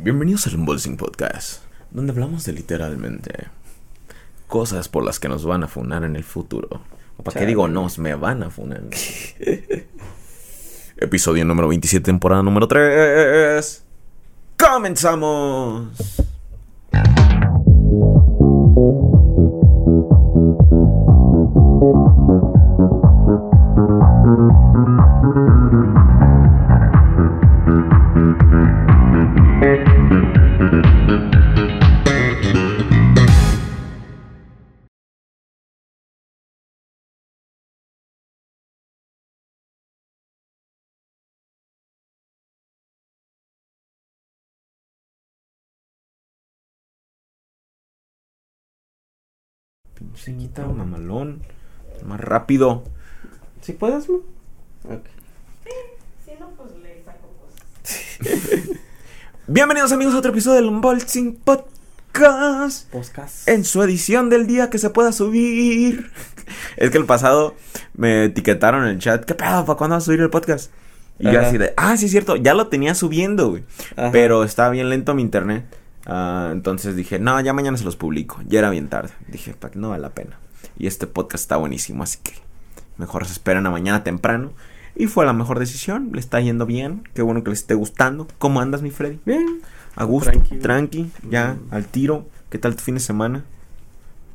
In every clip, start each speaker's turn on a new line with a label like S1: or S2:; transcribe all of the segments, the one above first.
S1: Bienvenidos al Unboxing Podcast, donde hablamos de literalmente cosas por las que nos van a funar en el futuro. O para qué digo nos, me van a funar. Episodio número 27, temporada número 3. ¡Comenzamos! Mamalón. Más rápido.
S2: ¿Si puedes, no? Ok.
S3: Si no, pues le saco cosas.
S1: Bienvenidos amigos a otro episodio del Unboxing Podcast.
S2: Podcast.
S1: En su edición del día que se pueda subir. Es que el pasado me etiquetaron en el chat. ¿Qué pedo? ¿Para cuándo vas a subir el podcast? Y yo así de, ah, sí es cierto, ya lo tenía subiendo, güey. Pero estaba bien lento mi internet. Ah, entonces dije, no, ya mañana se los publico. Ya era bien tarde. Dije, para que no vale la pena. Y este podcast está buenísimo, así que mejor se esperan a mañana temprano. Y fue la mejor decisión. Le está yendo bien. Qué bueno que les esté gustando. ¿Cómo andas, mi Freddy?
S2: Bien.
S1: A gusto,
S2: Tranqui.
S1: tranqui, ya,
S2: Mm.
S1: al tiro. ¿Qué tal tu fin de semana?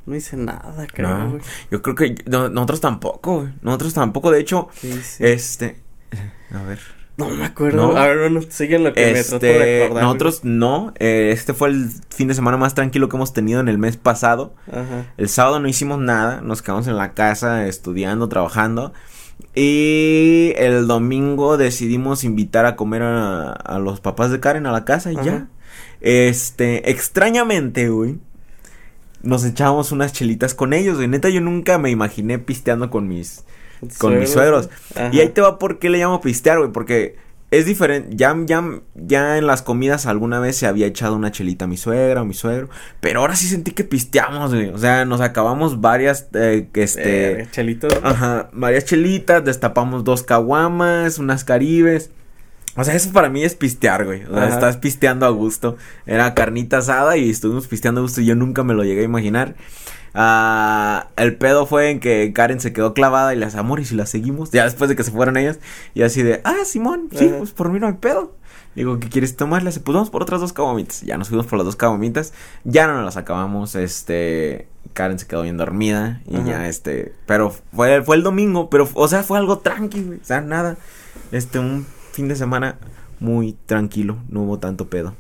S2: No hice nada, creo,
S1: No,
S2: güey.
S1: yo creo que no- nosotros tampoco. Nosotros tampoco, de hecho,
S2: Sí, sí.
S1: este, a ver,
S2: No me acuerdo.
S1: ¿No?
S2: A ver, bueno, siguen lo que me trato de
S1: este,
S2: acordar.
S1: nosotros no, eh, este fue el fin de semana más tranquilo que hemos tenido en el mes pasado.
S2: Ajá.
S1: El sábado no hicimos nada, nos quedamos en la casa estudiando, trabajando. Y el domingo decidimos invitar a comer a, a los papás de Karen a la casa y
S2: Ajá.
S1: ya. Este, extrañamente, güey. Nos echábamos unas chelitas con ellos, güey. Neta, yo nunca me imaginé pisteando con mis, con mis suegros.
S2: Ajá.
S1: Y ahí te va por qué le llamo pistear, güey. Porque es diferente. Ya, ya, ya en las comidas alguna vez se había echado una chelita a mi suegra o mi suegro. Pero ahora sí sentí que pisteamos, güey. O sea, nos acabamos varias, eh, este...
S2: Eh, chelitos.
S1: Ajá, varias chelitas, destapamos dos caguamas, unas caribes. O sea, eso para mí es pistear, güey. O sea,
S2: Ajá.
S1: estás pisteando a gusto. Era carnita asada y estuvimos pisteando a gusto y yo nunca me lo llegué a imaginar. Ah, el pedo fue en que Karen se quedó clavada y las amor y si la seguimos, ya después de que se fueron ellas, y así de, ah, Simón, sí,
S2: Ajá.
S1: pues por mí no hay pedo. Digo, ¿qué quieres tomar? Le hace, pues vamos por otras dos caguamitas. Ya nos fuimos por las dos caguamitas. Ya no nos las acabamos. Este. Karen se quedó bien dormida. Y
S2: Ajá.
S1: ya, este. Pero fue, fue el domingo. Pero, o sea, fue algo tranqui, güey. O sea, nada. Este, un fin de semana muy tranquilo. No hubo tanto pedo.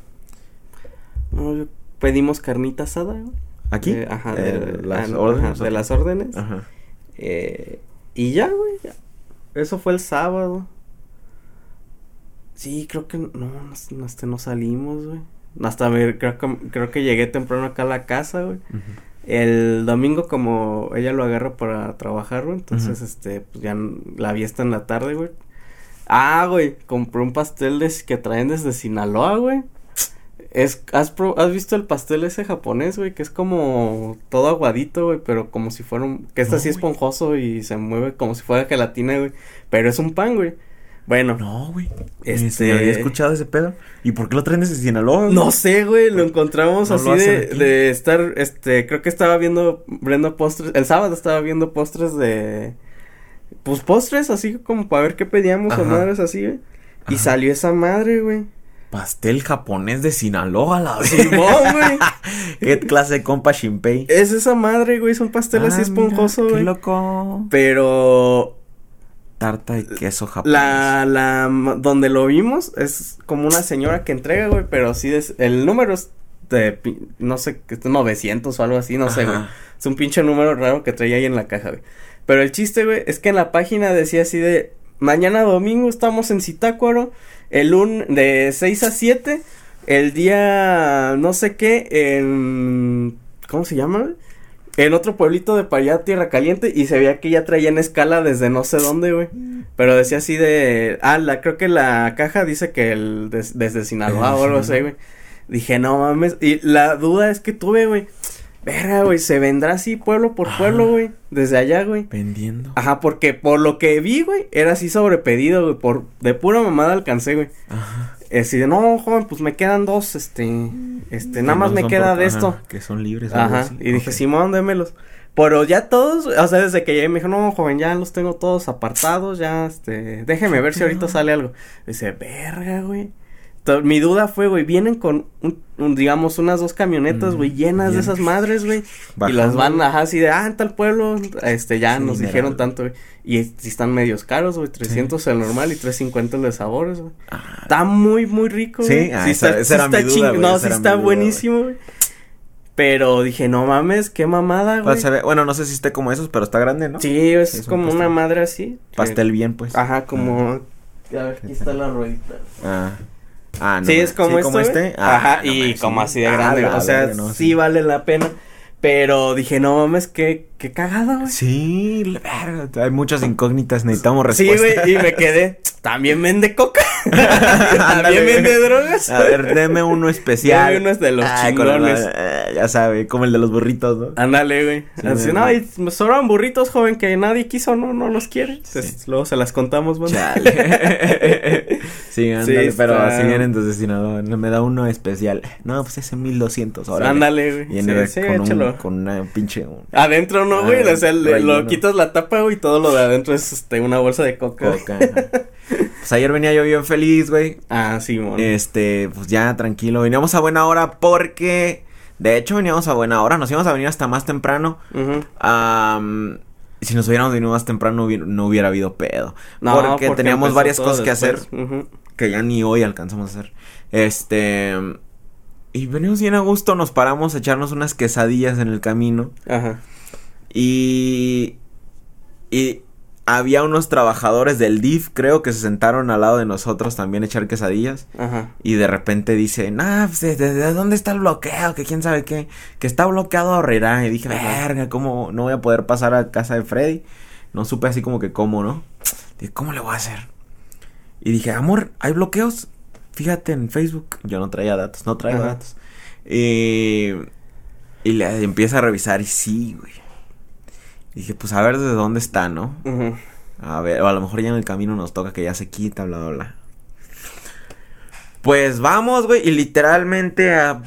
S2: No, pedimos carnita asada, güey.
S1: ¿Aquí?
S2: Eh, ajá,
S1: Eh,
S2: de
S1: las
S2: ah,
S1: órdenes.
S2: ajá, de las órdenes.
S1: Ajá.
S2: Eh, y ya, güey. Eso fue el sábado. Sí, creo que no, no, hasta no salimos, güey. Hasta me, creo que creo que llegué temprano acá a la casa, güey. El domingo como ella lo agarra para trabajar, güey, entonces este pues ya la vi hasta en la tarde, güey. Ah, güey, compré un pastel de, que traen desde Sinaloa, güey. Es, ¿has, pro- ¿Has visto el pastel ese japonés, güey? Que es como todo aguadito, güey, pero como si fuera un... Que está
S1: No,
S2: así
S1: güey.
S2: esponjoso y se mueve como si fuera gelatina, güey. Pero es un pan, güey. Bueno,
S1: No, güey.
S2: Este-
S1: Este. había escuchado ese pedo. ¿Y por qué lo traen desde Sinaloa? güey?
S2: No sé, güey, lo encontramos
S1: No
S2: así
S1: lo
S2: de, de estar, este, creo que estaba viendo, Brenda postres, el sábado estaba viendo postres de, pues postres así como para ver qué pedíamos o
S1: Ajá.
S2: madres así, güey. Y salió esa madre, güey.
S1: Pastel japonés de Sinaloa, la
S2: güey.
S1: ¿Qué clase de compa Shinpei?
S2: Es esa madre, güey, es un pastel así
S1: Ah,
S2: esponjoso,
S1: Qué
S2: güey.
S1: loco.
S2: Pero
S1: Tarta de queso japonés.
S2: la, la, donde lo vimos es como una señora que entrega, güey, pero sí es, el número es de, no sé, que es 900 o algo así, no sé, güey. Es un pinche número raro que traía ahí en la caja, güey. Pero el chiste, güey, es que en la página decía así de mañana domingo estamos en Zitácuaro, el lunes de 6 a 7, el día no sé qué en ¿cómo se llama? En otro pueblito de para allá, Tierra Caliente, y se veía que ya traían escala desde no sé dónde, güey. Pero decía así de, ah, la, creo que la caja dice que el des- desde Sinaloa o algo así, güey. Dije, no mames, y la duda es que tuve, güey. Verga, güey, se vendrá así pueblo por
S1: Ah.
S2: pueblo, güey. Desde allá, güey.
S1: Vendiendo.
S2: Ajá, porque por lo que vi, güey, era así sobrepedido, güey. Por, de pura mamada alcancé, güey.
S1: Ajá.
S2: así de, no, joven, pues me quedan dos, este, este, nada más me queda
S1: por-
S2: de
S1: ajá,
S2: esto.
S1: Que son libres.
S2: Ajá,
S1: así.
S2: y dije,
S1: Ok.
S2: Simón, démelos. Pero ya todos, o sea, desde que llegué me dijo, no, joven, ya los tengo todos apartados, ya, este, déjeme ver si ahorita sale algo. Dice, verga, güey. Mi duda fue, güey, vienen con, un, un, digamos, unas dos camionetas,
S1: Mm,
S2: güey, llenas de esas madres, güey. Y las van, ajá, así de, ah, en tal pueblo, este, ya
S1: Sí,
S2: nos dijeron tanto, güey. Y sí están medios caros, güey, 300 el normal y 350 el de sabores, güey.
S1: Ah,
S2: Está muy, muy rico,
S1: Sí,
S2: güey.
S1: ah, esa- esa era mi
S2: está
S1: duda, güey,
S2: No,
S1: esa
S2: sí está
S1: duda,
S2: buenísimo, güey. Pero dije, no mames, qué mamada, güey.
S1: bueno, no sé si esté como esos, pero está grande, ¿no?
S2: Sí, es, como una madre así. que-
S1: Pastel bien, pues.
S2: Ajá, como. A ver, aquí está la ruedita.
S1: Ah. Ah, no.
S2: sí, es como, esto, güey.
S1: este. Ah,
S2: Ajá,
S1: no
S2: y como
S1: sí.
S2: así de
S1: Ah,
S2: grande.
S1: la
S2: o sea,
S1: no,
S2: sí, vale la pena. Pero dije, no mames, qué, qué cagado, güey.
S1: Sí, la verga, hay muchas incógnitas, necesitamos
S2: Sí,
S1: respuesta.
S2: güey, y me quedé. También vende coca. También vende drogas.
S1: A ver, deme uno especial.
S2: Deme unos de los
S1: la-
S2: chingones.
S1: eh, ya sabe, como el de los burritos, ¿no?
S2: Ándale, güey.
S1: Sí,
S2: Así, no, y sobran burritos, joven, que nadie quiso, no, no los quiere. Entonces, luego se las contamos, güey.
S1: Chale. sí, ándale,
S2: Sí,
S1: pero
S2: está-
S1: si vienen entonces si no, no, me da uno especial. No, pues ese 1200 ahora.
S2: Ándale, güey.
S1: Viene
S2: Sí, sí,
S1: con, un, con una pinche. un-
S2: Adentro no, güey,
S1: Ah,
S2: o sea, le- lo quitas la tapa, güey, y todo lo de adentro es, este, una bolsa de coca.
S1: coca. ajá. Pues ayer venía yo bien feliz, güey.
S2: Ah, sí, mon.
S1: Este, pues ya tranquilo. Veníamos a buena hora porque. De hecho, veníamos a buena hora. Nos íbamos a venir hasta más temprano.
S2: Ujú.
S1: Am, si nos hubiéramos venido más temprano, hubiera- no hubiera habido pedo.
S2: No,
S1: porque, teníamos
S2: empezó
S1: varias cosas que hacer.
S2: Ujú.
S1: Que ya ni hoy alcanzamos a hacer. Este. Y venimos bien a gusto, nos paramos a echarnos unas quesadillas en el camino.
S2: Ajá.
S1: Y. Y había unos trabajadores del DIF, creo, que se sentaron al lado de nosotros también a echar quesadillas.
S2: Ajá.
S1: Y de repente dicen, ah, pues, ¿de, de- de dónde está el bloqueo? Que quién sabe qué. Que está bloqueado Herrera. Y dije, verga, ¿cómo no voy a poder pasar a casa de Freddy? No supe así como que cómo, ¿no? Dije, ¿cómo le voy a hacer? Y dije, amor, ¿hay bloqueos? Fíjate en Facebook. Yo no traía datos, no traigo
S2: Ajá.
S1: datos. Y, y le empieza a revisar y sí, güey. Dije, pues a ver desde dónde está, ¿no? A ver, o a lo mejor ya en el camino nos toca que ya se quita, bla, bla, bla. Pues vamos, güey, y literalmente a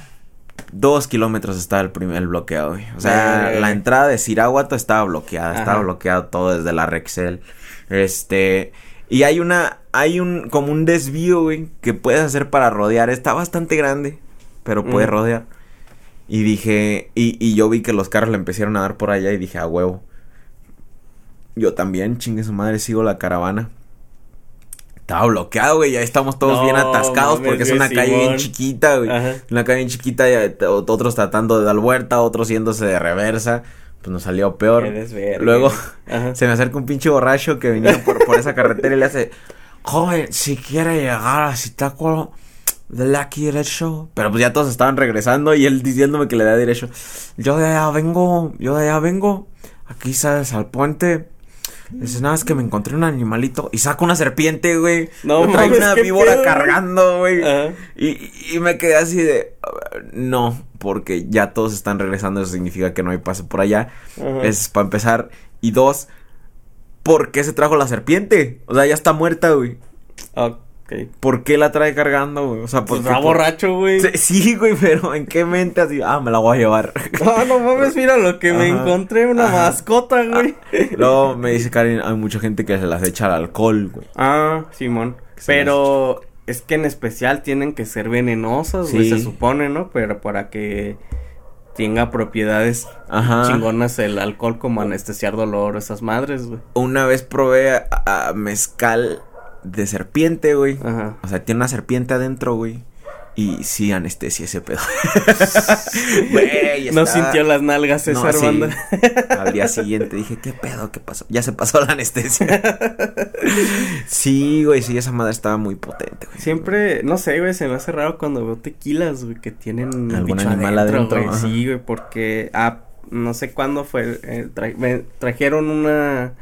S1: dos kilómetros está el primer el bloqueo, güey. O sea,
S2: Eh.
S1: la entrada de Siraguato estaba bloqueada, estaba bloqueado todo desde la Rexel. Este, y hay una, hay un, como un desvío, güey, que puedes hacer para rodear. Está bastante grande, pero puede
S2: Mm.
S1: rodear. Y dije, y, y yo vi que los carros le empezaron a dar por allá y dije, a huevo. Yo también, chingue su madre, sigo la caravana. Estaba bloqueado, güey, ya estamos todos
S2: No,
S1: bien atascados
S2: mames,
S1: porque es una calle bien chiquita, güey.
S2: Ajá.
S1: Una calle bien chiquita, otros tratando de dar vuelta, otros yéndose de reversa. Pues nos salió peor. Luego.
S2: Ajá.
S1: se me acerca un pinche borracho que venía por, por esa carretera y le hace, joven, si quiere llegar a Zitácuaro, dele aquí derecho. Pero pues ya todos estaban regresando y él diciéndome que le da derecho. Yo de allá vengo, yo de allá vengo, aquí sales al puente. Dice, nada, es que me encontré un animalito y saco una serpiente, güey.
S2: No mames,
S1: una víbora
S2: pedo,
S1: cargando, güey. Y, y me quedé así de, no, porque ya todos están regresando, eso significa que no hay paso por allá.
S2: Ajá.
S1: Es para empezar. Y dos, ¿por qué se trajo la serpiente? O sea, ya está muerta, güey.
S2: Ok.
S1: ¿Por qué la trae cargando, güey? O sea,
S2: Pues está borracho, güey.
S1: Sí, güey, pero ¿en qué mente así? Ah, me la voy a llevar.
S2: No, no mames, mira lo que me encontré, una
S1: Ajá.
S2: mascota, güey.
S1: Luego me dice Karen, hay mucha gente que se las echa al alcohol, güey.
S2: Ah, Simón. Pero es que en especial tienen que ser venenosas, güey,
S1: Sí.
S2: se supone, ¿no? Pero para que tenga propiedades
S1: Ajá.
S2: chingonas el alcohol como anestesiar dolor, esas madres, güey.
S1: Una vez probé a, a mezcal de serpiente, güey.
S2: Ajá.
S1: O sea, tiene una serpiente adentro, güey. Y sí anestesia ese pedo. Güey,
S2: No sintió las nalgas
S1: No,
S2: esa
S1: sí.
S2: banda.
S1: Al día siguiente dije, ¿qué pedo? ¿Qué pasó? Ya se pasó la anestesia. sí, güey, sí, esa madre estaba muy potente, güey.
S2: Siempre, no sé, güey, se me hace raro cuando veo tequilas, güey, que tienen
S1: Algún animal adentro,
S2: güey. Sí, güey, porque, ah, no sé cuándo fue, eh, tra- me trajeron una,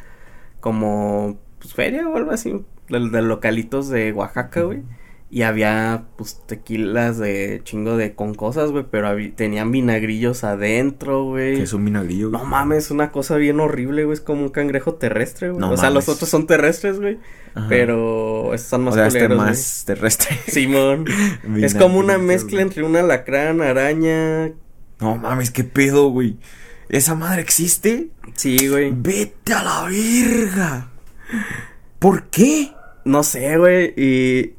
S2: como, pues, feria o algo así, de, de localitos de Oaxaca, güey. Y había, pues, tequilas de chingo de con cosas, güey, pero tenían vinagrillos adentro, güey.
S1: Que es un vinagrillo.
S2: No mames, una cosa bien horrible, güey, es como un cangrejo terrestre, güey.
S1: No
S2: o sea, los otros son terrestres, güey, pero estos son
S1: O
S2: más
S1: sea, este
S2: culeros, güey.
S1: más terrestre.
S2: Simón. es como una mezcla
S1: güey.
S2: entre un alacrán, araña.
S1: No mames, qué pedo, güey. ¿Esa madre existe?
S2: Sí, güey.
S1: Vete a la verga. ¿Por qué?
S2: No sé, güey, y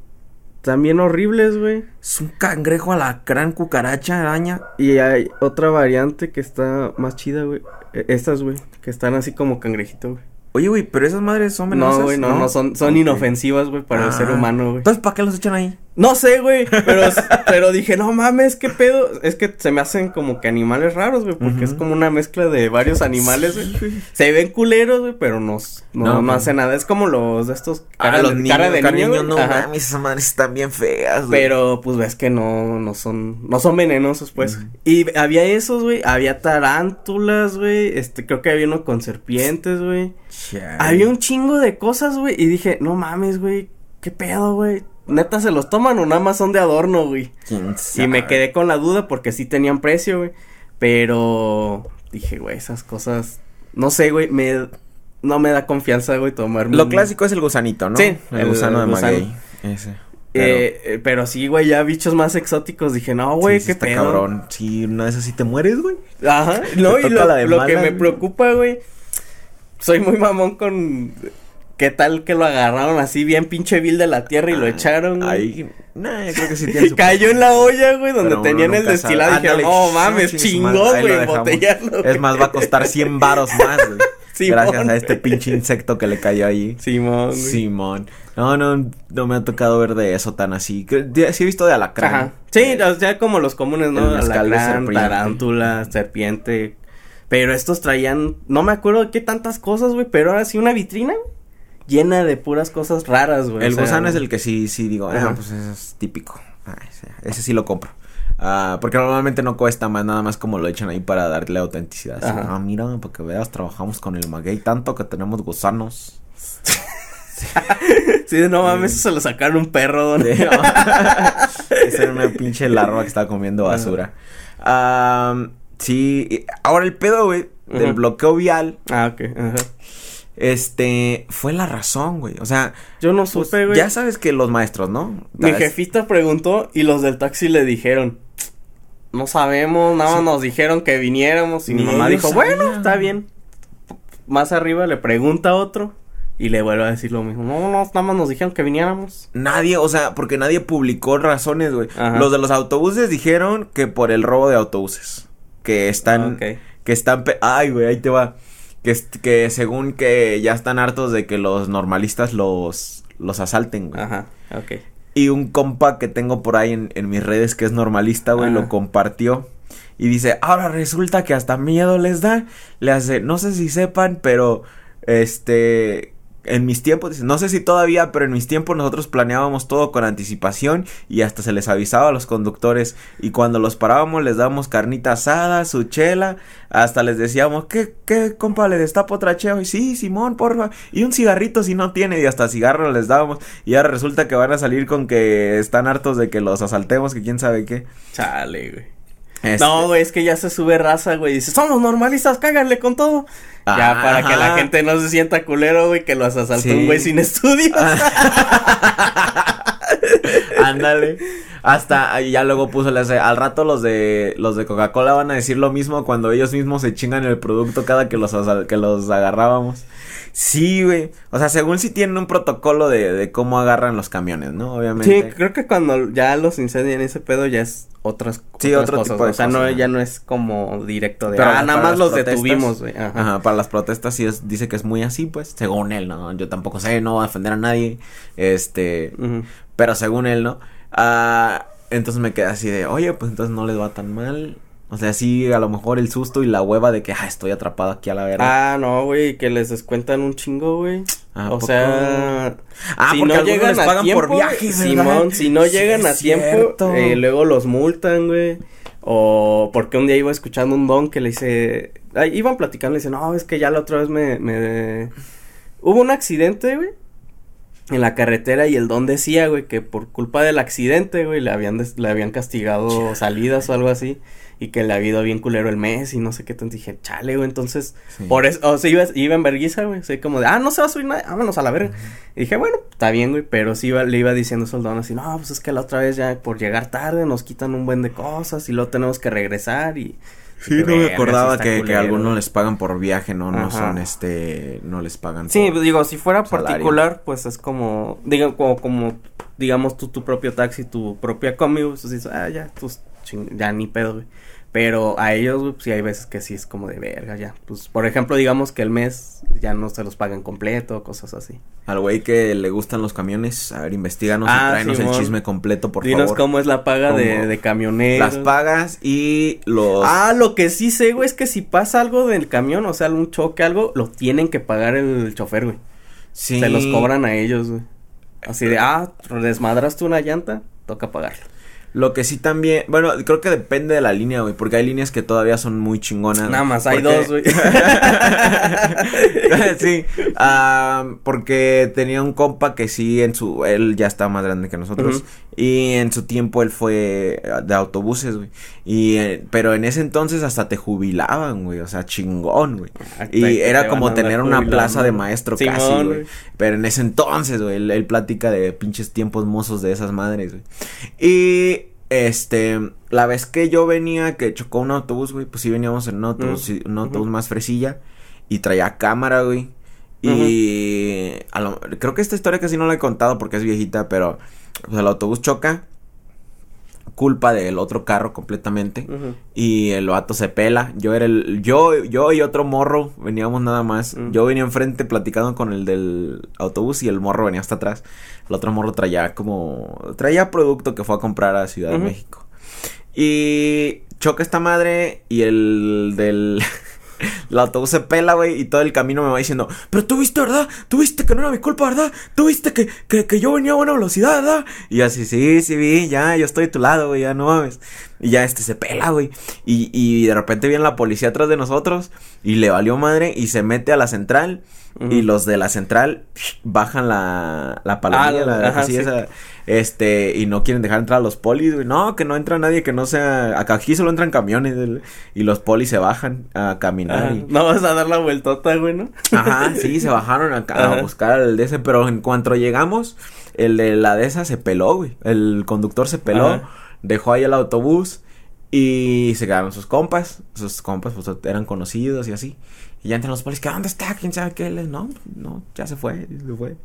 S2: también horribles, güey.
S1: Es un cangrejo alacrán, cucaracha, araña.
S2: Y hay otra variante que está más chida, güey. E- Estas, güey, que están así como cangrejito, güey.
S1: Oye, güey, pero esas madres son venenosas.
S2: No, güey, no, no, son, son inofensivas, güey, para el ser
S1: Ah.
S2: humano, güey.
S1: Entonces, ¿para qué los echan ahí?
S2: No sé, güey, pero, pero dije, no mames, qué pedo. Es que se me hacen como que animales raros, güey, porque es como una mezcla de varios animales, güey. Se ven culeros, güey, pero no, no,
S1: No,
S2: no, hace nada. Es como los de estos cara,
S1: Ah, los
S2: de,
S1: niños,
S2: cara de niño, güey.
S1: no
S2: Ajá.
S1: mames, esas madres están bien feas, güey.
S2: Pero pues ves que no, no son, no son venenosos, pues. Y había esos, güey, había tarántulas, güey, este, creo que había uno con serpientes, güey. Había un chingo de cosas, güey, y dije, no mames, güey, qué pedo, güey. Neta, ¿se los toman o nada más son de adorno, güey?
S1: ¿Quién
S2: Y me quedé con la duda porque sí tenían precio, güey. Pero dije, güey, esas cosas, no sé, güey, me, no me da confianza, güey, tomarme
S1: Lo
S2: un-
S1: clásico es el gusanito, ¿no?
S2: Sí,
S1: el,
S2: el-
S1: gusano de maguey. Ese. Pero,
S2: Eh, eh, pero sí, güey, ya bichos más exóticos. Dije, no, güey,
S1: sí,
S2: qué
S1: está
S2: pedo.
S1: cabrón. Sí, una de esas sí te mueres, güey.
S2: Ajá. No, y lo, que me preocupa, güey. Soy muy mamón con. ¿Qué tal que lo agarraron así bien pinche vil de la tierra y lo
S1: Ah,
S2: echaron? güey?
S1: Ahí, nah, yo creo que sí tiene su
S2: Cayó en la olla, güey, donde tenían el destilado. Y dijeron,
S1: Ándale,
S2: no mames, chingón,
S1: ahí
S2: güey,
S1: dejamos.
S2: embotellarlo.
S1: Es más, va a costar 100 varos más, güey.
S2: Simón,
S1: Gracias a este pinche insecto que le cayó allí.
S2: Simón, güey.
S1: Simón. No, no, no me ha tocado ver de eso tan así. Sí he visto de alacrán.
S2: Ajá. Sí, o sea, como los comunes, ¿no? Alacrán, tarántula, serpiente. Pero estos traían, no me acuerdo de qué tantas cosas, güey, pero ahora sí una vitrina llena de puras cosas raras, güey.
S1: El
S2: o sea,
S1: gusano es el que sí, sí digo, ah, pues ese es típico. Ah, ese, ese sí lo compro. Ah, porque normalmente no cuesta más, nada más como lo echan ahí para darle autenticidad. Así, ah, mira, para que veas, trabajamos con el maguey tanto que tenemos gusanos.
S2: Sí, no mames, eso se lo sacaron un perro, ¿no?
S1: Esa era una pinche larva que estaba comiendo basura. Ah, sí, ahora el pedo, güey, del bloqueo vial,
S2: Ah, ok, ajá.
S1: Este, fue la razón, güey. O sea,
S2: Yo no
S1: pues,
S2: supe, güey.
S1: ya sabes que los maestros, ¿no?
S2: Mi jefita preguntó y los del taxi le dijeron, no sabemos, nada más
S1: Sí.
S2: nos dijeron que viniéramos y mi mamá dijo, bueno, está bien. Más arriba le pregunta a otro y le vuelve a decir lo mismo, no, no, nada más nos dijeron que viniéramos.
S1: Nadie, o sea, porque nadie publicó razones, güey. Los de los autobuses dijeron que por el robo de autobuses. Que están,
S2: Ah,
S1: que están, ay, güey, ahí te va. Que, que según que ya están hartos de que los normalistas los, los asalten, güey.
S2: Ajá, ok.
S1: Y un compa que tengo por ahí en, en mis redes que es normalista, güey,
S2: Ajá.
S1: lo compartió. Y dice, ahora resulta que hasta miedo les da. Le hace, no sé si sepan, pero este, en mis tiempos, no sé si todavía, pero en mis tiempos nosotros planeábamos todo con anticipación y hasta se les avisaba a los conductores. Y cuando los parábamos les dábamos carnita asada, su chela, hasta les decíamos, ¿qué, qué compa, le destapo otra chela? Y sí, Simón, porfa. Y un cigarrito si no tiene, y hasta cigarro les dábamos. Y ahora resulta que van a salir con que están hartos de que los asaltemos, que quién sabe qué.
S2: Chale, güey.
S1: Este,
S2: No, güey, es que ya se sube raza, güey. Dice, somos normalistas, cáganle con todo. ya,
S1: Ah,
S2: para que la gente no se sienta culero, güey, que los asaltó
S1: Sí.
S2: un güey sin estudios.
S1: Ándale. Hasta ya luego puso le hace, al rato los de los de Coca-Cola van a decir lo mismo cuando ellos mismos se chingan el producto cada que los que los agarrábamos. Sí, güey. O sea, según si tienen un protocolo de, de cómo agarran los camiones, ¿no?
S2: Sí,
S1: Obviamente.
S2: creo que cuando ya los incendian ese pedo ya es otras,
S1: Sí,
S2: otras
S1: otro
S2: cosas,
S1: tipo de
S2: O sea,
S1: cosas,
S2: no, ya no es como directo de,
S1: Pero
S2: ah, nada más los
S1: protestas-
S2: detuvimos, güey. Ajá.
S1: Ajá, para las protestas sí es, dice que es muy así, pues, según él, ¿no? Yo tampoco sé, no voy a defender a nadie, este, pero según él, ¿no? Ah, entonces me quedé así de, oye, pues entonces no les va tan mal, o sea, sí, a lo mejor el susto y la hueva de que, ah, estoy atrapado aquí a la verga.
S2: Ah, no, güey, que les descuentan un chingo, güey.
S1: ¿A
S2: o
S1: poco?
S2: sea,
S1: Ah,
S2: si
S1: porque
S2: no llegan
S1: les
S2: a
S1: pagan
S2: tiempo,
S1: por viaje, ¿verdad?
S2: Simón, si no
S1: Sí,
S2: llegan a tiempo, eh, luego los multan, güey. O porque un día iba escuchando un don que le dice, ay, iban platicando, le dice, no, es que ya la otra vez me, me, hubo un accidente, güey. en la carretera y el don decía, güey, que por culpa del accidente, güey, le habían, des- le habían castigado salidas o algo así y que le había ido bien culero el mes y no sé qué tanto. Dije, chale, güey, entonces,
S1: Sí.
S2: por eso, o sea, iba, iba en verguiza, güey, o sea, como de, ah, no se va a subir nadie, vámonos a la verga. Y dije, bueno, está bien, güey, pero sí iba, le iba diciendo don así, no, pues es que la otra vez ya por llegar tarde nos quitan un buen de cosas y luego tenemos que regresar y...
S1: Sí, no me
S2: "Verga, sí
S1: acordaba que, que
S2: culero".
S1: algunos les pagan por viaje, no, no
S2: Ajá.
S1: son este, no les pagan.
S2: Sí,
S1: por-
S2: digo, si fuera
S1: salario.
S2: particular, pues es como, diga, como, como, digamos, tú, tu propio taxi, tu propia combi, pues dices, ah, ya, pues, ching- ya ni pedo, güey. Pero a ellos, güey, pues sí hay veces que sí es como de verga, ya. Pues, por ejemplo, digamos que el mes ya no se los pagan completo, cosas así.
S1: Al güey que le gustan los camiones, a ver, investiganos
S2: Ah,
S1: y tráenos el chisme completo, por
S2: Dinos
S1: favor.
S2: cómo es la paga de, de camionero.
S1: Las pagas y los...
S2: Ah, lo que sí sé, güey, es que si pasa algo del camión, o sea, algún choque, algo, lo tienen que pagar el chofer, güey.
S1: sí.
S2: Se los cobran a ellos, güey. Así de, ah, desmadraste una llanta, toca pagarlo.
S1: Lo que sí también, bueno, creo que depende de la línea, güey, porque hay líneas que todavía son muy chingonas.
S2: Nada más, hay
S1: Porque-
S2: dos, güey.
S1: sí, ah, porque tenía un compa que sí, en su, él ya está más grande que nosotros,
S2: Ujú.
S1: Y en su tiempo él fue eh, de autobuses, güey, y, eh, pero en ese entonces hasta te jubilaban, güey, o sea, chingón, güey, y
S2: te
S1: era como tener una
S2: jubilando.
S1: plaza de maestro
S2: Simón,
S1: casi, güey, pero en ese entonces, güey, él, él platica de pinches tiempos mozos de esas madres, güey, y... Este, la vez que yo venía, que chocó un autobús, güey, pues sí veníamos en un autobús,
S2: Mm,
S1: un más fresilla y traía cámara, güey. Y a lo- creo que esta historia casi no la he contado porque es viejita, pero pues, el autobús choca, culpa del otro carro completamente y el vato se pela. Yo era el yo yo y otro morro veníamos nada más. Yo venía enfrente platicando con el del autobús y el morro venía hasta atrás. El otro morro traía como traía producto que fue a comprar a Ciudad de. México. Y choca esta madre y el del el autobús se pela, güey, y todo el camino me va diciendo, pero tú viste, ¿verdad? Tú viste que no era mi culpa, ¿verdad? Tú viste que, que, que yo venía a buena velocidad, ¿verdad? Y yo así, sí, sí vi, ya, yo estoy a tu lado, güey, ya no mames. Y ya este se pela, güey. Y, y de repente viene la policía atrás de nosotros y le valió madre y se mete a la central. Y los de la central bajan la, la palomilla,
S2: Ah,
S1: la,
S2: ajá,
S1: así
S2: sí.
S1: esa, este, y no quieren dejar entrar a los polis, güey. No, que no entra nadie que no sea. Acá aquí solo entran camiones. Y los polis se bajan a caminar. Y-
S2: No vas a dar la vueltota, güey, ¿no?
S1: Ajá, sí, se bajaron a buscar al de ese. Pero en cuanto llegamos, el de la de esa se peló, güey. El conductor se peló,
S2: Ajá.
S1: dejó ahí el autobús. Y se quedaron sus compas. Sus compas, pues eran conocidos y así. Y ya entran los polis, ¿qué dónde está? ¿Quién sabe qué? Les, no, no, ya se fue, se fue.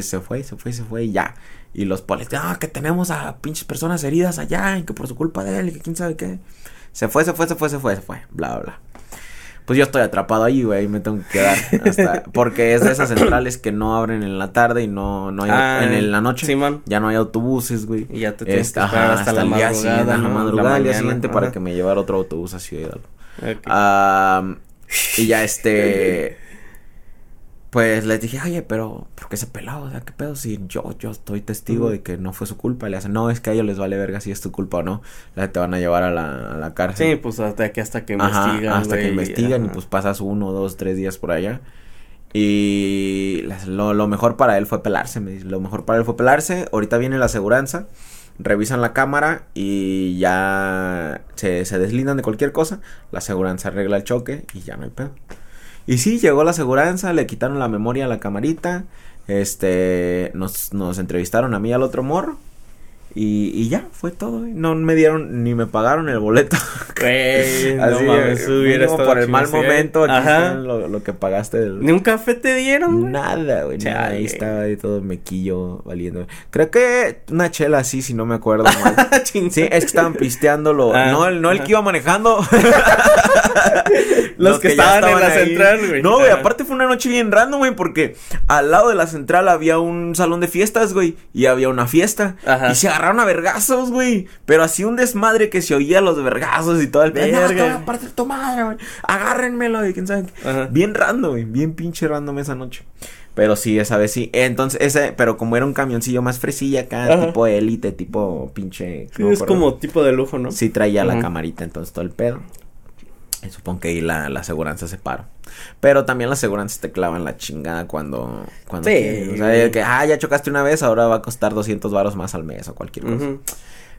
S1: Se fue, se fue, se fue y ya. Y los polis, no, que tenemos a pinches personas heridas allá y que por su culpa de él y que quién sabe qué. Se fue, se fue, se fue, se fue, se fue, bla, bla, bla. Pues yo estoy atrapado ahí, güey, y me tengo que quedar hasta... Porque es de esas centrales que no abren en la tarde y no, no hay...
S2: Ah,
S1: en la noche
S2: Simón.
S1: ya no hay autobuses, güey.
S2: Y ya te tienes
S1: Este,
S2: que esperar
S1: ajá,
S2: hasta, la
S1: el día
S2: madrugada,
S1: siguiente,
S2: ¿no?
S1: madrugada
S2: La
S1: al día siguiente para que me llevara otro autobús a Ciudad Hidalgo.
S2: Ok.
S1: Ah, y ya este. Pues les dije, oye, pero ¿por qué se peló? O sea, ¿qué pedo? Si yo, yo estoy testigo de que no fue su culpa. Le hacen, no, es que a ellos les vale verga si es tu culpa o no. La te van a llevar a la, a la cárcel.
S2: Sí, pues hasta aquí hasta que
S1: Ajá,
S2: investigan,
S1: hasta que investigan y pues pasas uno, dos, tres días por allá. Y las- lo, lo mejor para él fue pelarse, me dice. Lo mejor para él fue pelarse. Ahorita viene la aseguranza. Revisan la cámara y ya se, se deslindan de cualquier cosa. La aseguranza arregla el choque y ya no hay pedo. Y sí, llegó la aseguranza, le quitaron la memoria a la camarita. Este, nos, nos entrevistaron a mí al otro morro. Y, y ya, fue todo. No me dieron ni me pagaron el boleto.
S2: Güey, no
S1: Así,
S2: mames,
S1: eh, por el mal
S2: sí,
S1: momento.
S2: Ajá.
S1: lo, lo que pagaste. del-
S2: ¿Ni un café te dieron?
S1: Nada, güey. nada, ahí estaba ahí todo mequillo valiendo. Creo que una chela así, si no me acuerdo mal. Sí, es que estaban pisteándolo.
S2: Ah,
S1: no, el, no el que iba manejando.
S2: Los que estaban en la
S1: ahí.
S2: central, güey.
S1: No, güey,
S2: Ajá.
S1: aparte fue una noche bien random, güey, porque al lado de la central había un salón de fiestas, güey, y había una fiesta.
S2: Ajá.
S1: Y se agarraron a vergazos, güey. Pero así un desmadre que se oía los vergazos y todo el
S2: Verga.
S1: No, tu madre, güey. Agárrenmelo, y quién sabe. qué.
S2: Ajá.
S1: Bien random, güey. Bien pinche random esa noche. Pero sí, esa vez sí. Entonces, ese, pero como era un camioncillo más fresilla acá,
S2: Ajá.
S1: tipo élite, tipo pinche.
S2: Sí, es como tipo de lujo, ¿no?
S1: Sí traía la camarita, entonces todo el pedo. Supongo que ahí la, la aseguranza se paró. Pero también la aseguranza te clavan la chingada cuando... cuando
S2: Sí.
S1: O sea, que, ah, ya chocaste una vez, ahora va a costar 200 varos más al mes o cualquier cosa.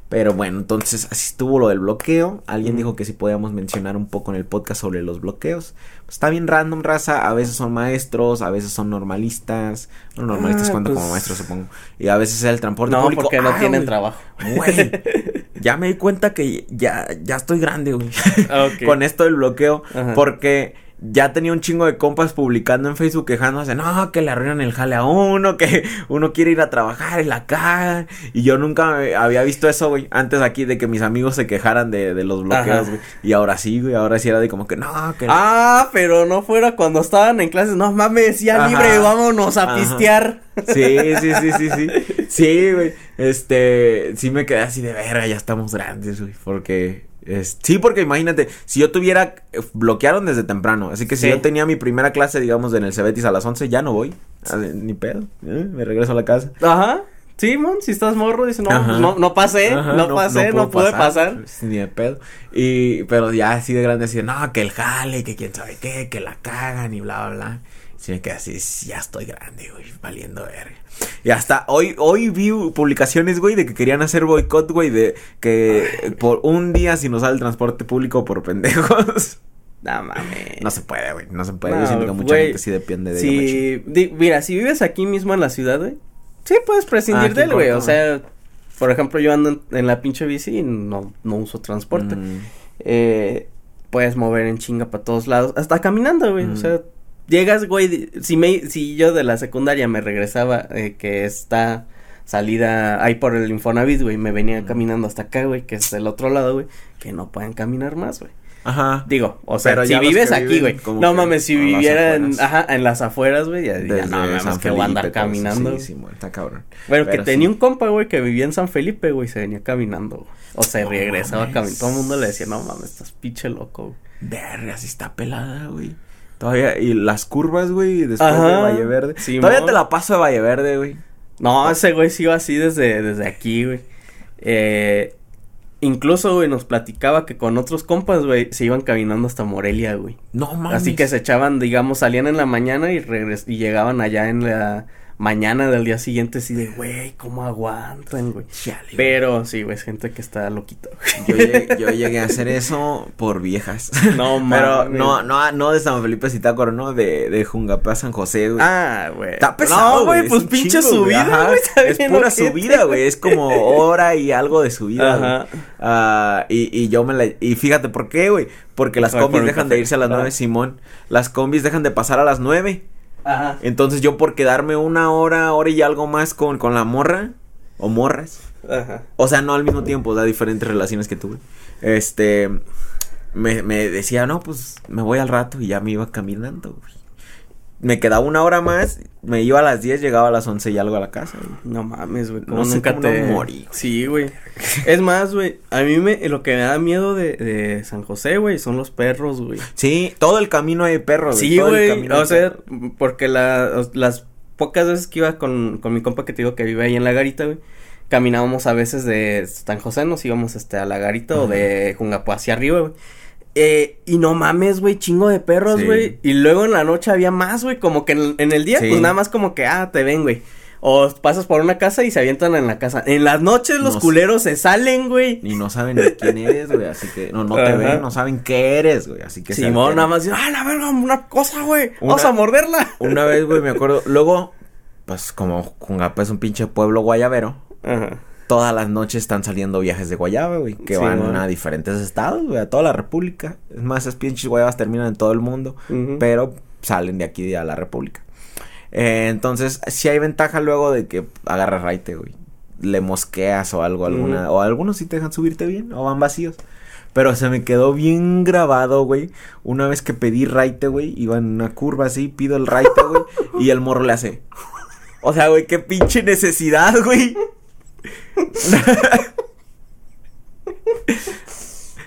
S1: Pero bueno, entonces así estuvo lo del bloqueo. Alguien dijo que si podíamos mencionar un poco en el podcast sobre los bloqueos. Pues está bien random, raza. A veces son maestros, a veces son normalistas. Bueno, normalistas
S2: Ah,
S1: cuenta
S2: pues-
S1: como maestros, supongo. Y a veces es el transporte
S2: No,
S1: público.
S2: porque no
S1: Ah,
S2: tienen trabajo.
S1: Güey, ya me di cuenta que ya, ya estoy grande, güey.
S2: Ok.
S1: Con esto del bloqueo.
S2: Ajá.
S1: Porque ya tenía un chingo de compas publicando en Facebook quejándose, no, que le arruinan el jale a uno, que uno quiere ir a trabajar y la cagan. Y yo nunca había visto eso, güey. Antes aquí de que mis amigos se quejaran de, de los bloqueos, güey. Y ahora sí, güey. Ahora sí era de como que, no, que...
S2: Ah, pero no fuera cuando estaban en clases. No mames, ya
S1: Ajá.
S2: libre, vámonos a
S1: Ajá.
S2: pistear.
S1: Sí, sí, sí, sí, sí. Sí, güey. Este, sí me quedé así de verga, ya estamos grandes, güey. Porque, es- sí, porque imagínate, si yo tuviera, eh, bloquearon desde temprano. Así que si
S2: Sí.
S1: yo tenía mi primera clase, digamos, en el Cebetis a las 11, ya no voy. Ah, Ni pedo. ¿eh? Me regreso a la casa.
S2: Ajá. Sí, mon, si estás morro, dice, no, pues no, no pasé,
S1: Ajá,
S2: no, pasé, no,
S1: puedo
S2: pude pasar.
S1: Ni de pedo. Y, pero ya así de grande, así, no, que el jale, que quién sabe qué, que la cagan y bla, bla, bla. Sí me quedé así, ya estoy grande, güey, valiendo verga. Y hasta hoy, hoy vi publicaciones, güey, de que querían hacer boicot, güey, de que por un día sin usar el transporte público por pendejos.
S2: No mames.
S1: No se puede, güey, no se puede.
S2: No,
S1: Yo siento que mucha
S2: güey,
S1: gente sí depende de.
S2: Si, di- mira, si vives aquí mismo en la ciudad, güey, sí puedes prescindir
S1: Ah,
S2: de él, güey. O sea, por ejemplo, yo ando en, en la pinche bici y no, no uso transporte.
S1: Mm,
S2: Eh, puedes mover en chinga para todos lados, hasta caminando, güey.
S1: Mm.
S2: O sea, llegas, güey, si me, si yo de la secundaria me regresaba, eh, que está salida ahí por el Infonavit, güey, me venía caminando hasta acá, güey, que es del otro lado, güey, que no pueden caminar más, güey.
S1: Ajá.
S2: Digo, o sea,
S1: Pero
S2: si vives aquí, güey. No mames, si
S1: a las
S2: viviera en,
S1: afueras.
S2: ajá, en las afueras, güey, ya, ya no mames que voy a andar
S1: eso.
S2: caminando.
S1: Sí, sí, bueno, está cabrón.
S2: Pero que
S1: Pero
S2: tenía
S1: sí.
S2: un compa, güey, que vivía en San Felipe, güey, se venía caminando. güey. O se
S1: No
S2: regresaba caminando. Todo el mundo le decía, no mames, estás pinche loco, güey.
S1: Verga, sí está pelada, güey. Todavía, y las curvas, güey, después
S2: Ajá,
S1: de Valle Verde. Todavía te la paso de Valle Verde, güey.
S2: No, ese güey sí iba así desde, desde aquí, güey. Eh, incluso, güey, nos platicaba que con otros compas, güey, se iban caminando hasta Morelia, güey.
S1: No mames.
S2: Así que se echaban, digamos, salían en la mañana y regres y llegaban allá en la mañana del día siguiente así de, güey, ¿cómo aguantan, güey? Pero sí, güey, es gente que está loquita.
S1: Yo llegué, yo llegué a hacer eso por viejas.
S2: No
S1: Pero
S2: mames.
S1: no, no, no de San Felipe Zitácuaro, no, de, de Jungapá a San José, güey.
S2: Ah, güey.
S1: Está pesado,
S2: No, güey,
S1: es
S2: pues pinche
S1: chingo,
S2: subida, güey.
S1: Es pura subida, güey. Es como hora y algo de subida.
S2: Ajá.
S1: Ah, y, y yo me la... Y fíjate, ¿por qué, güey? Porque las
S2: Ah,
S1: combis dejan de irse a las
S2: Ah.
S1: nueve, Simón. Las combis dejan de pasar a las nueve.
S2: Ajá.
S1: Entonces yo por quedarme una hora, hora y algo más con, con la morra, o morras,
S2: Ajá.
S1: o sea, no al mismo tiempo, o sea, diferentes relaciones que tuve, este, me, me decía, no, pues me voy al rato y ya me iba caminando, güey. Me quedaba una hora más, me iba a las 10, llegaba a las 11 y algo a la casa, güey.
S2: No mames, güey.
S1: No
S2: nunca
S1: cómo
S2: te
S1: no morí.
S2: Sí, güey. Es más, güey. A mí me lo que me da miedo de, de San José, güey, son los perros, güey.
S1: Sí, todo el camino hay perros,
S2: Sí,
S1: todo el
S2: güey.
S1: camino hay
S2: O sea, porque la, las pocas veces que iba con, con mi compa que te digo que vive ahí en la garita, güey. Caminábamos a veces de San José, nos íbamos este a la garita o de Jungapo hacia arriba, güey. Eh, y no mames, güey, chingo de perros,
S1: Sí.
S2: güey. Y luego en la noche había más, güey, como que en, en el día,
S1: Sí.
S2: pues nada más como que, ah, te ven, güey. O pasas por una casa y se avientan en la casa. En las noches los
S1: No
S2: culeros se salen, güey.
S1: Y no saben ni quién eres, güey, así que no, no te
S2: Ajá.
S1: ven, no saben qué eres, güey, así que
S2: Simón nada más, dice, ah, la verga, una cosa, güey. Vamos a morderla.
S1: Una vez, güey, me acuerdo, luego, pues como Jungapa es un pinche pueblo guayabero,
S2: Ajá.
S1: Todas las noches están saliendo viajes de guayaba, güey, que
S2: Sí,
S1: van a diferentes estados, güey, a toda la república. Es más, esas pinches guayabas terminan en todo el mundo, pero salen de aquí a la república. Eh, entonces, sí hay ventaja luego de que agarras raite, güey. Le mosqueas o algo, alguna, o algunos sí te dejan subirte bien, o van vacíos. Pero se me quedó bien grabado, güey. Una vez que pedí raite, güey, iba en una curva así, pido el raite, güey, y el morro le hace. O sea, güey, qué pinche necesidad, güey.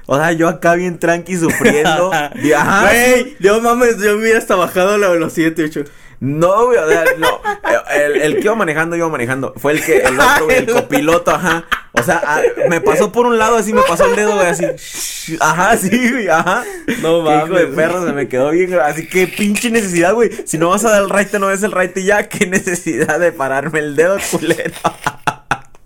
S1: O sea, yo acá bien tranqui sufriendo. Y, ajá,
S2: Güey, yo mames, yo hubiera hasta bajado la velocidad, hecho.
S1: No, güey, o sea, no. El, el que iba manejando, iba manejando. Fue el que, el otro, güey, el copiloto, ajá. O sea, ah, me pasó por un lado así, me pasó el dedo, güey, así. Ajá, sí, güey, ajá.
S2: No
S1: Qué hijo de
S2: mames.
S1: perro, se me quedó bien. Así que pinche necesidad, güey. Si no vas a dar el raite, no es el y ya. Qué necesidad de pararme el dedo, culero.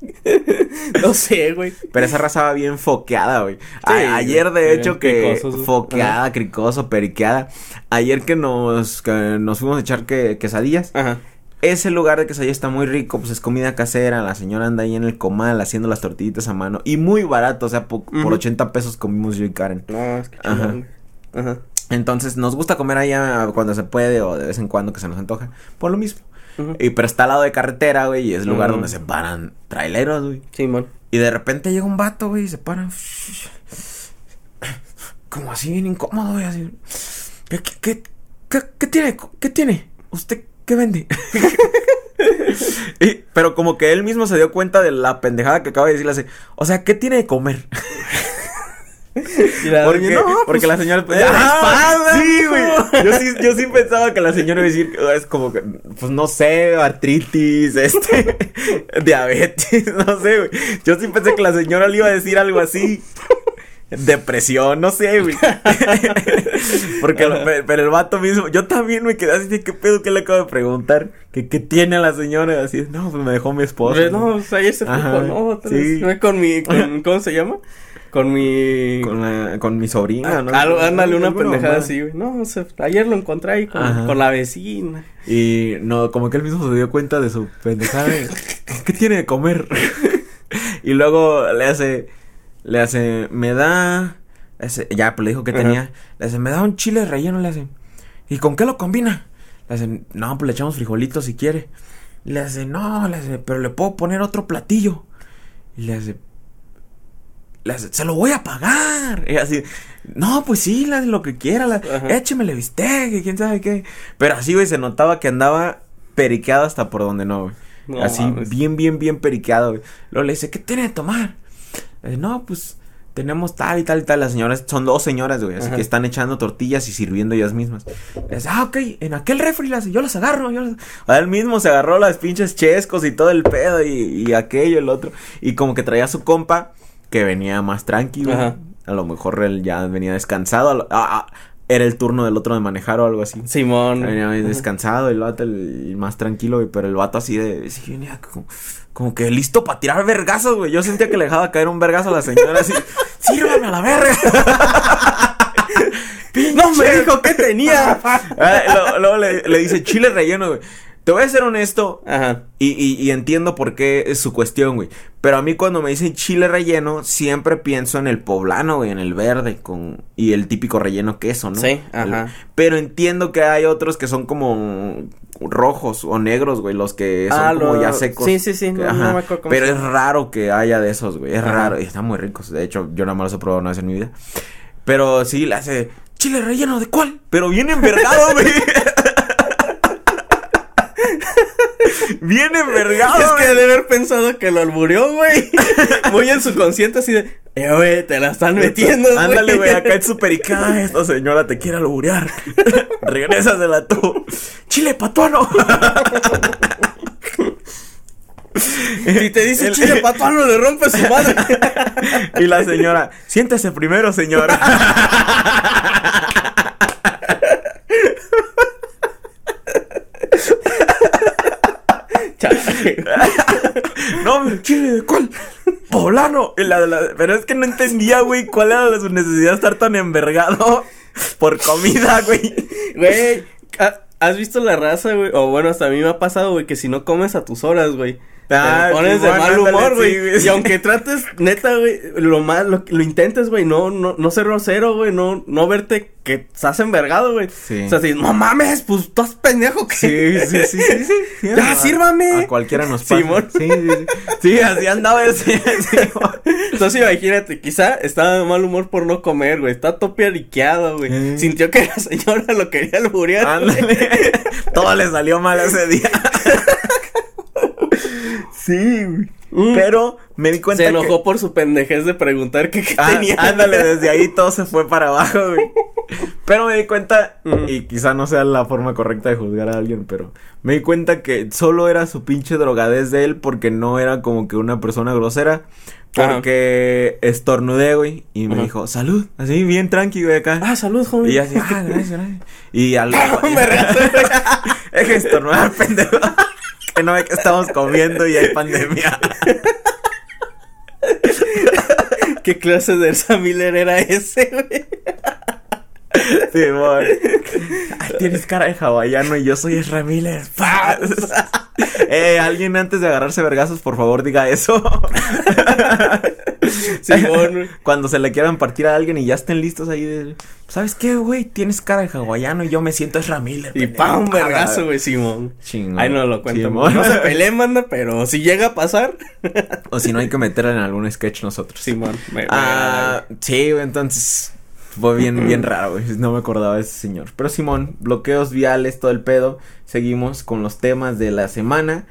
S2: No sé, güey.
S1: Pero esa raza va bien foqueada, güey. Ayer, de hecho, que
S2: cricosos,
S1: foqueada, cricoso, periqueada. Ayer que nos, que nos fuimos a echar que, quesadillas.
S2: Ajá.
S1: Ese lugar de quesadillas está muy rico, pues es comida casera. La señora anda ahí en el comal haciendo las tortillitas a mano. Y muy barato, o sea, po- por
S2: Ujú.
S1: 80 pesos comimos yo y Karen.
S2: No, es que
S1: Ajá.
S2: Ajá.
S1: Entonces, nos gusta comer allá cuando se puede o de vez en cuando que se nos antoja. Por lo mismo. Y, pero está al lado de carretera, güey, y es lugar donde se paran traileros, güey.
S2: Simón.
S1: Y de repente llega un vato, güey, y se para. Como así bien incómodo, güey, así. ¿Qué, qué, qué, qué, qué tiene? ¿Qué tiene? ¿Usted qué vende? Y- pero como que él mismo se dio cuenta de la pendejada que acaba de decirle así. O sea, ¿qué tiene de comer? Porque,
S2: pues,
S1: la señora
S2: la
S1: ¡Ah! Sí, güey. Yo sí, yo sí pensaba que la señora iba a decir es como que, pues no sé, artritis, este, diabetes, no sé, güey. Yo sí pensé que la señora le iba a decir algo así. Depresión, no sé, güey. Porque, pero el vato mismo, yo también me quedé así de qué pedo que le acabo de preguntar. ¿Qué, qué tiene la señora? Así, no, pues me dejó mi esposa.
S2: Pues, no, pues, ayer se fue con otra.
S1: sí.
S2: Fue con mi, con, ¿cómo se llama? Con mi...
S1: Con, la- con mi sobrina, ¿no?
S2: Algo- ándale, una pendejada
S1: mamá.
S2: así, güey. No, ayer lo encontré ahí con, la vecina.
S1: Y no, como que él mismo se dio cuenta de su pendejada. de, ¿Qué tiene de comer? y luego le hace, le hace, me da, le hace- ya, pues le dijo que
S2: Ajá.
S1: tenía, le hace, me da un chile relleno, le hace, ¿y con qué lo combina? Le hace, no, pues le echamos frijolitos si quiere. Le hace, no, le hace, pero le puedo poner otro platillo. Y le hace, se lo voy a pagar. Y así, no, pues sí, hace lo que quiera, la, échemele bistec, y quién sabe qué. Pero así, güey, se notaba que andaba periqueado hasta por donde no, güey.
S2: No
S1: así,
S2: mames.
S1: bien, bien, bien periqueado, güey. Luego le dice, ¿qué tiene de tomar? Le dice, no, pues, tenemos tal y tal y tal. Las señoras, son dos señoras, güey, así
S2: Ajá.
S1: que están echando tortillas y sirviendo ellas mismas. Le dice, ah, ok, en aquel refri las, yo las agarro, yo las... A él mismo se agarró las pinches chescos y todo el pedo y, y aquello, el otro. Y como que traía a su compa que venía más tranquilo.
S2: Ajá.
S1: A lo mejor él ya venía descansado. a lo- era el turno del otro de manejar o algo así.
S2: Simón.
S1: Venía descansado, el vato el, el más tranquilo, güey, pero el vato así de, sí, venía como, como que listo para tirar vergazos, güey. Yo sentía que le dejaba caer un vergazo a la señora así, sírvame a la verga.
S2: No me dijo que tenía.
S1: Ah, Luego le, le dice chile relleno, güey. Te voy a ser honesto
S2: Ajá.
S1: y, y, y entiendo por qué es su cuestión, güey. Pero a mí cuando me dicen chile relleno, siempre pienso en el poblano, güey, en el verde con y el típico relleno queso, ¿no?
S2: Sí,
S1: El-
S2: ajá.
S1: pero entiendo que hay otros que son como rojos o negros, güey, los que son
S2: Ah,
S1: como
S2: lo-
S1: ya secos.
S2: sí, sí, sí, no
S1: Ajá.
S2: me acuerdo cómo
S1: Pero es raro que haya de esos, güey. Es
S2: Ajá.
S1: raro y están muy ricos. De hecho, yo nada más los he probado una vez en mi vida. Pero sí, le hace chile relleno de cuál? Pero bien envergado, güey. Bien envergado.
S2: es que
S1: güey.
S2: debe haber pensado que lo alburió, güey. Muy en su consciente así de, eh, güey, te la están metiendo, güey.
S1: Ándale, güey, acá en su pericada, esta señora te quiere alburear. Regrésasela tú. Chile patuano.
S2: Si te dice
S1: El-
S2: chile patuano, le rompe su madre.
S1: y la señora, siéntese primero, señora. no, chile de cuál? Poblano. La pero es que no entendía, güey, cuál era su necesidad de estar tan envergado por comida, güey.
S2: Güey, ¿ha- ¿has visto la raza, güey? O bueno, hasta a mí me ha pasado, güey, que si no comes a tus horas, güey.
S1: Ah,
S2: te pones de mal humor,
S1: sí,
S2: güey.
S1: güey,
S2: y
S1: sí.
S2: aunque trates, neta, güey, lo mal, lo, lo intentes, güey, no, no, no ser grosero, güey, no, no verte que estás envergado, güey.
S1: Sí.
S2: O sea, si, no mames, pues estás pendejo, que
S1: Sí, sí, sí, sí, sí. sí.
S2: Ya, sírvame.
S1: A cualquiera nos pasa.
S2: Simón.
S1: Sí, sí, sí. Sí, así andaba ese.
S2: Entonces imagínate, quizá estaba de mal humor por no comer, güey. Está topiariqueado, güey.
S1: Eh.
S2: Sintió que la señora lo quería alburear.
S1: Ándale. Todo le salió mal ese día. Sí, güey.
S2: Mm.
S1: Pero me di cuenta
S2: Se enojó
S1: que...
S2: por su pendejez de preguntar qué, qué
S1: Ah,
S2: tenía.
S1: ándale, desde ahí todo se fue para abajo, güey. Pero me di cuenta,
S2: Ujú.
S1: y quizá no sea la forma correcta de juzgar a alguien, pero me di cuenta que solo era su pinche drogadez de él porque no era como que una persona grosera.
S2: Ajá.
S1: Porque estornudé, güey, y me
S2: Ajá.
S1: dijo, salud, así bien tranqui, güey, acá.
S2: Ah, salud, joven.
S1: Y yo así, ah, gracias, gracias. Y al...
S2: Vergazo.
S1: es que estornudar, pendejo. Que no ve que estamos comiendo y hay pandemia.
S2: ¿Qué clase de Elsa Miller era ese, güey?
S1: Sí. Ay, tienes cara de hawaiano y yo soy Ezra Miller. Paz. eh, alguien antes de agarrarse vergazos, por favor, diga eso.
S2: Simón.
S1: Cuando se le quieran partir a alguien y ya estén listos ahí de... ¿Sabes qué, güey? Tienes cara de hawaiano y yo me siento Ezra Miller.
S2: Y pa, un vergazo, güey, Simón.
S1: Chingón.
S2: Ay, no lo cuento.
S1: Simón.
S2: no se peleen, manda, pero si llega a pasar.
S1: O si no, hay que meterla en algún sketch nosotros.
S2: Simón. me- me
S1: Ah, sí, güey, entonces fue bien, bien raro, güey. No me acordaba de ese señor. Pero Simón, bloqueos viales, todo el pedo. Seguimos con los temas de la semana.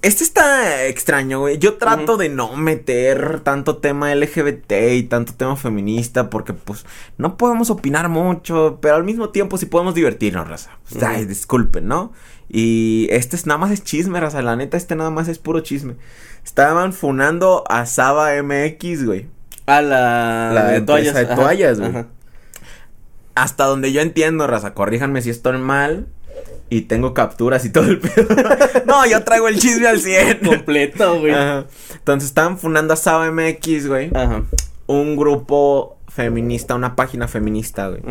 S1: Este está extraño, güey. Yo trato de no meter tanto tema LGBT y tanto tema feminista porque, pues, no podemos opinar mucho, pero al mismo tiempo sí podemos divertirnos, raza. Ay, disculpen, ¿no? Y este es nada más es chisme, raza. La neta, este nada más es puro chisme. Estaban funando a Saba MX, güey.
S2: A la,
S1: La
S2: de toallas.
S1: de toallas, güey. Hasta donde yo entiendo, raza, corríjanme si estoy mal. Y tengo capturas y todo el pedo. no, yo traigo el chisme al 100.
S2: Completo, güey.
S1: Ajá. Entonces estaban fundando a Saba MX, güey.
S2: Ajá.
S1: Un grupo feminista, una página feminista, güey.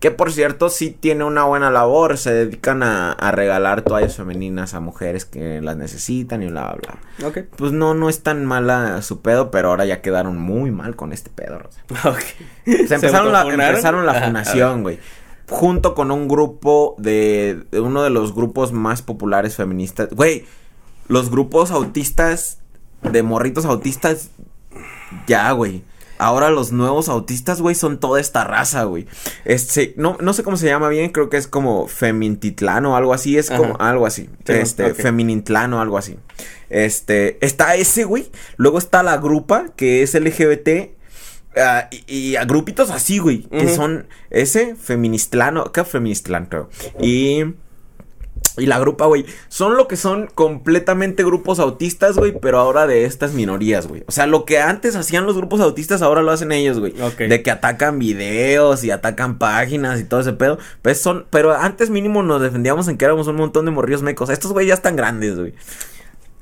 S1: Que por cierto sí tiene una buena labor. Se dedican a, a regalar toallas femeninas a mujeres que las necesitan y bla, bla, bla.
S2: Ok.
S1: Pues no, no es tan mala su pedo, pero ahora ya quedaron muy mal con este pedo, raza.
S2: Ok.
S1: Se empezaron, la,
S2: autofunaron?
S1: empezaron la
S2: Ajá,
S1: funación, güey. Junto con un grupo de, de uno de los grupos más populares feministas. Güey, los grupos autistas, de morritos autistas, ya, güey. Ahora los nuevos autistas, güey, son toda esta raza, güey. Este, no, no sé cómo se llama bien, creo que es como Femintitlán o algo así, es
S2: Ajá.
S1: como algo así.
S2: Sí,
S1: este,
S2: ok.
S1: Feminitlán o algo así. Este, está ese, güey. Luego está la grupa, que es LGBT. ah, y, y a grupitos así, güey. Que son ese, feministlano. ¿Qué feministlán, creo? Y. Y la grupa, güey, son lo que son completamente grupos autistas, güey, pero ahora de estas minorías, güey. O sea, lo que antes hacían los grupos autistas, ahora lo hacen ellos, güey.
S2: Ok.
S1: De que atacan videos y atacan páginas y todo ese pedo. Pues son, pero antes mínimo nos defendíamos en que éramos un montón de morrillos mecos. Estos güey ya están grandes, güey.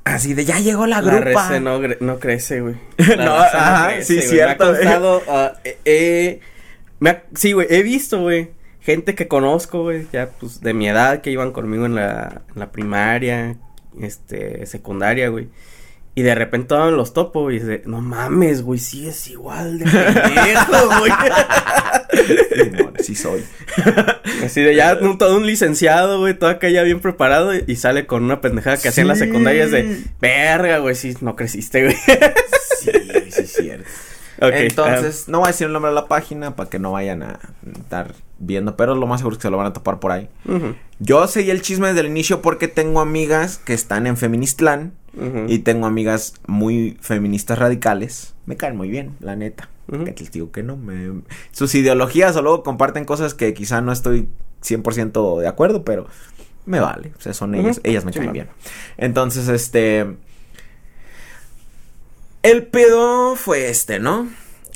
S1: Así de ya llegó la,
S2: La
S1: grupa.
S2: raza no, no crece, güey.
S1: No,
S2: raza
S1: ajá, sí,
S2: güey.
S1: cierto,
S2: Me ha costado, ah, eh, eh, me ha- sí, güey, he visto, güey, gente que conozco, güey, ya, pues, de mi edad, que iban conmigo en la, en la primaria, este, secundaria, güey. Y de repente todos los topo, güey, y dice, no mames, güey, sí es igual de pendejo, güey.
S1: Sí soy.
S2: Así de ya un- todo un licenciado, güey, todo acá ya bien preparado y, y sale con una pendejada que hacía en las
S1: Sí.
S2: secundarias de verga, güey, sí, no creciste, güey.
S1: Sí, sí, es cierto.
S2: Ok,
S1: Entonces, no voy a decir el nombre de la página para que no vayan a estar viendo, pero lo más seguro es que se lo van a topar por ahí.
S2: ah,
S1: Yo seguí el chisme desde el inicio porque tengo amigas que están en Feministlán
S2: ujú.
S1: y tengo amigas muy feministas radicales. Me caen muy bien, la neta. Que les digo que no. me- Sus ideologías o luego comparten cosas que quizá no estoy 100% de acuerdo, pero me vale. O sea, son ellas, ellas me caen bien. Entonces, este... El pedo fue este, ¿no?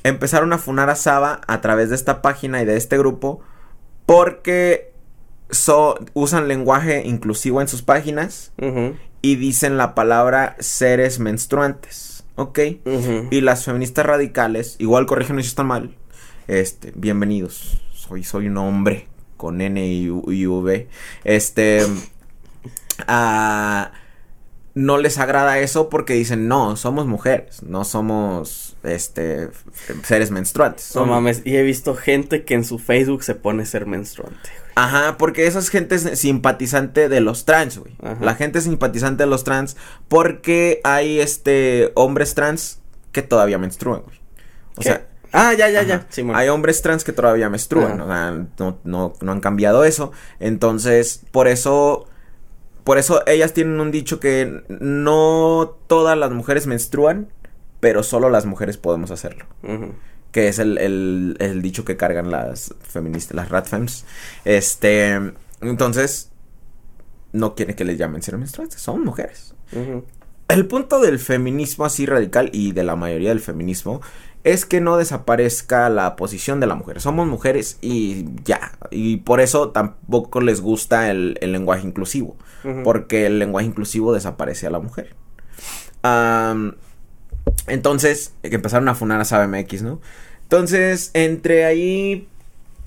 S1: Empezaron a funar a Saba a través de esta página y de este grupo porque so- usan lenguaje inclusivo en sus páginas y dicen la palabra seres menstruantes, ¿ok? Y las feministas radicales, igual corrígeme si están mal, este, bienvenidos, soy, soy un hombre con N y, V, este, ah, no les agrada eso porque dicen, no, somos mujeres, no somos, este, seres menstruantes.
S2: No mames, y he visto gente que en su Facebook se pone ser menstruante. güey.
S1: Ajá, porque esa es gente simpatizante de los trans, güey.
S2: Ajá.
S1: La gente es simpatizante de los trans porque hay, este, hombres trans que todavía menstruan, güey. O
S2: ¿Qué?
S1: sea,
S2: ah, ya, ya,
S1: Ajá.
S2: ya. Simón.
S1: hay hombres trans que todavía menstruan, o sea, no, no, no han cambiado eso. Entonces, por eso, por eso ellas tienen un dicho que no todas las mujeres menstruan, pero solo las mujeres podemos hacerlo. Que es el, el, el dicho que cargan las feministas, las ratfems. Este, entonces, no quiere que les llamen ser menstruantes, son mujeres. El punto del feminismo así radical y de la mayoría del feminismo es que no desaparezca la posición de la mujer. Somos mujeres y ya. Y por eso tampoco les gusta el, el lenguaje inclusivo. Porque el lenguaje inclusivo desaparece a la mujer. Entonces, que empezaron a funar a SabeMX, ¿no? Entonces, entre ahí,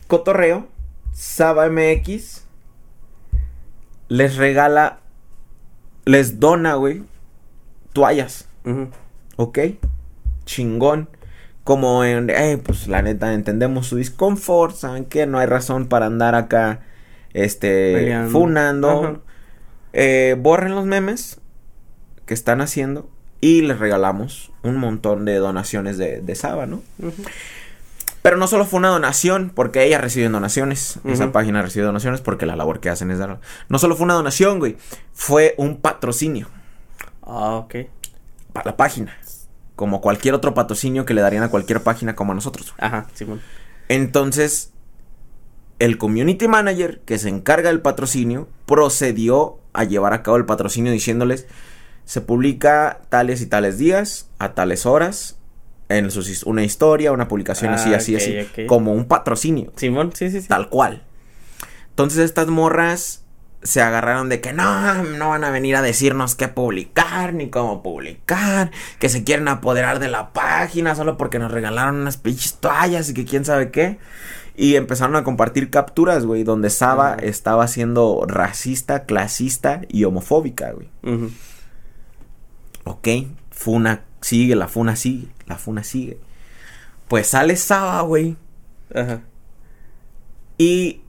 S1: cotorreo, Saba MX les regala, les dona, güey, toallas. ¿ok? Chingón. Como en, eh, pues la neta, entendemos su disconfort, ¿saben qué? No hay razón para andar acá, este,
S2: Peleando.
S1: funando. Eh, borren los memes que están haciendo y les regalamos un montón de donaciones de, de Saba, ¿no? Pero no solo fue una donación, porque ella recibe donaciones. Esa página recibe donaciones porque la labor que hacen es dar. No solo fue una donación, güey. Fue un patrocinio
S2: Ah, ok.
S1: para la página. Como cualquier otro patrocinio que le darían a cualquier página como a nosotros. güey.
S2: Ajá, Simón.
S1: Entonces, el community manager que se encarga del patrocinio procedió a llevar a cabo el patrocinio diciéndoles se publica tales y tales días a tales horas en sus una historia, una publicación así,
S2: Ah,
S1: así,
S2: ok,
S1: así, como un patrocinio,
S2: Simón, sí, sí, sí.
S1: tal cual. Entonces estas morras se agarraron de que no, no van a venir a decirnos qué publicar ni cómo publicar, que se quieren apoderar de la página solo porque nos regalaron unas pinches toallas y que quién sabe qué. Y empezaron a compartir capturas, güey, donde Saba estaba siendo racista, clasista y homofóbica, güey. Ok, Funa sigue, la Funa sigue, la Funa sigue. Pues sale Saba, güey,
S2: Ajá.
S1: y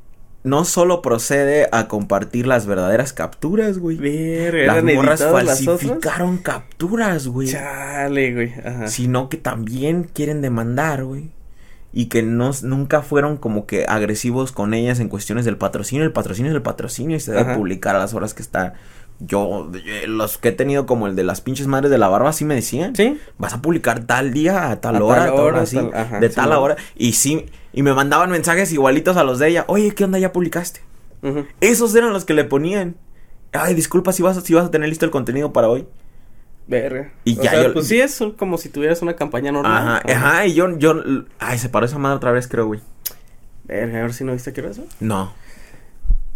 S1: no solo procede a compartir las verdaderas capturas, güey. Las
S2: ¿eran
S1: morras
S2: las
S1: falsificaron capturas, güey.
S2: Chale, güey. Ajá.
S1: Sino que también quieren demandar, güey. Y que no, nunca fueron como que agresivos con ellas en cuestiones del patrocinio. El patrocinio es el patrocinio y se debe
S2: Ajá.
S1: publicar a las horas que está. Yo, eh, los que he tenido como el de las pinches madres de la barba, sí me decían.
S2: ¿Sí?
S1: Vas a publicar tal día, a tal
S2: A
S1: hora,
S2: tal
S1: hora,
S2: hora,
S1: así,
S2: tal- ajá,
S1: de
S2: sí,
S1: tal hora. Y sí, y me mandaban mensajes igualitos a los de ella. Oye, ¿qué onda? Ya publicaste. Esos eran los que le ponían. Ay, disculpa si vas, a- si vas a tener listo el contenido para hoy.
S2: Verga.
S1: Y
S2: O
S1: ya
S2: sea,
S1: yo-
S2: Pues sí, es como si tuvieras una campaña normal.
S1: Ajá, ajá, y yo, yo, ay, se paró esa madre otra vez, creo, güey.
S2: Verga, a ver si no viste qué era eso.
S1: No,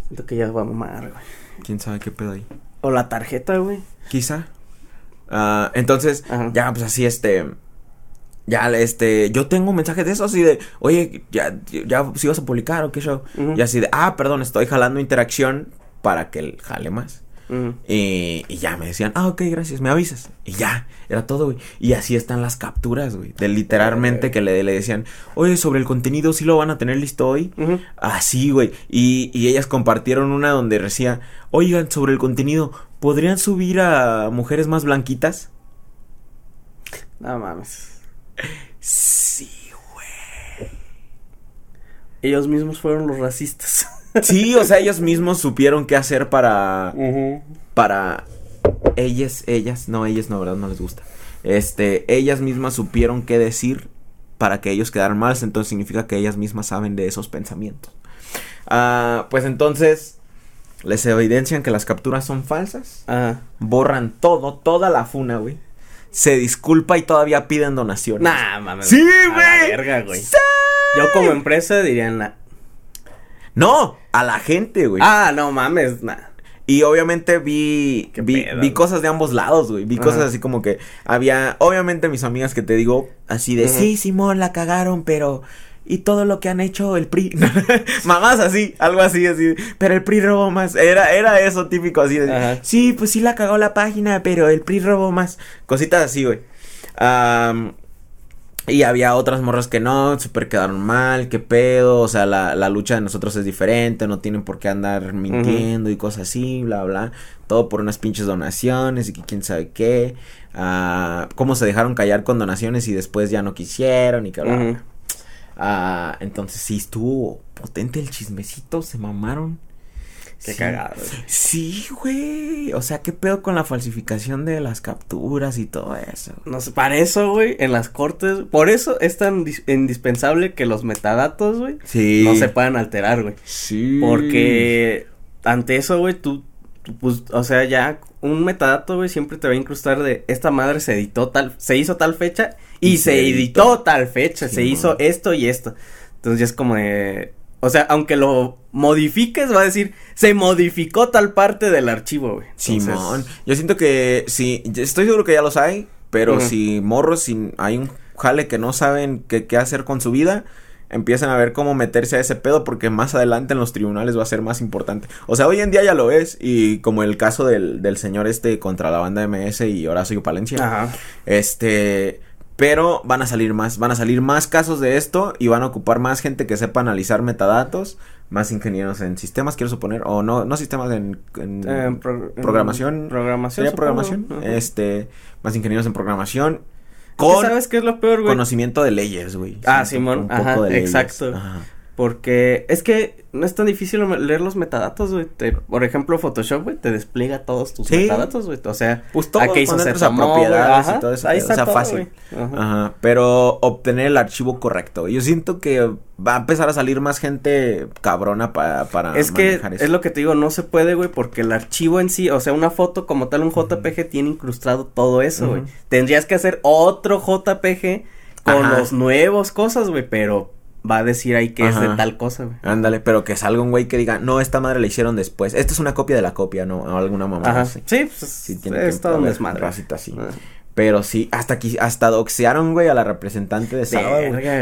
S2: Siento que ya va a mamar, güey.
S1: quién sabe qué pedo ahí.
S2: O la tarjeta, güey.
S1: Quizá. Ah, entonces,
S2: Ajá.
S1: ya, pues así, este. Ya, este. Yo tengo mensajes de esos así de. Oye, ya, ya, si vas a publicar o qué show. Y así de. Ah, perdón, estoy jalando interacción para que él jale más.
S2: Ujú.
S1: Y, y ya me decían, ah, ok, gracias, me avisas. Y ya, era todo, güey. Y así están las capturas, güey. De literalmente que le, le decían, oye, sobre el contenido, ¿sí lo van a tener listo hoy? Así, güey. Y, y ellas compartieron una donde decía, oigan, sobre el contenido, ¿podrían subir a mujeres más blanquitas?
S2: No mames.
S1: Sí,
S2: Ellos mismos fueron los racistas.
S1: Sí, o sea, ellos mismos supieron qué hacer para. Para. Ellas, ellas, no, ellas no, ¿verdad? No les gusta. Este, ellas mismas supieron qué decir para que ellos quedaran mal. Entonces significa que ellas mismas saben de esos pensamientos. Ah, pues entonces. Les evidencian que las capturas son falsas.
S2: Ajá.
S1: borran todo, toda la funa, güey. Se disculpa y todavía piden donaciones.
S2: Nah, mames.
S1: Sí,
S2: la
S1: güey.
S2: verga, güey.
S1: Sí.
S2: Yo como empresa diría nah.
S1: No, a la gente, güey.
S2: Ah, no mames.
S1: Y obviamente vi vi, vi cosas de ambos lados, güey. Vi cosas así como que había, obviamente mis amigas que te digo, así de, sí, Simón, la cagaron, pero... Y todo lo que han hecho el PRI. Mamás así, algo así, así. Pero el PRI robó más. Era, era eso típico así de.
S2: Ajá.
S1: Sí, pues sí la cagó la página, pero el PRI robó más. Cositas así, güey. Am, y había otras morras que no, súper quedaron mal, qué pedo, o sea, la, la lucha de nosotros es diferente, no tienen por qué andar mintiendo y cosas así, bla, bla. Todo por unas pinches donaciones y que quién sabe qué. Ah, cómo se dejaron callar con donaciones y después ya no quisieron y que bla, bla. Ah, entonces sí estuvo potente el chismecito, se mamaron.
S2: Qué
S1: Sí.
S2: cagado. güey.
S1: Sí, güey. O sea, ¿qué pedo con la falsificación de las capturas y todo eso?
S2: No sé, para eso, güey, en las cortes, por eso es tan dis- indispensable que los metadatos, güey,
S1: Sí.
S2: no se puedan alterar, güey.
S1: Sí.
S2: Porque ante eso, güey, tú, tú, pues, o sea, ya un metadato, güey, siempre te va a incrustar de esta madre se editó tal, se hizo tal fecha y,
S1: Y
S2: se, editó.
S1: editó.
S2: tal fecha, se hizo esto y esto. Entonces ya es como de, o sea, aunque lo modifiques, va a decir, se modificó tal parte del archivo, güey. Entonces,
S1: Simón. Yo siento que sí, estoy seguro que ya los hay, pero si morros, si hay un jale que no saben qué, qué hacer con su vida, empiezan a ver cómo meterse a ese pedo porque más adelante en los tribunales va a ser más importante. O sea, hoy en día ya lo es y como el caso del, del señor este contra la banda MS y Horacio Palencia.
S2: Ajá.
S1: Este, pero van a salir más, van a salir más casos de esto y van a ocupar más gente que sepa analizar metadatos, más ingenieros en sistemas, quiero suponer, o no, no sistemas en, en
S2: Eh, pro-
S1: programación.
S2: Programación.
S1: ¿Sería
S2: supongo.
S1: programación? Este, más ingenieros en programación.
S2: ¿Qué
S1: Con
S2: ¿Sabes qué es lo peor, güey?
S1: conocimiento de leyes, güey.
S2: Ah, Simón, ajá,
S1: de
S2: exacto.
S1: Ajá.
S2: Porque es que no es tan difícil leer los metadatos, güey. Por ejemplo, Photoshop, güey, te despliega todos tus
S1: Sí.
S2: metadatos, güey. O sea,
S1: Pues todo,
S2: a qué hizo se tomó,
S1: propiedades y todo eso,
S2: Ahí
S1: o sea,
S2: todo,
S1: fácil.
S2: Ajá.
S1: Ajá, pero obtener el archivo correcto. Yo siento que va a empezar a salir más gente cabrona pa- para
S2: Es que
S1: manejar eso.
S2: es lo que te digo, no se puede, güey, porque el archivo en sí, o sea, una foto como tal, un JPG tiene incrustado todo eso, güey. Tendrías que hacer otro JPG con
S1: Ajá.
S2: los nuevos cosas, güey, pero va a decir ahí que es de tal cosa, güey.
S1: Ándale, pero que salga un güey que diga, no, esta madre la hicieron después. Esta es una copia de la copia, ¿no? O alguna mamá.
S2: Ajá.
S1: así.
S2: Sí, pues
S1: Sí, tiene
S2: es
S1: que
S2: todo un desmadre.
S1: racita así.
S2: Ajá.
S1: Pero sí, hasta aquí, hasta doxearon, güey, a la representante de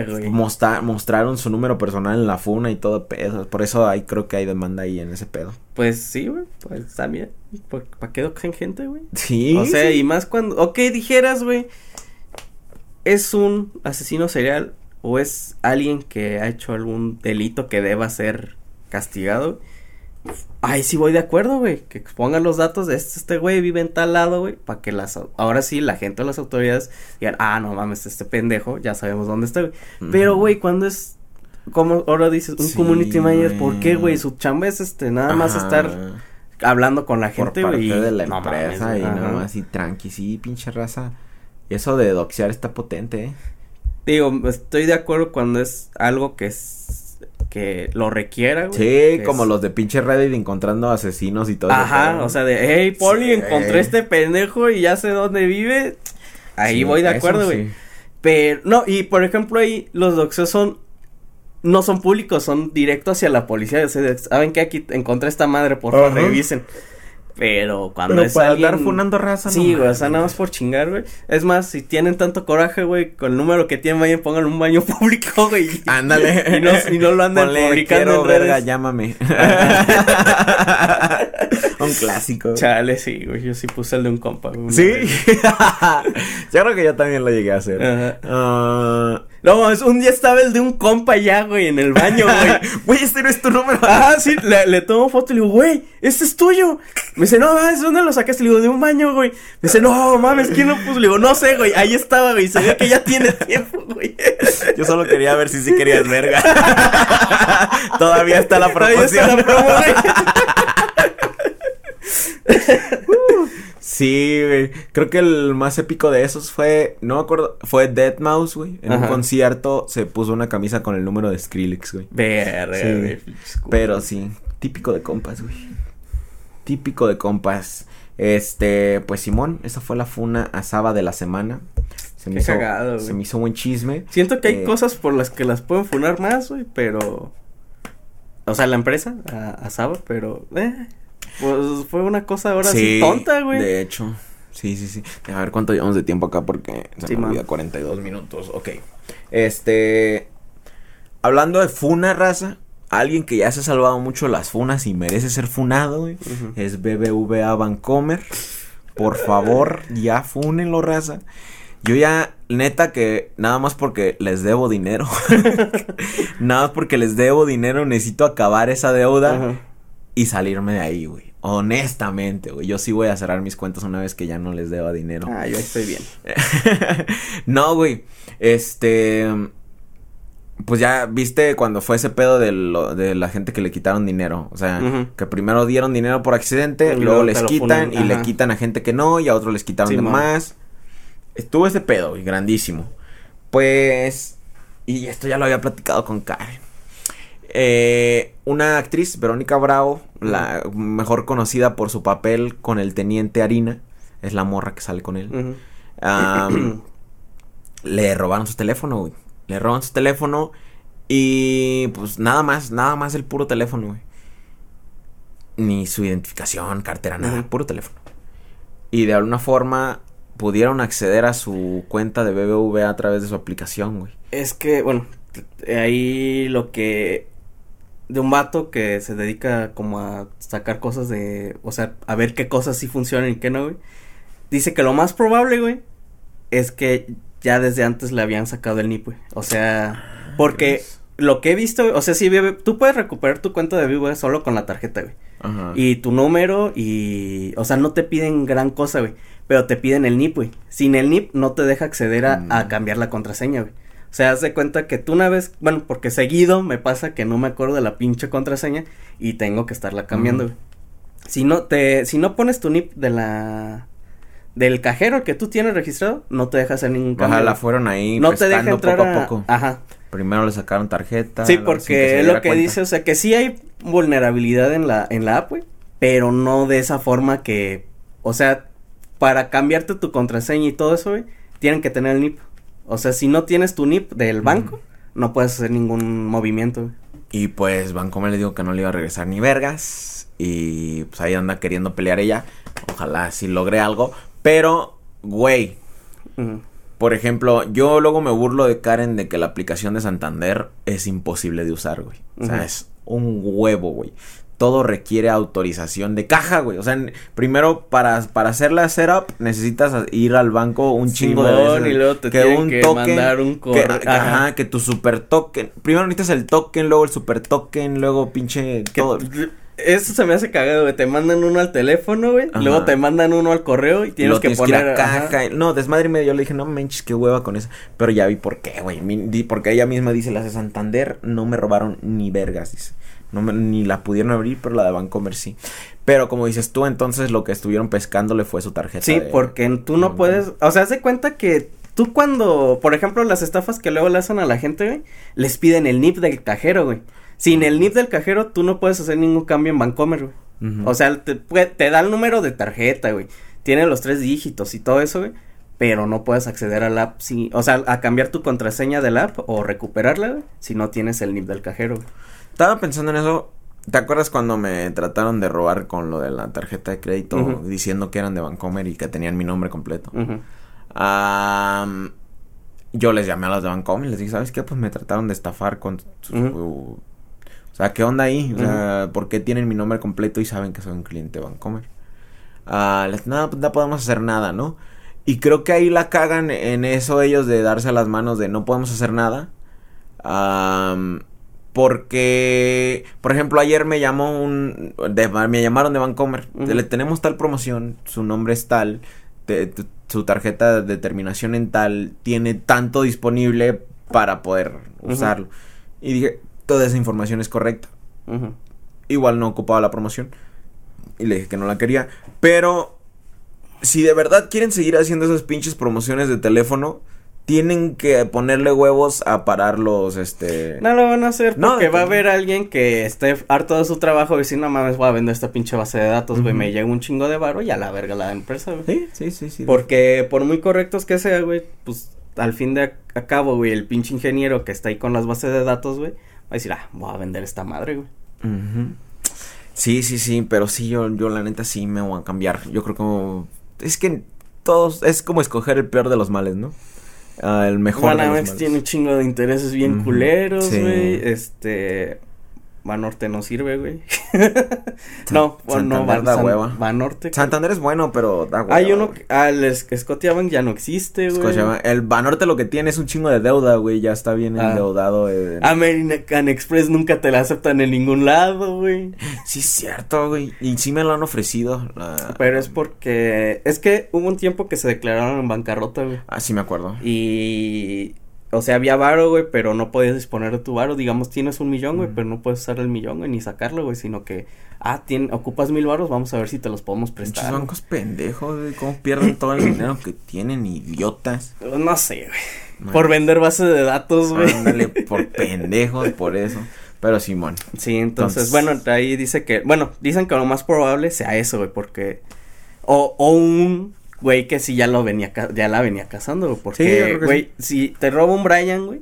S1: güey. Mostra- mostraron su número personal en la funa y todo pedo. Por eso hay, creo que hay demanda ahí en ese pedo.
S2: Pues sí, güey, pues también. ¿Para qué doxen gente, güey?
S1: Sí.
S2: O sea,
S1: sí.
S2: y más cuando, ok, dijeras, güey, es un asesino serial o es alguien que ha hecho algún delito que deba ser castigado. Ay, sí voy de acuerdo, güey, que expongan los datos de este, este güey vive en tal lado, güey, para que las, ahora sí la gente o las autoridades digan, ah, no mames, este pendejo, ya sabemos dónde está, güey. Pero, güey, cuando es, como ahora dices, un
S1: Sí,
S2: community manager, ¿por qué,
S1: güey.
S2: Su chamba es, este, nada más estar hablando con la
S1: por
S2: gente,
S1: parte
S2: güey. y
S1: de la
S2: no
S1: empresa y nada más y tranqui, sí, pinche raza. Eso de doxear está potente, ¿eh?
S2: Digo, estoy de acuerdo cuando es algo que es que lo requiera, güey.
S1: Sí, como
S2: es-
S1: los de pinche Reddit encontrando asesinos y todo eso.
S2: Ajá, o sea, de, hey, Poli,
S1: Sí.
S2: encontré este pendejo y ya sé dónde vive. Ahí voy de acuerdo, güey. Pero, no, y por ejemplo ahí los doxeos son, no son públicos, son directos hacia la policía. O sea, saben que aquí encontré esta madre, por favor, revisen. Pero cuando
S1: Pero
S2: es
S1: para
S2: alguien...
S1: andar funando raza, no
S2: Sí, güey, o sea, nada más por chingar, güey. Es más, si tienen tanto coraje, güey, con el número que tienen, vayan, pongan un baño público, güey.
S1: Ándale.
S2: Y no- y no lo anden
S1: Ponle,
S2: publicando
S1: "Quiero,
S2: en redes".
S1: verga, llámame. un clásico.
S2: Chale, sí, güey, yo sí puse el de un compa.
S1: Sí. yo creo que yo también lo llegué a hacer.
S2: Ajá.
S1: Ah,
S2: No, es un día estaba el de un compa ya, güey, en el baño, güey.
S1: Güey, este no es tu número.
S2: Ah, sí, le, le tomo foto y le digo, güey, este es tuyo. Me dice, no, mames, ¿dónde lo sacaste? Le digo, de un baño, güey. Me dice, no, mames, ¿quién lo puso? Le digo, no sé, güey, ahí estaba, güey, se ve que ya tiene tiempo, güey.
S1: Yo solo quería ver si sí querías verga. Todavía está la
S2: Todavía está
S1: promoción.
S2: la promo, güey.
S1: Sí, güey. Creo que el más épico de esos fue, no me acuerdo, fue Deadmau5, güey. En un concierto se puso una camisa con el número de Skrillex, güey.
S2: Verga,
S1: Sí.
S2: güey. pinches culos.
S1: Pero sí, típico de compas, güey. Típico de compas. Este, pues Simón, esa fue la funa asaba de la semana. Se me
S2: Qué
S1: hizo,
S2: cagado,
S1: se me hizo buen chisme.
S2: Siento que hay
S1: Eh,
S2: cosas por las que las pueden funar más, güey, pero... O sea, la empresa, a, a Saba, pero... Eh, pues fue una cosa ahora sí, tonta, güey.
S1: De hecho. Sí, sí, sí. A ver cuánto llevamos de tiempo acá porque se
S2: Sí,
S1: me olvida 42 minutos. Ok. Este. Hablando de funa raza. Alguien que ya se ha salvado mucho las funas y merece ser funado, güey. Es BBVA Vancomer. Por favor, ya funenlo, raza. Yo ya, neta, que nada más porque les debo dinero. nada más porque les debo dinero, necesito acabar esa deuda
S2: Ajá.
S1: Y salirme de ahí, güey. Honestamente, güey. Yo sí voy a cerrar mis cuentas una vez que ya no les deba dinero.
S2: Ah, yo estoy bien.
S1: no, güey. Este. pues ya viste cuando fue ese pedo de, lo- de la gente que le quitaron dinero. O sea, que primero dieron dinero por accidente, luego
S2: luego
S1: les quitan
S2: ponen,
S1: y le quitan a gente que no y a otros les quitaron
S2: Sí,
S1: de más. Estuvo ese pedo, güey, grandísimo. Pues, y esto ya lo había platicado con Karen. Eh, una actriz, Verónica Bravo, la mejor conocida por su papel con el teniente Harina, es la morra que sale con él. Le robaron su teléfono, güey. Le roban su teléfono y pues nada más, nada más el puro teléfono, güey. Ni su identificación, cartera, nada,
S2: Ujú.
S1: puro teléfono. Y de alguna forma pudieron acceder a su cuenta de BBVA a través de su aplicación, güey.
S2: Es que, bueno, ahí lo que... De un vato que se dedica como a sacar cosas de... O sea, a ver qué cosas sí funcionan y qué no, güey. Dice que lo más probable, güey, es que ya desde antes le habían sacado el NIP, güey. O sea, porque
S1: ¿ves?
S2: lo que he visto, o sea, sí, tú puedes recuperar tu cuenta de BBVA solo con la tarjeta, güey.
S1: Ajá.
S2: Y tu número y... O sea, no te piden gran cosa, güey. Pero te piden el NIP, güey. Sin el NIP no te deja acceder a, a
S1: Mm.
S2: cambiar la contraseña, güey. O sea, haz de cuenta que tú una vez... Bueno, porque seguido me pasa que no me acuerdo de la pinche contraseña y tengo que estarla cambiando. Si no te... Si no pones tu NIP de la... Del cajero que tú tienes registrado, no te deja hacer ningún cambio.
S1: Ojalá fueron ahí
S2: no te deja entrar
S1: poco
S2: a...
S1: a poco.
S2: Ajá.
S1: Primero le sacaron tarjeta.
S2: Sí, porque es lo que
S1: cuenta.
S2: dice, o sea, que sí hay vulnerabilidad en la, en la app, güey, pero no de esa forma que, o sea, para cambiarte tu contraseña y todo eso, güey, tienen que tener el NIP. O sea, si no tienes tu NIP del banco, no puedes hacer ningún movimiento.
S1: Y pues Vancomer le dijo que no le iba a regresar ni vergas. Y pues ahí anda queriendo pelear ella. Ojalá sí logre algo. Pero, güey, por ejemplo, yo luego me burlo de Karen de que la aplicación de Santander es imposible de usar, güey. O sea, es un huevo, güey. Todo requiere autorización de caja, güey. O sea, primero para, para hacer la setup necesitas ir al banco un chingo de veces.
S2: y luego te tienen que mandar un
S1: que- ajá.
S2: Ajá.
S1: que tu super token. Primero necesitas el token, luego el super token, luego pinche
S2: Que-
S1: todo.
S2: Eso se me hace cagado, güey. Te mandan uno al teléfono, güey.
S1: Ajá.
S2: Luego te mandan uno al correo y tienes que
S1: ir
S2: poner.
S1: a
S2: ajá.
S1: caja. No, desmadre y medio. Yo le dije, no manches, qué hueva con eso. Pero ya vi por qué, güey. Porque ella misma dice, las de Santander no me robaron ni vergas, dice. No me- ni la pudieron abrir, pero la de Bancomer sí. Pero como dices tú, entonces lo que estuvieron pescándole fue su tarjeta.
S2: Sí,
S1: de-
S2: porque tú no
S1: de-
S2: puedes, o sea, haz de cuenta que tú cuando, por ejemplo, las estafas que luego le hacen a la gente, güey, les piden el NIP del cajero, güey. Sin el NIP del cajero, tú no puedes hacer ningún cambio en Bancomer, güey. O sea, te, da el número de tarjeta, güey. Tiene los tres dígitos y todo eso, güey. Pero no puedes acceder al app, si, o sea, a cambiar tu contraseña del app o recuperarla, güey, si no tienes el NIP del cajero, güey.
S1: Estaba pensando en eso. ¿Te acuerdas cuando me trataron de robar con lo de la tarjeta de crédito diciendo que eran de Bancomer y que tenían mi nombre completo? Am, yo les llamé a los de Bancomer y les dije, ¿sabes qué? Pues me trataron de estafar con... su-
S2: Ujú.
S1: O sea, ¿qué onda ahí? O sea, ¿por qué tienen mi nombre completo y saben que soy un cliente de Bancomer? Ah, les nada, pues no podemos hacer nada, ¿no? Y creo que ahí la cagan en eso ellos de darse a las manos de no podemos hacer nada. Am, porque, por ejemplo, ayer me llamó un... de- me llamaron de Bancomer.
S2: Ujú.
S1: Le tenemos tal promoción, su nombre es tal, te- su tarjeta de terminación en tal, tiene tanto disponible para poder usarlo. Y dije, toda esa información es correcta. Igual no ocupaba la promoción. Y le dije que no la quería. Pero si de verdad quieren seguir haciendo esas pinches promociones de teléfono, tienen que ponerle huevos a parar los, este...
S2: No lo van a hacer porque va a haber alguien que esté harto de su trabajo y decir, no mames, voy a vender esta pinche base de datos, güey, me llega un chingo de varo y a la verga la empresa, güey.
S1: Sí, sí, sí, sí.
S2: Porque por muy correctos que sea, güey, pues al fin de a, cabo, güey, el pinche ingeniero que está ahí con las bases de datos, güey, va a decir, ah, voy a vender esta madre, güey.
S1: Sí, sí, sí, pero sí, yo, yo la neta sí me voy a cambiar. Yo creo que... Es que todos... Es como escoger el peor de los males, ¿no? Ah, el mejor
S2: Banamex tiene un chingo de intereses bien culeros,
S1: sí.
S2: güey, este... Banorte no sirve, güey. no,
S1: San-
S2: no,
S1: Santander da
S2: San-
S1: hueva.
S2: Banorte.
S1: Santander es bueno, pero da hueva,
S2: Hay uno, que- ah, el Sc- Scotiabank ya no existe, güey.
S1: Escucha, el Banorte lo que tiene es un chingo de deuda, güey. Ya está bien
S2: Ah.
S1: endeudado. eh.
S2: American Express nunca te la aceptan en ningún lado, güey.
S1: Sí, es cierto, güey. Y sí me lo han ofrecido. la-
S2: Pero es porque es que hubo un tiempo que se declararon en bancarrota, güey.
S1: Ah, sí me acuerdo.
S2: Y o sea, había varo, güey, pero no podías disponer de tu varo. Digamos, tienes un millón, güey,
S1: Mm.
S2: pero no puedes usar el millón, güey, ni sacarlo, güey, sino que, ah, tien- ocupas mil varos, vamos a ver si te los podemos prestar. güey.
S1: bancos pendejos, güey. ¿Cómo pierden todo el dinero que tienen, idiotas?
S2: No sé, güey. Por vender base de datos, güey.
S1: Ándale, por pendejos, por eso. Pero Simón.
S2: Sí, entonces,
S1: Entonces-
S2: bueno, ahí dice que, bueno, dicen que lo más probable sea eso, güey, porque, o, o un güey que sí ya lo venía, ya la venía cazando,
S1: Sí,
S2: porque, güey, si te roba un Brian, güey,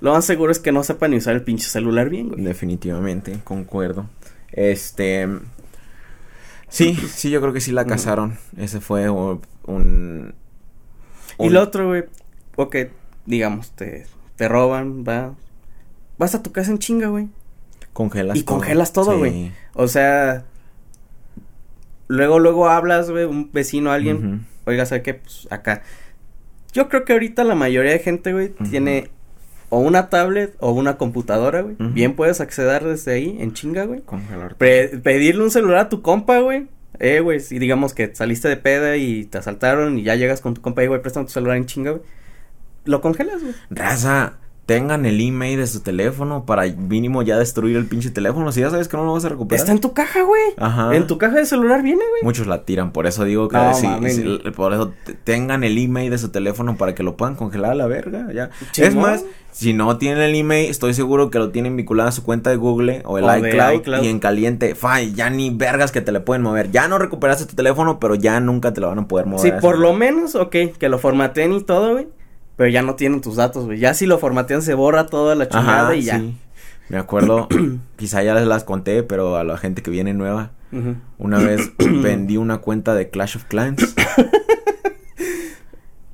S2: lo más seguro es que no sepa ni usar el pinche celular bien, güey.
S1: Definitivamente, concuerdo. Este. Sí, sí, yo creo que sí la
S2: Ujú.
S1: casaron. Ese fue un. un-
S2: Y lo otro, güey, ok, digamos, te, te roban, va, vas a tu casa en chinga, güey,
S1: Congelas
S2: y congelas todo,
S1: Sí.
S2: güey. o sea, luego, luego hablas, güey, un vecino, alguien,
S1: Ujú.
S2: Oiga, ¿sabe qué? Pues acá. Yo creo que ahorita la mayoría de gente, güey, tiene o una tablet o una computadora, güey. Bien puedes acceder desde ahí en chinga, güey. Pedirle un celular a tu compa, güey. Eh, güey, si digamos que saliste de peda y te asaltaron y ya llegas con tu compa y, güey, préstame tu celular en chinga, güey. Lo congelas, güey.
S1: Raza, tengan el email de su teléfono para mínimo ya destruir el pinche teléfono. Si ya sabes que no lo vas a recuperar.
S2: Está en tu caja, güey.
S1: Ajá.
S2: En tu caja de celular viene, güey.
S1: Muchos la tiran, por eso digo que
S2: No,
S1: sí, por eso te- tengan el email de su teléfono para que lo puedan congelar a la verga, ya. Es más, si no tienen el email, estoy seguro que lo tienen vinculado a su cuenta de Google o el
S2: O
S1: iCloud,
S2: iCloud.
S1: y en caliente, fay, ya ni vergas que te le pueden mover. Ya no recuperaste tu teléfono, pero ya nunca te lo van a poder mover.
S2: Sí, por lo menos, ok, que lo formateen y todo, güey. Pero ya no tienen tus datos, güey. Ya si lo formatean se borra toda la chingada
S1: Ajá,
S2: y ya.
S1: sí. Me acuerdo, quizá ya les las conté, pero a la gente que viene nueva. Una vez vendí una cuenta de Clash of Clans.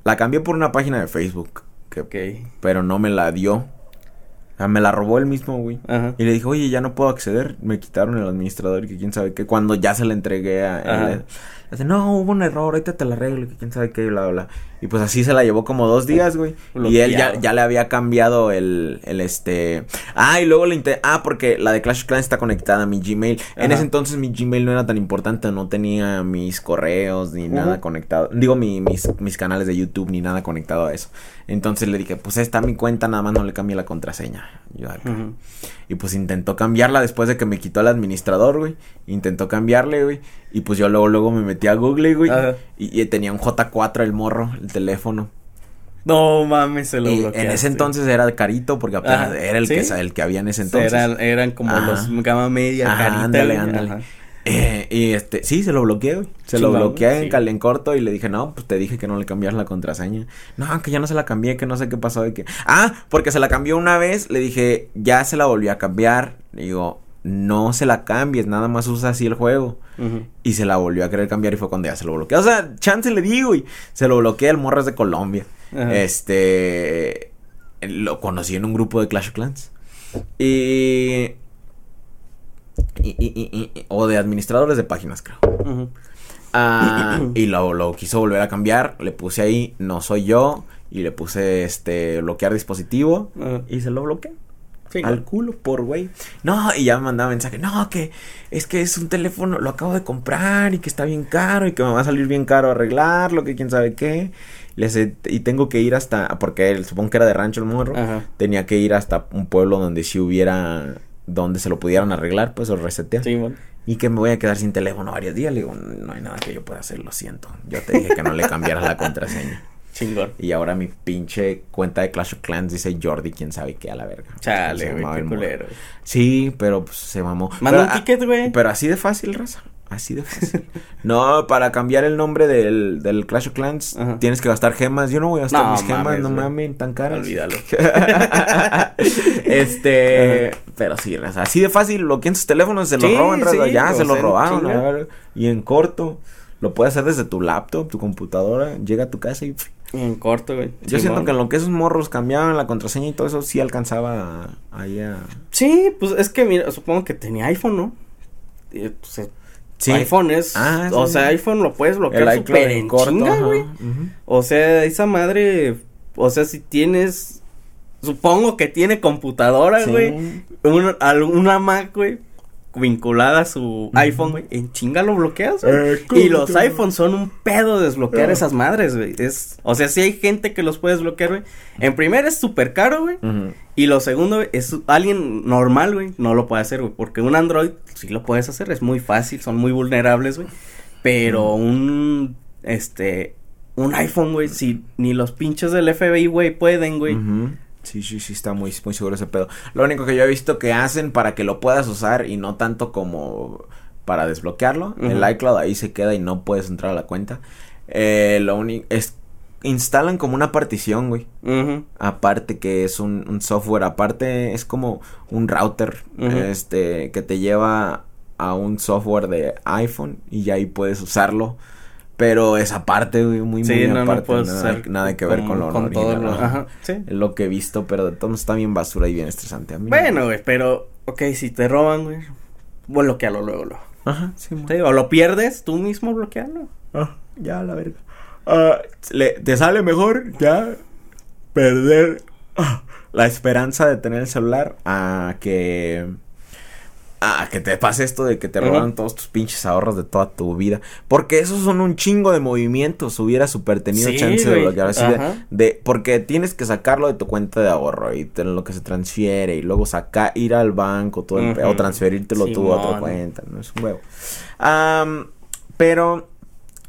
S1: la cambié por una página de Facebook. Que,
S2: Ok.
S1: Pero no me la dio. O sea, me la robó el mismo, güey. Y le dije, oye, ya no puedo acceder. Me quitaron el administrador y que quién sabe qué. Cuando ya se la entregué a él. Dice, no, hubo un error, ahorita te la arreglo, que quién sabe qué, y bla, bla. Y pues así se la llevó como dos días, güey. Y él ya, ya le había cambiado el, el este... Ah, y luego le inte- Ah, porque la de Clash of Clans está conectada a mi Gmail. En ese entonces mi Gmail no era tan importante, no tenía mis correos ni nada conectado. Digo, mi- mis, mis canales de YouTube ni nada conectado a eso. Entonces le dije, pues esta mi cuenta, nada más no le cambié la contraseña. Yo acá.
S2: Ujú.
S1: Y pues intentó cambiarla después de que me quitó el administrador, güey. Intentó cambiarle, güey. Y pues yo luego, luego me metí a Google, güey. Y, y tenía un J4 el morro, el teléfono.
S2: No mames, se lo
S1: Y en ese entonces era carito porque apenas
S2: Ajá,
S1: era el,
S2: ¿sí?
S1: que, el que había en ese entonces.
S2: eran, eran como
S1: Ajá.
S2: los gama media,
S1: Ajá,
S2: carita,
S1: ándale, ándale. Eh, y este, sí, se lo bloqueé, güey. Se lo bloqueé
S2: sí.
S1: en cal en corto y le dije, no, pues te dije que no le cambiaras la contraseña. No, que ya no se la cambié, que no sé qué pasó de que. Ah, porque se la cambió una vez, le dije, ya se la volví a cambiar. Le digo, no se la cambies, nada más usa así el juego. Y se la volvió a querer cambiar y fue cuando ya se lo bloqueé. O sea, chance le digo, y se lo bloqueé, el morro es de Colombia. Este. Lo conocí en un grupo de Clash of Clans. Y. y- y- y- y- o de administradores de páginas, creo. Ah, y lo, lo quiso volver a cambiar. Le puse ahí, no soy yo. Y le puse este bloquear dispositivo. Y se lo bloqueé.
S2: Sí,
S1: Al culo, por güey. No, y ya me mandaba mensaje. No, que es que es un teléfono, lo acabo de comprar y que está bien caro y que me va a salir bien caro arreglarlo, que quién sabe qué. Y tengo que ir hasta, porque él, supongo que era de rancho el morro,
S2: Ajá.
S1: tenía que ir hasta un pueblo donde si hubiera, donde se lo pudieran arreglar, pues o resetear.
S2: Sí, bueno.
S1: Y que me voy a quedar sin teléfono varios días. Le digo, no hay nada que yo pueda hacer, lo siento. Yo te dije que no le cambiaras la contraseña.
S2: Chingón.
S1: Y ahora mi pinche cuenta de Clash of Clans dice Jordi, quién sabe qué a la verga.
S2: Chale, güey, qué culero.
S1: Sí, pero pues se mamó.
S2: Manda un ticket, güey.
S1: ah, Pero así de fácil, raza. Así de fácil. no, para cambiar el nombre del, del Clash of Clans
S2: Ajá.
S1: tienes que gastar gemas. Yo no voy a gastar
S2: No
S1: mis gemas, no mames, tan caras.
S2: Olvídalo.
S1: este, pero sí. Así de fácil, lo que en sus teléfonos se lo
S2: Sí,
S1: roban, raza.
S2: sí,
S1: ya se lo robaron, ver, Y en corto, lo puedes hacer desde tu laptop, tu computadora. Llega a tu casa y.
S2: En corto, güey.
S1: Yo siento que en lo que esos morros cambiaban la contraseña y todo eso, sí alcanzaba ahí a.
S2: Sí, pues es que mira, supongo que tenía iPhone, ¿no? Eh, pues,
S1: Sí.
S2: iPhone es,
S1: Ah,
S2: o
S1: sí.
S2: sea, iPhone lo puedes bloquear súper
S1: en corto,
S2: chinga, güey. O sea, esa madre, o sea, si tienes, supongo que tiene computadora,
S1: Sí.
S2: güey, al- una Mac, güey, vinculada a su iPhone, güey, en chinga lo bloqueas, güey.
S1: Eh,
S2: y los iPhones son un pedo desbloquear
S1: Ah.
S2: esas madres, güey. Es, o sea, si hay gente que los puede desbloquear, güey. En primer es súper caro, güey. Y lo segundo, es alguien normal, güey, no lo puede hacer, güey. Porque un Android sí lo puedes hacer, es muy fácil, son muy vulnerables, güey. Pero un, este, un iPhone, güey, si ni los pinches del FBI, güey, pueden, güey.
S1: Sí, sí, sí, está muy, muy seguro ese pedo. Lo único que yo he visto que hacen para que lo puedas usar y no tanto como para desbloquearlo, el iCloud ahí se queda y no puedes entrar a la cuenta. Eh, lo único es instalan como una partición, güey. Aparte que es un, un software, aparte es como un router, este, que te lleva a un software de iPhone y ya ahí puedes usarlo. Pero esa parte, güey, muy,
S2: Sí,
S1: muy
S2: no, no
S1: aparte.
S2: puedes
S1: nada, que ver con lo
S2: con todo lo,
S1: ajá.
S2: ajá, sí.
S1: Lo que he visto, pero de todos está bien basura y bien estresante. A mí no-
S2: Bueno, güey, pero, ok, si te roban, güey, bloquealo luego, luego.
S1: Ajá, sí,
S2: Sí, o lo pierdes, tú mismo bloquealo.
S1: Ah, ya, la verga. Ah, le- te sale mejor ya perder ah, la esperanza de tener el celular a que a que te pase esto de que te robaron todos tus pinches ahorros de toda tu vida. Porque esos son un chingo de movimientos. Hubiera super tenido
S2: Sí,
S1: chance de bloquear así de,
S2: Ajá.
S1: de- Porque tienes que sacarlo de tu cuenta de ahorro y te- lo que se transfiere y luego sacar, ir al banco todo el o transferírtelo tú a otra cuenta. No es un huevo. Pero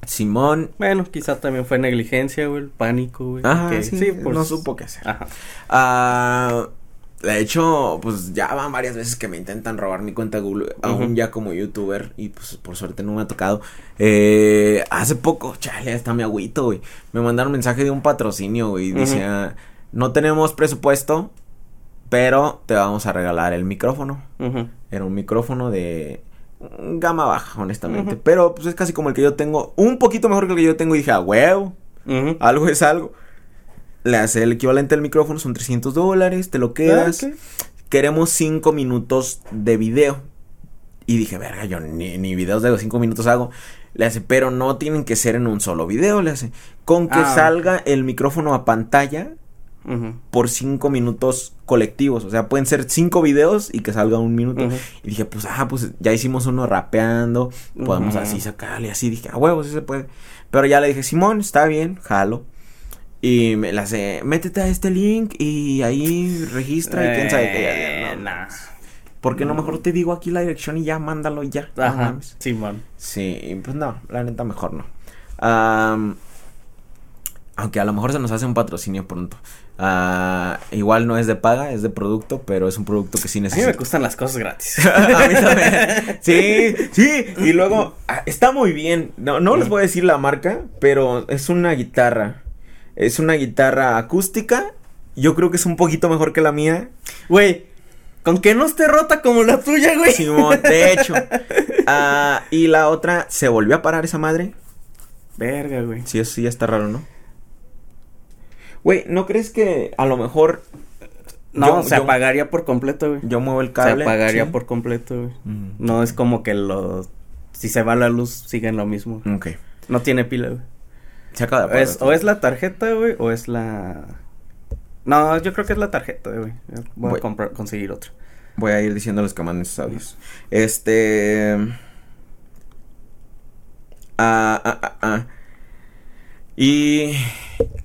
S1: Simón
S2: Bueno, quizá también fue negligencia, güey, el pánico, güey.
S1: Ajá,
S2: que-
S1: sí,
S2: pues,
S1: no supo qué hacer.
S2: Ajá.
S1: Ah, de hecho, pues ya van varias veces que me intentan robar mi cuenta de Google, aún ya como youtuber, y pues por suerte no me ha tocado. Eh, hace poco, chale, hasta mi agüito, güey. Me mandaron mensaje de un patrocinio, güey. y
S2: Ujú.
S1: Decía, no tenemos presupuesto, pero te vamos a regalar el micrófono. Era un micrófono de gama baja, honestamente. Pero pues es casi como el que yo tengo, un poquito mejor que el que yo tengo. Y dije, a huevo.
S2: Ujú.
S1: Algo es algo. Le hace el equivalente al micrófono, son 300 dólares, te lo quedas.
S2: Ah, ok.
S1: Queremos 5 minutos de video. Y dije, verga, yo ni, ni videos de 5 minutos hago. Le hace, pero no tienen que ser en un solo video. Le hace, con que
S2: Ah.
S1: salga el micrófono a pantalla por 5 minutos colectivos. O sea, pueden ser 5 videos y que salga un minuto. Y dije, pues, ah, pues ya hicimos uno rapeando. Podemos así sacarle así. Dije, a huevo, sí se puede. Pero ya le dije, Simón, está bien, jalo. Y me la hace, métete a este link y ahí registra y quién sabe qué.
S2: Eh,
S1: no,
S2: nah.
S1: ¿Por qué no mejor te digo aquí la dirección y ya mándalo y ya? No
S2: Ajá,
S1: mames.
S2: Simón.
S1: Sí, pues no, la neta mejor no. Am, aunque a lo mejor se nos hace un patrocinio pronto. Ah, igual no es de paga, es de producto, pero es un producto que sí
S2: A mí me gustan las cosas gratis.
S1: a mí también. Sí, sí. Y luego, ah, está muy bien. No, no les voy a decir la marca, pero es una guitarra. Es una guitarra acústica. Yo creo que es un poquito mejor que la mía.
S2: Güey, con que no esté rota como la tuya, güey.
S1: Simón, de hecho. Ah, y la otra, ¿se volvió a parar esa madre?
S2: Verga, güey.
S1: Sí, eso sí ya está raro, ¿no? Güey, ¿no crees que a lo mejor
S2: No,
S1: Yo-
S2: se
S1: yo-
S2: apagaría por completo, güey.
S1: yo muevo el
S2: Se
S1: cable?
S2: apagaría
S1: Sí.
S2: por completo, güey.
S1: Mm,
S2: No es como que los... Si se va la luz, siguen lo mismo.
S1: Ok.
S2: No tiene pila, güey.
S1: Se acaba de apagar.
S2: Es, o es la tarjeta, güey, o es la... No, yo creo que es la tarjeta, güey. Voy
S1: Voy-
S2: a comprar, conseguir otra.
S1: Voy a ir diciéndoles que manden sus audios. Este. Ah, ah, ah, ah. Y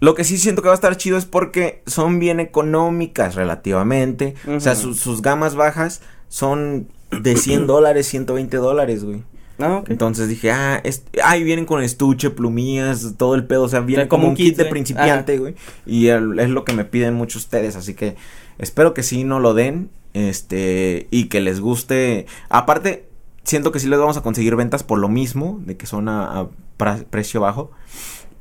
S1: lo que sí siento que va a estar chido es porque son bien económicas relativamente. O sea, sus gamas bajas son de 100 dólares, 120 dólares, güey.
S2: Ah.
S1: Entonces dije, ah, ay, vienen con estuche, plumillas, todo el pedo, o sea, viene como,
S2: como
S1: un kit,
S2: kit,
S1: de principiante, güey. Y el- es lo que me piden muchos ustedes, así que espero que sí no lo den, este, y que les guste. Aparte, siento que sí les vamos a conseguir ventas por lo mismo, de que son a, a precio bajo.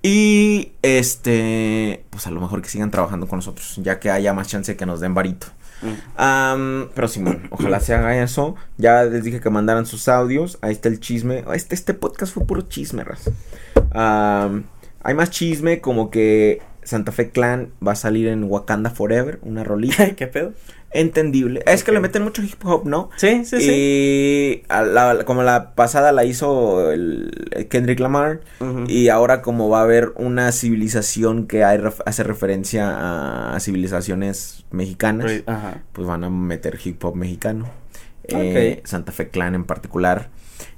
S1: Y, este, pues a lo mejor que sigan trabajando con nosotros, ya que haya más chance de que nos den varito. Pero Simón, ojalá se haga eso. Ya les dije que mandaran sus audios. Ahí está el chisme. Este, este podcast fue puro chisme, hay más chisme, como que Santa Fe Clan va a salir en Wakanda Forever, una rolita.
S2: ¿Qué pedo?
S1: Entendible. Es que le meten mucho hip hop, ¿no?
S2: Sí, sí, sí.
S1: y la- como la pasada la hizo el, el Kendrick Lamar. Y ahora como va a haber una civilización que hay hace referencia a, a civilizaciones mexicanas pues van a meter hip hop mexicano. eh, Santa Fe Clan en particular.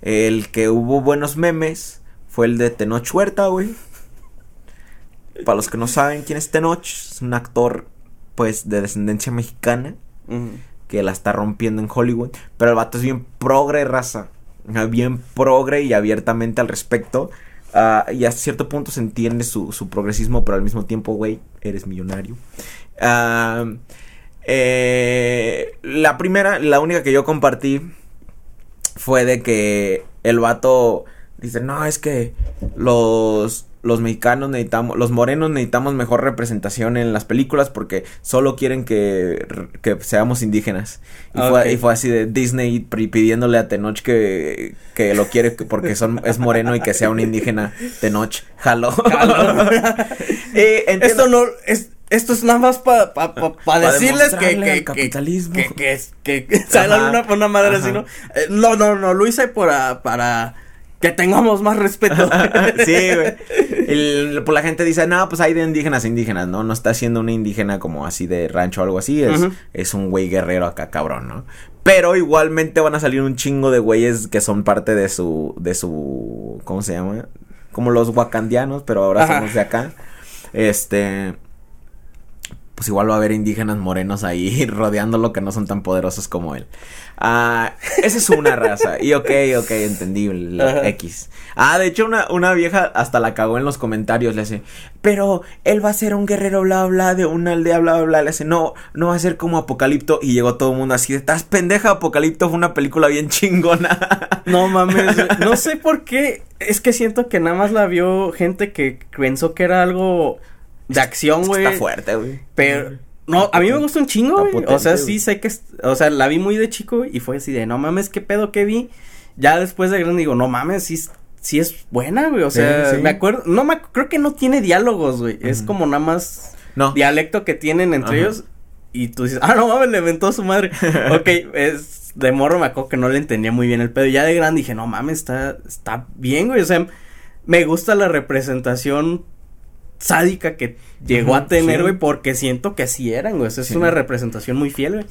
S1: El que hubo buenos memes fue el de Tenoch Huerta, güey. Para los que no saben quién es Tenoch, es un actor, pues, de descendencia mexicana que la está rompiendo en Hollywood. Pero el vato es bien progre, raza. Bien progre y abiertamente al respecto. Ah, y a cierto punto se entiende su, su progresismo, pero al mismo tiempo, güey, eres millonario. Ah, eh, la primera, la única que yo compartí fue de que el vato dice, no, es que los, los mexicanos necesitamos, los morenos necesitamos mejor representación en las películas porque solo quieren que, que seamos indígenas. Y, fue, y fue así de Disney pidiéndole a Tenoch que, que lo quiere que- porque son, es moreno y que sea un indígena. Tenoch, jalo. Eh,
S2: Esto no es esto es nada más para pa, pa- pa decirles que que,
S1: al
S2: que-
S1: capitalismo.
S2: que que que, que
S1: Ajá.
S2: una, una madre así. ¿no? Eh, no, no, no, lo hice para para que tengamos más respeto.
S1: sí, güey. El- pues la gente dice, no, pues hay de indígenas a indígenas, ¿no? No está siendo una indígena como así de rancho o algo así. Es, es un güey guerrero acá, cabrón, ¿no? Pero igualmente van a salir un chingo de güeyes que son parte de su, de su, ¿cómo se llama? Como los wakandianos, pero ahora
S2: Ajá.
S1: somos de acá. Este, pues igual va a haber indígenas morenos ahí rodeándolo que no son tan poderosos como él. Ah, esa es una raza. Y ok, ok, entendible. la. X. Ah, de hecho, una, una vieja hasta la cagó en los comentarios. Le hace, pero él va a ser un guerrero, bla, bla, de una aldea, bla, bla. Le hace, no, no va a ser como Apocalipto. Y llegó todo el mundo así de, estás pendeja. Apocalipto fue una película bien chingona.
S2: No mames, no sé por qué, es que siento que nada más la vio gente que pensó que era algo de acción, güey.
S1: Está fuerte, güey.
S2: Pero no, a mí me gusta un chingo, güey. O sea, sí sé que, o sea, la vi muy de chico y fue así de, no mames, qué pedo que vi. Ya después de grande digo, no mames, sí, es- sí es buena, güey. O sea,
S1: sí.
S2: me acuerdo, no me, creo que no tiene diálogos, güey. Es como nada más
S1: No.
S2: dialecto que tienen entre ellos. Y tú dices, ah, no mames, le inventó su madre. ok, es de morro me acuerdo que no le entendía muy bien el pedo. Ya de grande dije, no mames, está, está bien, güey. O sea, me gusta la representación sádica que llegó a tener,
S1: sí.
S2: güey, porque siento que así eran, güey. O sea, es
S1: Sí.
S2: una representación muy fiel, güey.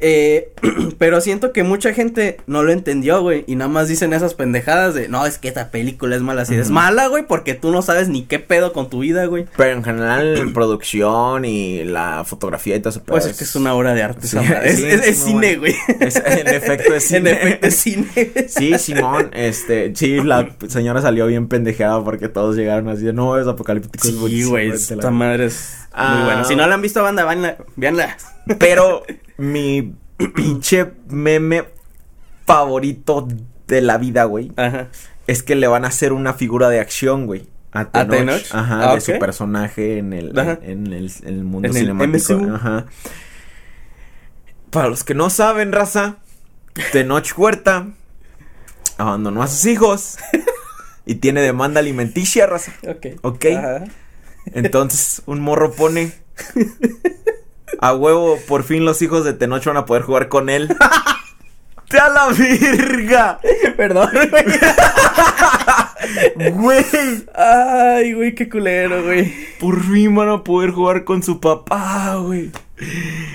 S2: Eh, pero siento que mucha gente no lo entendió, güey, y nada más dicen esas pendejadas de, no, es que esta película es mala, así, es mala, güey, porque tú no sabes ni qué pedo con tu vida, güey.
S1: Pero en general, producción y la fotografía y todo eso.
S2: Pues es que es una obra de arte,
S1: Sí,
S2: es,
S1: sí,
S2: es-
S1: es
S2: es
S1: muy
S2: cine, güey.
S1: En efecto es
S2: En
S1: cine.
S2: efecto es cine.
S1: Sí, Simón, este, sí, la señora salió bien pendejeada porque todos llegaron así de, no, es apocalíptico.
S2: Sí, güey, esta madre es
S1: Ah.
S2: muy buena. Si no la han visto, banda, véanla, véanla.
S1: Pero mi pinche meme favorito de la vida, güey,
S2: Ajá.
S1: es que le van a hacer una figura de acción, güey. A Tenoch,
S2: Tenoch?
S1: Ajá,
S2: Ah,
S1: de su personaje en el,
S2: Ajá.
S1: en, en el, en el mundo
S2: En
S1: cinemático. Ajá. Para los que no saben, raza, Tenoch Huerta abandonó a sus hijos y tiene demanda alimenticia, raza.
S2: Ok.
S1: Ok.
S2: Ajá.
S1: Entonces, un morro pone. A huevo, por fin los hijos de Tenoch van a poder jugar con él. ¡Te a la verga!
S2: Perdón, güey.
S1: Güey,
S2: Ay, güey, qué culero, güey.
S1: por fin van a poder jugar con su papá, güey.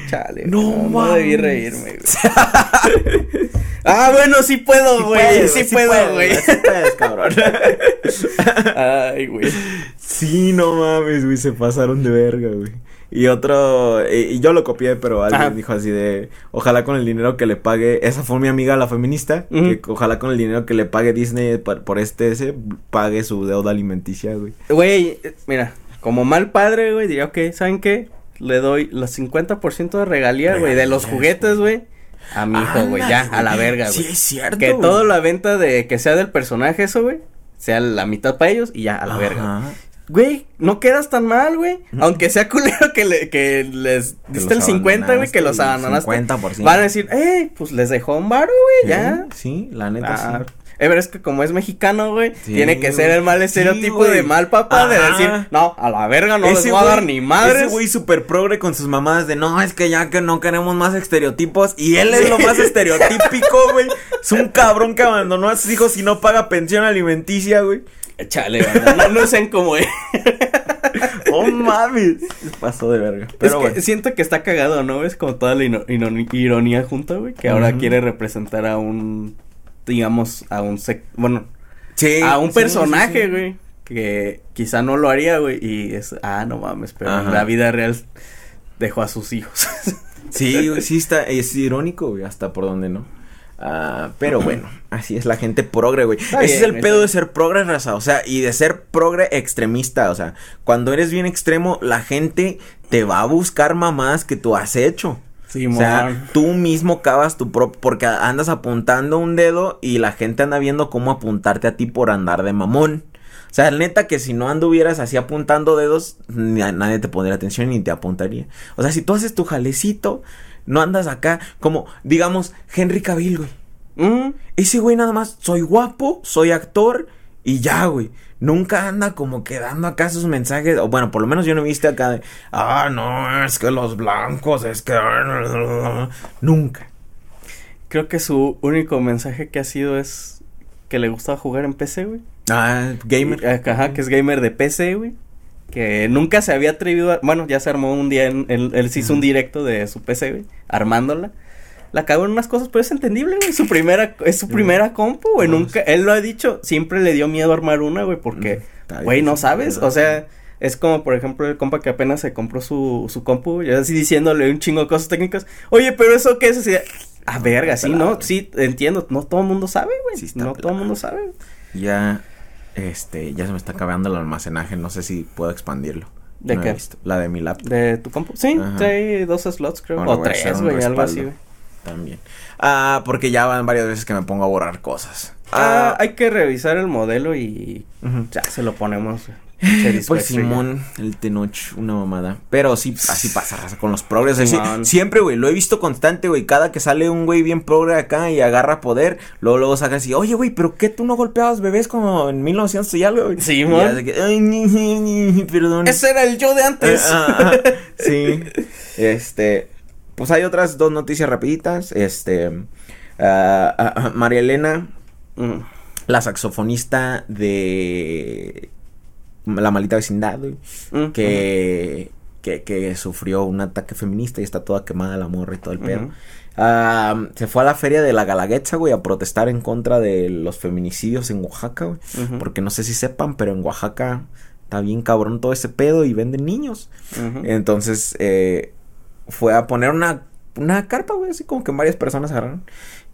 S2: Chale.
S1: No,
S2: No, no debí reírme, güey. ah, bueno, sí puedo, güey. Sí,
S1: sí
S2: puedo, güey.
S1: sí puedes, cabrón.
S2: Ay, güey.
S1: Sí, no mames, güey, se pasaron de verga, güey. Y otro, y, y yo lo copié, pero alguien
S2: Ajá.
S1: dijo así de, ojalá con el dinero que le pague, esa fue mi amiga la feminista, que ojalá con el dinero que le pague Disney por, por este ese, pague su deuda alimenticia, güey.
S2: Güey, eh, mira, como mal padre, güey, diría, ok, ¿saben qué? Le doy los 50% de regalía, güey, de los juguetes, güey. A mi hijo, güey, ya, a la verga,
S1: Sí,
S2: güey.
S1: es cierto,
S2: que toda la venta de que sea del personaje eso, güey, sea la mitad para ellos y ya, a la verga.
S1: Ajá.
S2: Güey, no quedas tan mal, güey. Aunque sea culero que, le, que les diste el
S1: los
S2: 50, güey, que los
S1: abandonaste,
S2: abandonaste.
S1: 50%.
S2: Van a decir, eh, pues les dejó un varo, güey, ya.
S1: Sí, la neta
S2: Ah,
S1: sí.
S2: Eh, pero es que como es mexicano, güey,
S1: Sí,
S2: tiene que ser el mal estereotipo de mal papá de decir, no, a la verga no les
S1: Ese
S2: voy a dar ni madres.
S1: Ese güey super progre con sus mamadas de no, es que ya que no queremos más estereotipos. Y él es lo más estereotípico, güey. Es un cabrón que abandonó a sus hijos y no paga pensión alimenticia, güey.
S2: Chale, banda, no, no sean como él.
S1: No mames. Pasó de verga.
S2: es
S1: Pero
S2: que
S1: bueno.
S2: siento que está cagado, ¿no? Es como toda la ironía junta, güey. Que ahora quiere representar a un, digamos, a un, sec- bueno,
S1: Sí,
S2: a un
S1: sí,
S2: personaje,
S1: sí.
S2: güey. Que quizá no lo haría, güey. Y es, ah, no mames, pero en la vida real dejó a sus hijos.
S1: Sí, güey, sí está, es irónico, güey, hasta por donde no. Ah, pero bueno, así es la gente progre, güey. Ese es el pedo de ser progre, raza. O sea, y de ser progre extremista. O sea, cuando eres bien extremo, la gente te va a buscar mamadas que tú has hecho.
S2: Sí,
S1: O sea, tú mismo cavas tu propio. Porque andas apuntando un dedo y la gente anda viendo cómo apuntarte a ti por andar de mamón. O sea, neta que si no anduvieras así apuntando dedos, nadie te pondría atención ni te apuntaría. O sea, si tú haces tu jalecito, no andas acá como, digamos, Henry Cavill, güey.
S2: Mm,
S1: Ese güey nada más, soy guapo, soy actor y ya, güey. Nunca anda como que dando acá sus mensajes. O bueno, por lo menos yo no viste acá de, ah, no, es que los blancos, es que... Nunca.
S2: creo que su único mensaje que ha sido es que le gustaba jugar en PC, güey.
S1: Ah, gamer.
S2: Y- Ajá, que es gamer de PC, güey. Que nunca se había atrevido a... Bueno, ya se armó un día, en, él, él se hizo un directo de su PC, güey. Armándola. La cagó en unas cosas, pero es entendible, güey. Su primera, es su primera compu, güey.
S1: No,
S2: Nunca, él lo ha dicho, siempre le dio miedo armar una, güey, porque,
S1: Está
S2: güey, no sabes. O sea, es como, por ejemplo, el compa que apenas se compró su, su compu, ya así diciéndole un chingo de cosas técnicas. Oye, pero eso qué es así. de, Ah, verga, sí, ¿no? Sí, entiendo. No todo el mundo sabe, güey.
S1: Sí
S2: no todo el mundo sabe.
S1: Ya, este, ya se me está acabando el almacenaje. No sé si puedo expandirlo.
S2: ¿De
S1: No
S2: qué?
S1: La de mi laptop
S2: ¿De tu compu? Sí, trae dos slots, creo.
S1: Ahora
S2: o
S1: a
S2: tres, güey, algo así, güey.
S1: También. Ah, porque ya van varias veces que me pongo a borrar cosas.
S2: Ah, hay que revisar el modelo y ya se lo ponemos.
S1: Pues Simón, el Tenoch, una mamada. Pero sí, así pasa, con los progres. así, siempre, güey, lo he visto constante, güey. Cada que sale un güey bien progre acá y agarra poder, luego, luego saca así, oye, güey, ¿pero qué tú no golpeabas bebés como en 1900 y algo, güey? Ni, perdón.
S2: Ese era el yo de antes.
S1: Eh, ah, ah, sí. Este. Pues hay otras dos noticias rapiditas. Este. ah, ah, ah, María Elena,
S2: Mm.
S1: la saxofonista de La Maldita Vecindad, güey,
S2: Mm,
S1: que, que, que sufrió un ataque feminista y está toda quemada la morra y todo el pedo. Se fue a la feria de la Galaguetza, güey, a protestar en contra de los feminicidios en Oaxaca, güey. Porque no sé si sepan, pero en Oaxaca está bien cabrón todo ese pedo y venden niños. Entonces, eh, fue a poner una, una carpa, güey, así como que varias personas agarraron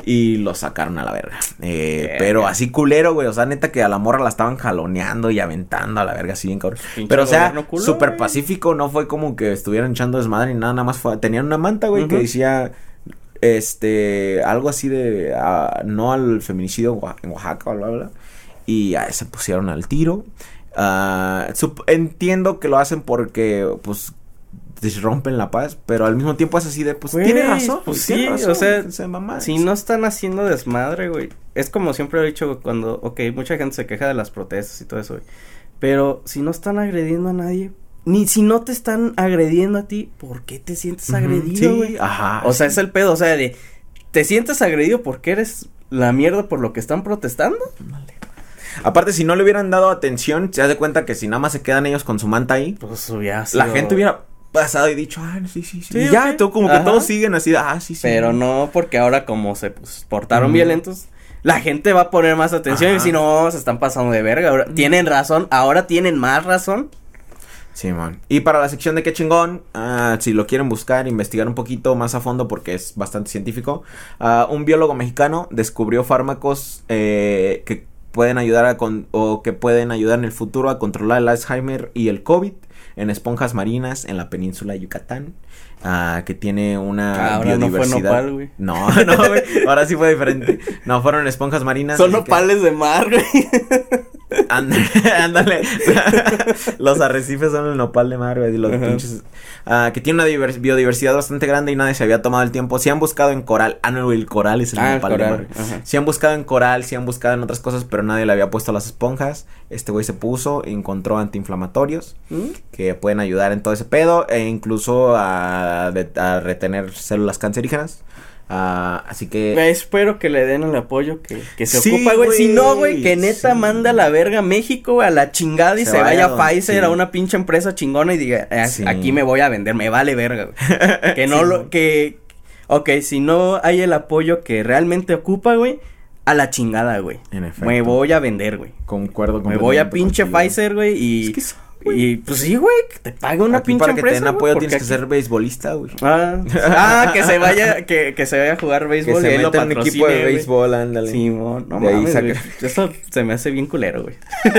S1: y lo sacaron a la verga. Eh, pero así culero, güey, o sea, neta que a la morra la estaban jaloneando y aventando a la verga, así bien cabrón. Pero, o sea, súper pacífico, no fue como que estuvieran echando desmadre ni nada, nada más fue, tenían una manta, güey, que decía, este, algo así de, no al feminicidio en Oa- en Oaxaca, bla, bla, bla. Y ah, se pusieron al tiro. Ah, entiendo que lo hacen porque, pues, rompen la paz, pero al mismo tiempo es así de, pues,
S2: Güey,
S1: tiene razón,
S2: pues
S1: tiene
S2: sí,
S1: razón,
S2: o sea,
S1: de mamadas.
S2: Si no están haciendo desmadre, güey. Es como siempre he dicho cuando, ok, mucha gente se queja de las protestas y todo eso, güey. Pero si no están agrediendo a nadie, ni si no te están agrediendo a ti, ¿por qué te sientes
S1: Ujú,
S2: agredido,
S1: sí,
S2: güey?
S1: ajá.
S2: O sea, es el pedo, o sea, de, ¿te sientes agredido porque eres la mierda por lo que están protestando?
S1: Aparte, si no le hubieran dado atención, se hace cuenta que si nada más se quedan ellos con su manta ahí,
S2: Pues hubiera
S1: la gente hubiera pasado y dicho, ah, sí, sí, sí.
S2: Sí,
S1: y ya,
S2: ok.
S1: todo, como que todos siguen así, ah, sí, sí.
S2: Pero no, porque ahora como se pues, portaron violentos, la gente va a poner más atención y si no, se están pasando de verga. Ahora, tienen razón, ahora tienen más razón.
S1: Sí, man. Y para la sección de qué chingón, ah, si lo quieren buscar, investigar un poquito más a fondo porque es bastante científico, ah, un biólogo mexicano descubrió fármacos eh, que pueden ayudar a con o que pueden ayudar en el futuro a controlar el Alzheimer y el COVID en esponjas marinas en la península de Yucatán, ah, que tiene una
S2: Ahora no fue
S1: biodiversidad.
S2: nopal, güey.
S1: No, no, güey. Ahora sí fue diferente. No, fueron esponjas marinas.
S2: Son
S1: que-
S2: nopales de mar, güey.
S1: Ándale, ándale. los arrecifes son el nopal de mar, güey. Los pinches. ah, que tiene una diver- biodiversidad bastante grande y nadie se había tomado el tiempo. Si han buscado en coral. Ah, no, el coral es el
S2: Ah, el
S1: nopal de mar. Si han buscado en coral, si han buscado en otras cosas, pero nadie le había puesto las esponjas. Este güey se puso, encontró antiinflamatorios
S2: ¿Mm?
S1: que pueden ayudar en todo ese pedo e incluso a, retener células cancerígenas. Ah, así que...
S2: Me espero que le den el apoyo que, que se
S1: Sí,
S2: ocupa, güey. Si no, güey, que neta
S1: sí.
S2: manda a la verga a México, güey, a la chingada y
S1: Se
S2: se,
S1: vaya
S2: vaya a Pfizer,
S1: sí.
S2: a una pinche empresa chingona y diga, "Ah, aquí me voy a vender, me vale verga, güey. que no lo, que, ok, si no hay el apoyo que realmente ocupa, güey, a la chingada, güey.
S1: En efecto.
S2: Me voy a vender, güey.
S1: Concuerdo
S2: Me voy a pinche
S1: contigo.
S2: Pfizer, güey, y...
S1: Es que sí,
S2: y pues sí, güey, que te pague una
S1: Aquí
S2: pinche
S1: para que te
S2: empresa,
S1: den
S2: güey,
S1: apoyo
S2: porque
S1: tienes que ser beisbolista, güey.
S2: Ah, ah, que se vaya, que, que se vaya a jugar
S1: Que
S2: béisbol y
S1: se
S2: lo
S1: meta en un equipo de béisbol, ándale.
S2: Simón, no
S1: De
S2: mames. Eso se me hace bien culero, güey.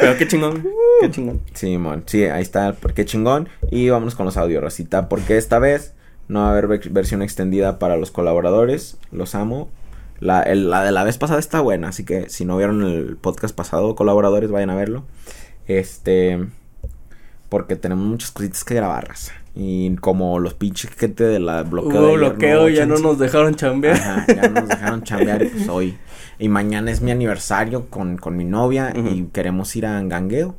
S2: Pero qué chingón, qué chingón.
S1: Sí, mon. Sí, ahí está. Qué chingón. Y vámonos con los audios, Rosita. Porque esta vez no va a haber ve- versión extendida para los colaboradores. Los amo. La, el- la de la vez pasada está buena. Así que si no vieron el podcast pasado, colaboradores, vayan a verlo. Este. Porque tenemos muchas cositas que grabar. Y como los pinches gente de la bloqueo. de
S2: Hubo
S1: ayer,
S2: bloqueo,
S1: hubo
S2: ya no nos dejaron chambear.
S1: Ajá, ya nos dejaron chambear y pues hoy. Y mañana es mi aniversario con, con mi novia y queremos ir a Gangueo.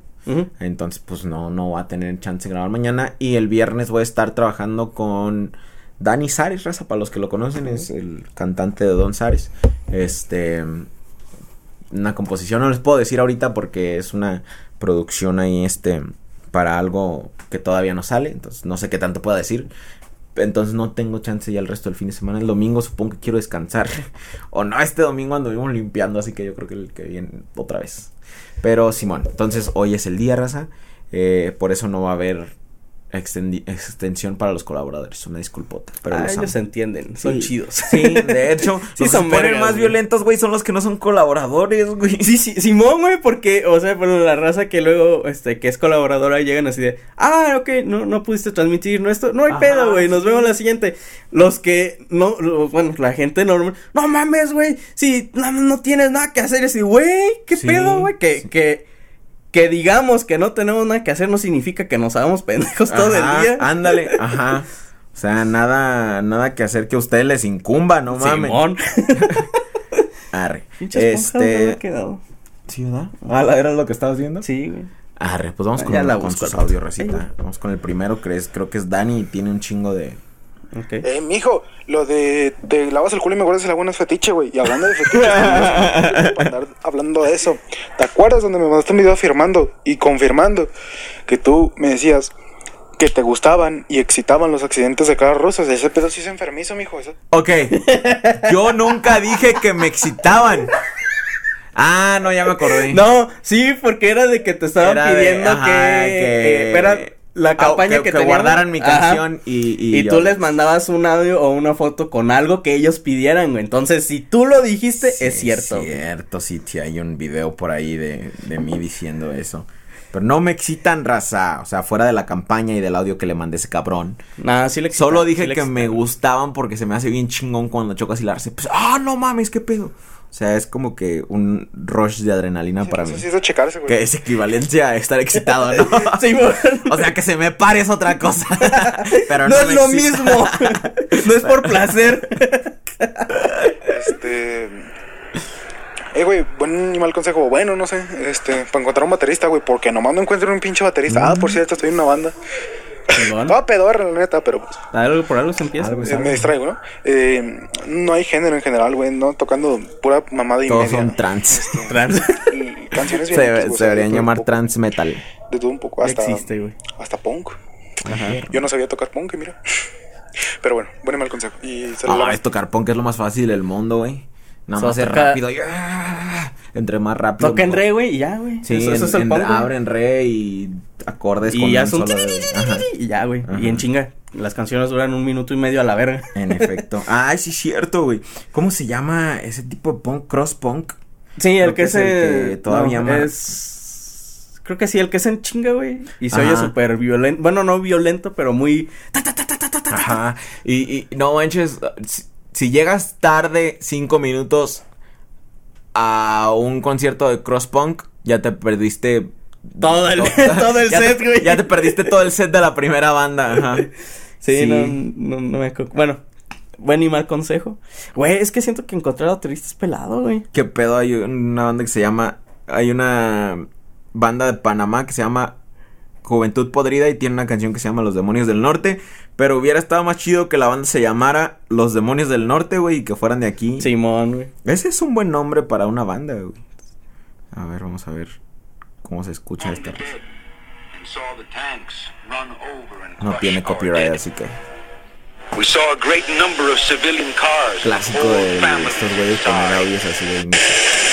S1: Entonces, pues no, no va a tener chance de grabar mañana. Y el viernes voy a estar trabajando con Dani Sares, raza, para los que lo conocen, es el cantante de Don Sares. Este. Una composición, no les puedo decir ahorita porque es una producción ahí, este, para algo que todavía no sale. Entonces, no sé qué tanto pueda decir. Entonces no tengo chance ya el resto del fin de semana. El domingo supongo que quiero descansar. o no, este domingo anduvimos limpiando, así que yo creo que el que viene otra vez. Pero Simón, entonces hoy es el día, raza. eh, por eso no va a haber extensión para los colaboradores. Una disculpota. Pero
S2: ah,
S1: los amo.
S2: ellos se entienden, son
S1: Sí.
S2: chidos.
S1: Sí, de hecho,
S2: Sí
S1: los
S2: son
S1: que se ponen
S2: vergas,
S1: más
S2: güey.
S1: violentos, güey, son los que no son colaboradores, güey.
S2: Sí, sí, Simón, güey, porque, o sea, pero la raza que luego, este, que es colaboradora, llegan así de, ah, ok, no, no pudiste transmitir, no, esto, no hay
S1: Ajá,
S2: pedo, güey, nos
S1: sí.
S2: vemos la siguiente. Los que, no, lo- bueno, la gente normal, no mames, güey, si no, no tienes nada que hacer, así, güey, qué
S1: Sí,
S2: pedo, güey, que,
S1: sí.
S2: que, que digamos que no tenemos nada que hacer no significa que nos hagamos pendejos todo el día.
S1: Ándale, ajá. O sea, nada, nada que hacer que a ustedes les incumba, no mames.
S2: Simón.
S1: Arre.
S2: Pinche esponja, ¿dónde
S1: Este.
S2: quedado?
S1: ¿Sí, verdad? Ah, ¿la- ¿era lo que estabas viendo?
S2: Sí, güey.
S1: Arre, pues vamos
S2: Ah,
S1: con,
S2: la
S1: sus
S2: rato.
S1: audios, Rosita. Vamos con el primero, que es, creo que es Dani y tiene un chingo de.
S4: Eh, mijo, lo de te lavas el culo y me guardas el agua no es fetiche, güey. Y hablando de fetiche, para andar hablando de eso, ¿te acuerdas donde me mandaste un video afirmando y confirmando que tú me decías que te gustaban y excitaban los accidentes de carros rusos? Ese pedo sí es enfermizo, mijo. Eso.
S1: Ok. Yo nunca dije que me excitaban. Ah, no, ya me acordé.
S2: No, sí, porque era de que te estaban
S1: Era de,
S2: pidiendo
S1: ajá,
S2: que,
S1: que-
S2: la campaña
S1: que-
S2: que,
S1: que
S2: teníamos.
S1: guardaran mi
S2: Ajá.
S1: canción y- y yo-
S2: tú les mandabas un audio o una foto con algo que ellos pidieran, güey. Entonces, si tú lo dijiste,
S1: Sí,
S2: es cierto. güey.
S1: cierto, sí, sí, hay un video por ahí de, de mí diciendo eso. Pero no me excitan, raza. O sea, fuera de la campaña y del audio que le mandé ese cabrón.
S2: Nah, sí le excita,
S1: Solo
S2: sí
S1: dije
S2: le
S1: que me gustaban porque se me hace bien chingón cuando chocas y la hace. Pues, ah, no mames, qué pedo. O sea, es como que un rush de adrenalina para mí.
S4: Eso sí es de checarse, güey.
S1: Que es equivalencia a estar excitado, ¿no?
S2: Sí, güey.
S1: O sea, que se me pare es otra cosa. Pero
S2: no,
S1: no,
S2: es lo
S1: excita.
S2: mismo. no es por placer.
S4: Este. Eh, güey, buen y mal consejo. Bueno, no sé. Este, para encontrar un baterista, güey. Porque nomás no encuentro un pinche baterista. Ah, por cierto, estoy en una banda. Toda pedorra, la neta, pero pues.
S2: Algo por algo se empieza.
S1: Algo
S4: eh, me distraigo, ¿no? Eh, no hay género en general, güey. No tocando pura mamada y
S1: Todos
S4: media.
S1: son trans.
S2: Trans.
S4: Y canciones
S1: Se,
S4: güey,
S1: se deberían llamar
S4: poco.
S1: trans metal.
S4: De todo un poco. Hasta,
S2: existe, güey.
S4: hasta punk.
S2: Ajá.
S4: Yo no sabía tocar punk, y mira. Pero bueno, buen y mal consejo. Y
S1: Ah, es tocar punk es lo más fácil del mundo, güey. Nada
S2: So,
S1: más es rápido. y, Entre más rápido.
S2: Toca en re, güey, y ya, güey.
S1: Sí,
S2: eso,
S1: en,
S2: eso es el
S1: en- abre en re y acordes
S2: Y
S1: con
S2: ya
S1: un
S2: son
S1: solo de- Ajá.
S2: Y ya, güey. Y en chinga. Las canciones duran un minuto y medio a la verga.
S1: En efecto. Ay, sí, cierto, güey. ¿Cómo se llama ese tipo de punk? Cross punk.
S2: Sí, el
S1: que
S2: que
S1: es
S2: es
S1: el que todavía
S2: no,
S1: más-
S2: es creo que sí, el que es en chinga, güey. Y se
S1: Ajá.
S2: oye súper violento. Bueno, no violento, pero muy.
S1: Ajá. Y, y no manches, si, si llegas tarde cinco minutos a un concierto de cross punk, ya te perdiste
S2: Todo el, todo el
S1: ya te-
S2: set, güey.
S1: Ya te perdiste todo el set de la primera banda. Ajá.
S2: Sí,
S1: Sí.
S2: No, no, no me Bueno, buen y mal consejo. Güey, es que siento que encontrar baterista es pelado, güey.
S1: ¿Qué pedo? Hay una banda que se llama. Hay una banda de Panamá que se llama Juventud Podrida y tiene una canción que se llama Los Demonios del Norte. Pero hubiera estado más chido que la banda se llamara Los Demonios del Norte, güey, y que fueran de aquí.
S2: Simón, güey.
S1: Ese es un buen nombre para una banda, güey. A ver, vamos a ver cómo se escucha esta. No tiene copyright, así que.
S5: We saw a great number of civilian cars.
S1: Clásico de estos güeyes
S5: inside.
S1: audios así de inicio.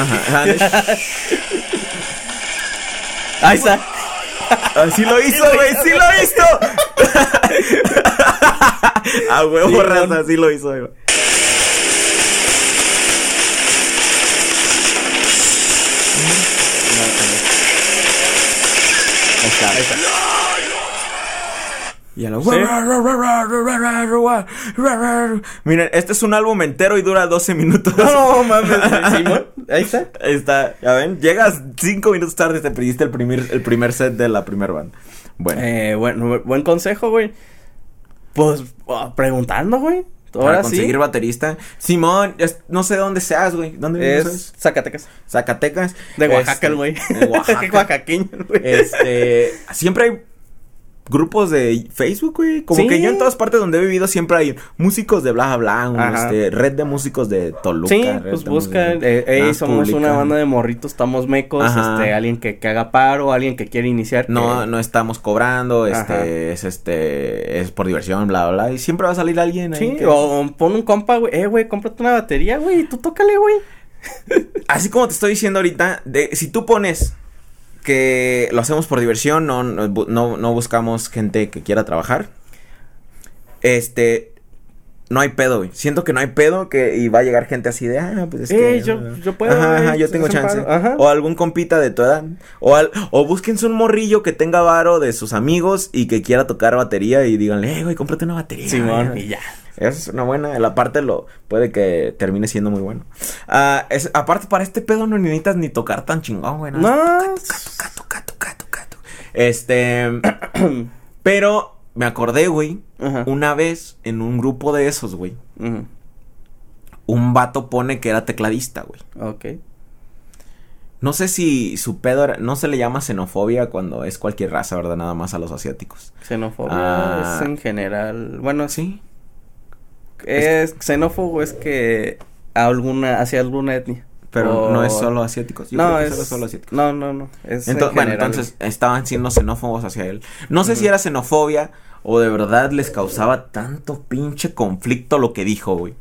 S1: Ajá.
S2: Ahí está.
S1: Así lo hizo, güey, sí lo hizo. A huevo, raza, así lo hizo, güey.
S2: Ahí está, ahí está.
S1: Y a lo... Miren, este es un álbum entero y dura 12 minutos.
S2: No mames, Simón. Ahí está.
S1: Ahí está, ya ven, llegas 5 minutos tarde, te perdiste el primer, el primer set de la primera banda. Bueno,
S2: Eh, bueno, buen consejo, güey. Pues, ah, preguntando, güey.
S1: para conseguir
S2: sí.
S1: baterista. Simón, es- no sé dónde seas, güey. ¿Dónde vives?
S2: Es Zacatecas.
S1: Zacatecas.
S2: De Oaxaca,
S1: Este,
S2: güey.
S1: De Oaxaca.
S2: Oaxaqueño, güey.
S1: Este, siempre hay grupos de Facebook, güey. Como
S2: Sí.
S1: que yo en todas partes donde he vivido siempre hay músicos de bla bla bla, este, red de músicos de Toluca.
S2: Sí, pues buscan,
S1: músicos-
S2: eh, hey,
S1: nada,
S2: somos una banda de morritos, estamos mecos,
S1: Ajá.
S2: este, alguien que, que haga paro, alguien que quiere iniciar.
S1: No,
S2: que-
S1: no estamos cobrando,
S2: Ajá.
S1: este, es este, es por diversión, bla, bla, bla. Y siempre va a salir alguien ahí
S2: Sí,
S1: que-
S2: o pon un compa, güey, eh, güey, cómprate una batería, güey, y tú tócale, güey.
S1: Así como te estoy diciendo ahorita, de, si tú pones que lo hacemos por diversión, no, no, no buscamos gente que quiera trabajar. Este, no hay pedo, güey. Siento que no hay pedo que y va a llegar gente así de, ah, pues es que
S2: Eh, yo- yo puedo,
S1: Ajá, yo tengo chance.
S2: ajá.
S1: O algún compita de tu edad. O al, o búsquense un morrillo que tenga varo de sus amigos y que quiera tocar batería y díganle, eh, güey, cómprate una batería.
S2: Simón,
S1: güey".
S2: y ya.
S1: Esa es una buena, la parte lo puede que termine siendo muy bueno. Ah, es, aparte para este pedo no necesitas ni tocar tan chingón, güey.
S2: No,
S1: toca, toca, toca, toca, toca, toca. Este, pero me acordé, güey,
S2: Ajá.
S1: una vez en un grupo de esos, güey, un vato pone que era tecladista, güey.
S2: Ok.
S1: No sé si su pedo era, no se le llama xenofobia cuando es cualquier raza, ¿verdad? Nada más a los asiáticos.
S2: Xenofobia
S1: Ah.
S2: es en general, bueno, sí. Es xenófobo es que a alguna hacia alguna etnia.
S1: pero
S2: O-
S1: no es solo asiáticos. Yo
S2: no,
S1: creo que
S2: es
S1: solo asiáticos.
S2: No, no, no, es en
S1: bueno,
S2: general.
S1: entonces estaban siendo xenófobos hacia él. No sé si era xenofobia o de verdad les causaba tanto pinche conflicto lo que dijo, güey.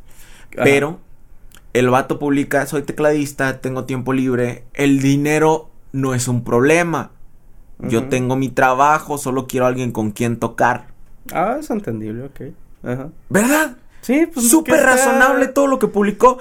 S1: Pero el vato publica, soy tecladista, tengo tiempo libre, el dinero no es un problema. Yo tengo mi trabajo, solo quiero alguien con quien tocar.
S2: Ah, es entendible, ok. Ajá.
S1: ¿Verdad?
S2: Sí, pues
S1: Súper razonable todo lo que publicó.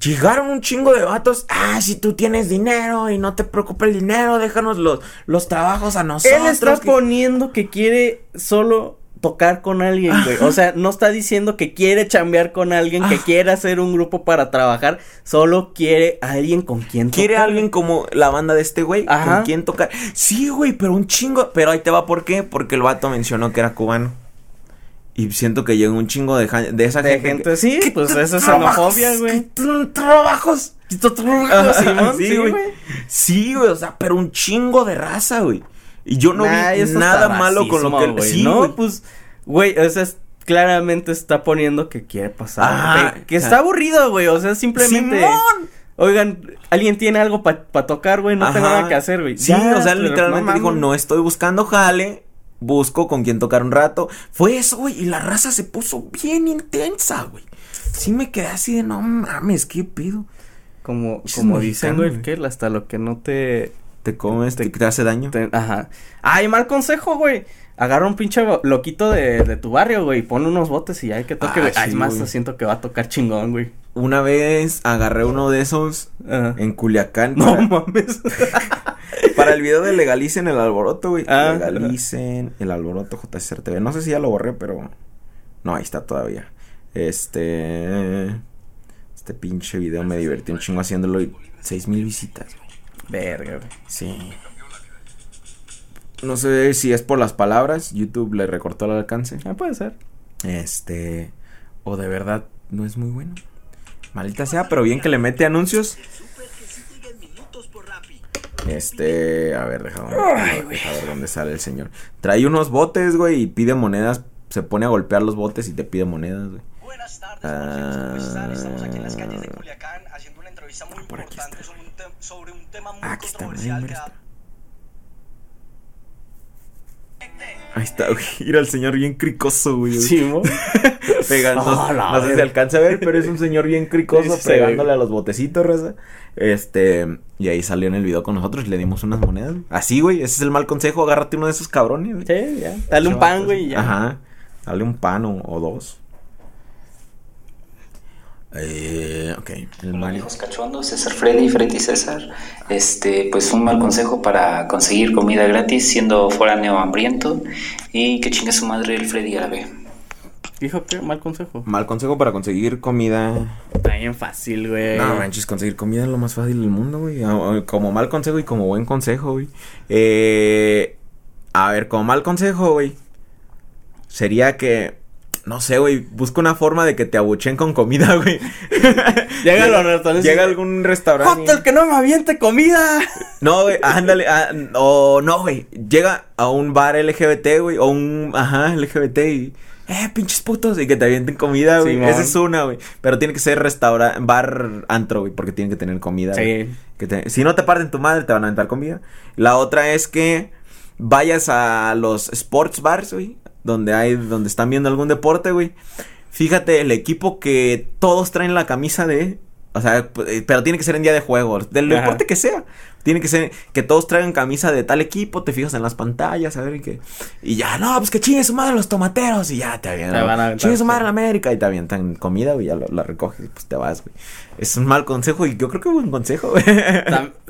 S1: Llegaron un chingo de vatos. Ah, si tú tienes dinero y no te preocupa el dinero, déjanos los, los trabajos a nosotros.
S2: Él está
S1: que-
S2: poniendo que quiere solo tocar con alguien, güey. O sea, no está diciendo que quiere chambear con alguien, que
S1: Ah.
S2: quiere hacer un grupo para trabajar, solo quiere a alguien con quien
S1: Quiere
S2: tocar.
S1: alguien como la banda de este güey,
S2: Ajá.
S1: con quien tocar. Sí, güey, pero un chingo. Pero ahí te va, ¿por qué? Porque el vato mencionó que era cubano. Y siento que llegó un chingo de, de esa
S2: De
S1: gente.
S2: gente,
S1: que-
S2: sí,
S1: ¿Qué
S2: pues eso es
S1: trabajos?
S2: xenofobia, güey.
S1: ¿Qué tra- trabajos?
S2: Simón,
S1: sí, güey. Sí, güey, o sea, pero un chingo de raza, güey. Y yo no
S2: Nah,
S1: vi nada malo con lo que
S2: güey.
S1: sí,
S2: no,
S1: güey.
S2: pues, güey, o sea, es- claramente está poniendo que quiere pasar. Que- está aburrido, güey. O sea, simplemente.
S1: ¡Simón!
S2: Oigan, alguien tiene algo para tocar, güey. No tengo
S1: Ajá.
S2: nada que hacer, güey.
S1: Sí,
S2: Ya,
S1: o sea, literalmente dijo, no estoy buscando jale, busco con quien tocar un rato. Fue eso, güey, y la raza se puso bien intensa, güey. Sí me quedé así de, no mames, ¿qué pido?
S2: Como, como dicen, güey, que hasta lo que no te,
S1: ¿Te comes? ¿Te, te hace daño?
S2: te- Ajá. Ay, mal consejo, güey. Agarra un pinche loquito de, de tu barrio, güey. y Pon unos botes y hay que toque,
S1: Ah, sí,
S2: es más, siento que va a tocar chingón, güey.
S1: Una vez agarré uno de esos en Culiacán.
S2: No
S1: para,
S2: mames.
S1: para el video de Legalicen el alboroto, güey.
S2: Ah,
S1: Legalicen el alboroto JCR TV. No sé si ya lo borré, pero... No, ahí está todavía. Este... Este pinche video me divertí un chingo haciéndolo y... Seis mil visitas, güey.
S2: Verga, güey.
S1: Sí. No sé si es por las palabras. YouTube le recortó el alcance.
S2: Ah, puede ser.
S1: Este. o de verdad no es muy bueno. Maldita sea, pero bien que le mete anuncios. Este, a ver, déjame ver dónde sale el señor. Trae unos botes, güey, y pide monedas. Se pone a golpear los botes y te pide monedas, güey.
S6: Buenas tardes,
S1: Ah.
S6: Jorge Cruzar. Estamos aquí en las calles de Culiacán haciendo una entrevista muy importante sobre un, sobre un tema muy
S1: Ah,
S6: controversial que ha-
S1: Ahí está, güey. Mira el señor bien cricoso, güey.
S2: Sí.
S1: Pegando,
S2: la
S1: no sé si alcanza a ver, pero es un señor bien cricoso
S2: Sí,
S1: pegándole a los botecitos, raza. Este, y ahí salió en el video con nosotros y le dimos unas monedas. Así, güey, ese es el mal consejo, agárrate uno de esos cabrones, güey.
S2: Sí, ya. Dale un pan, güey, ya.
S1: Ajá. Dale un pan o, o dos. Eh, ok, el Mario.
S7: viejos cachondos, César Freddy, Freddy César. Este, pues un mal consejo para conseguir comida gratis siendo foráneo hambriento y que chingue su madre el Freddy árabe.
S2: Dijo que mal consejo.
S1: Mal consejo para conseguir comida.
S2: Está bien fácil, güey.
S1: No manches, conseguir comida es lo más fácil del mundo, güey. Ah, ah, Como mal consejo y como buen consejo, güey. Eh, a ver, como mal consejo, güey. Sería que, no sé, güey, busca una forma de que te abuchen con comida, güey.
S2: Llega a los restaurantes
S1: Llega a algún restaurante.
S2: ¡Joto, el que no me aviente comida!
S1: No, güey, ándale, ah, o no, güey, llega a un bar LGBT, güey, o un, ajá, LGBT y, eh, pinches putos, y que te avienten comida, güey, esa es una, güey, pero tiene que ser restaurante, bar antro, güey, porque tiene que tener comida, güey.
S2: Sí.
S1: Que te- si no te parten tu madre, te van a aventar comida. La otra es que vayas a los sports bars, güey, donde hay, donde están viendo algún deporte, güey. Fíjate, el equipo que todos traen la camisa de, o sea, eh, pero tiene que ser en día de juego, del
S2: Ajá.
S1: deporte que sea. Tiene que ser que todos traigan camisa de tal equipo, te fijas en las pantallas, a ver y que y ya, no, pues que chingue su madre los tomateros y ya te avientan. Chingue su madre la América y te avientan comida, güey, ya lo- la recoges y pues te vas, güey. Es un mal consejo y yo creo que es buen consejo, güey.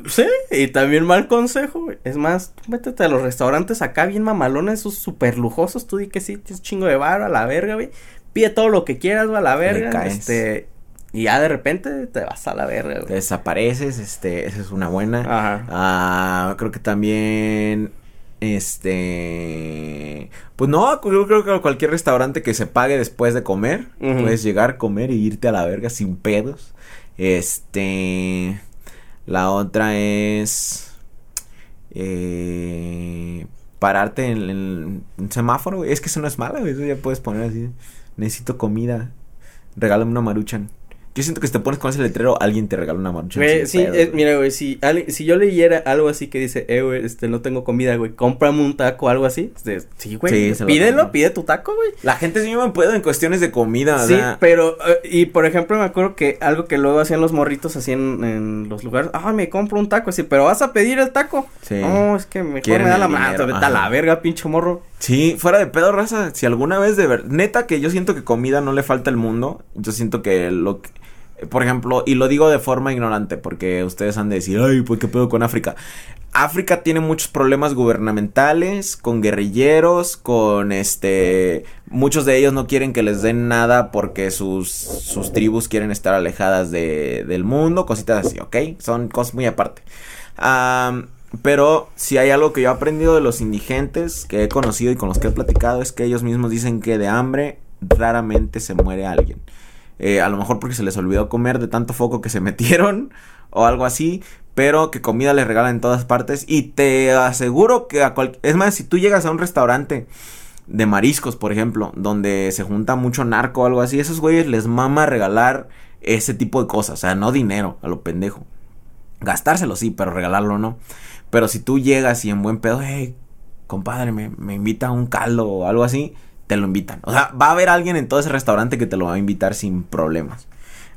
S2: Sí, y también mal consejo, güey. Es más, tú métete a los restaurantes acá bien mamalones, esos súper lujosos. Tú di que sí, tienes chingo de bar a la verga, güey. Pide todo lo que quieras, güey, a la verga.
S1: caes.
S2: Este, y ya de repente te vas a la verga,
S1: Te desapareces, este, esa es una buena.
S2: Ajá.
S1: Ah, creo que también, este, pues no, yo creo que cualquier restaurante que se pague después de comer, puedes llegar, comer y irte a la verga sin pedos. Este, la otra es, eh, pararte en, en un semáforo, güey. es que eso no es malo, güey, eso ya puedes poner así, necesito comida, regálame una maruchan. Yo siento que si te pones con ese letrero, alguien te regala una.
S2: Güey,
S1: sin
S2: sí, eh, mira, güey, si, si yo leyera algo así que dice, eh, güey, este, no tengo comida, güey, cómprame un taco o algo así. este, sí, güey,
S1: Sí,
S2: pídelo, pide tu taco, güey.
S1: La gente sí me puede en cuestiones de comida, o
S2: Sí, pero, eh, y por ejemplo, me acuerdo que algo que luego hacían los morritos así en, en los lugares, ah, me compro un taco, así, pero vas a pedir el taco.
S1: Sí.
S2: No, es que mejor
S1: Quieren
S2: me da la mano, vete a la verga, pinche morro.
S1: sí, fuera de pedo, raza, si alguna vez de ver, neta que yo siento que comida no le falta al mundo, yo siento que lo que, por ejemplo, y lo digo de forma ignorante, porque ustedes han de decir, ay, pues qué pedo con África. África tiene muchos problemas gubernamentales, con guerrilleros, con este, muchos de ellos no quieren que les den nada porque sus, sus tribus quieren estar alejadas de, del mundo, cositas así, ¿ok? Son cosas muy aparte. Pero si hay algo que yo he aprendido de los indigentes que he conocido y con los que he platicado es que ellos mismos dicen que de hambre raramente se muere alguien. Eh, a lo mejor porque se les olvidó comer de tanto foco que se metieron o algo así, pero que comida les regalan en todas partes y te aseguro que a cual... es más, si tú llegas a un restaurante de mariscos, por ejemplo, donde se junta mucho narco o algo así, esos güeyes les mama regalar ese tipo de cosas, o sea, no dinero, a lo pendejo. Gastárselo sí, pero regalarlo no. Pero si tú llegas y en buen pedo, hey, compadre, me, me invita a un caldo o algo así, te lo invitan. O sea, va a haber alguien en todo ese restaurante que te lo va a invitar sin problemas.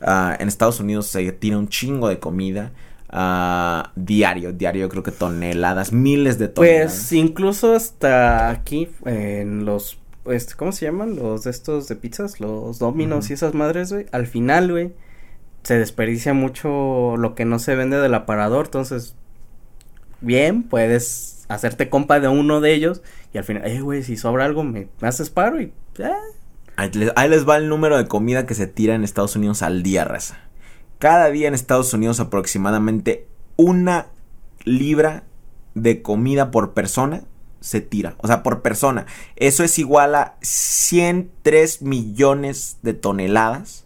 S1: Ah, en Estados Unidos se tira un chingo de comida. ah, diario, diario, creo que toneladas, miles de toneladas.
S2: Pues incluso hasta aquí en los este, ¿cómo se llaman? Los de estos de pizzas, los dominos y esas madres, güey. Al final, güey, se desperdicia mucho lo que no se vende del aparador, entonces bien, puedes hacerte compa de uno de ellos y al final, eh, güey, si sobra algo me, haces paro y
S1: Ahí les, ahí les va el número de comida que se tira en Estados Unidos al día, raza. Cada día en Estados Unidos aproximadamente una libra de comida por persona se tira. O sea, por persona. Eso es igual a 103 millones de toneladas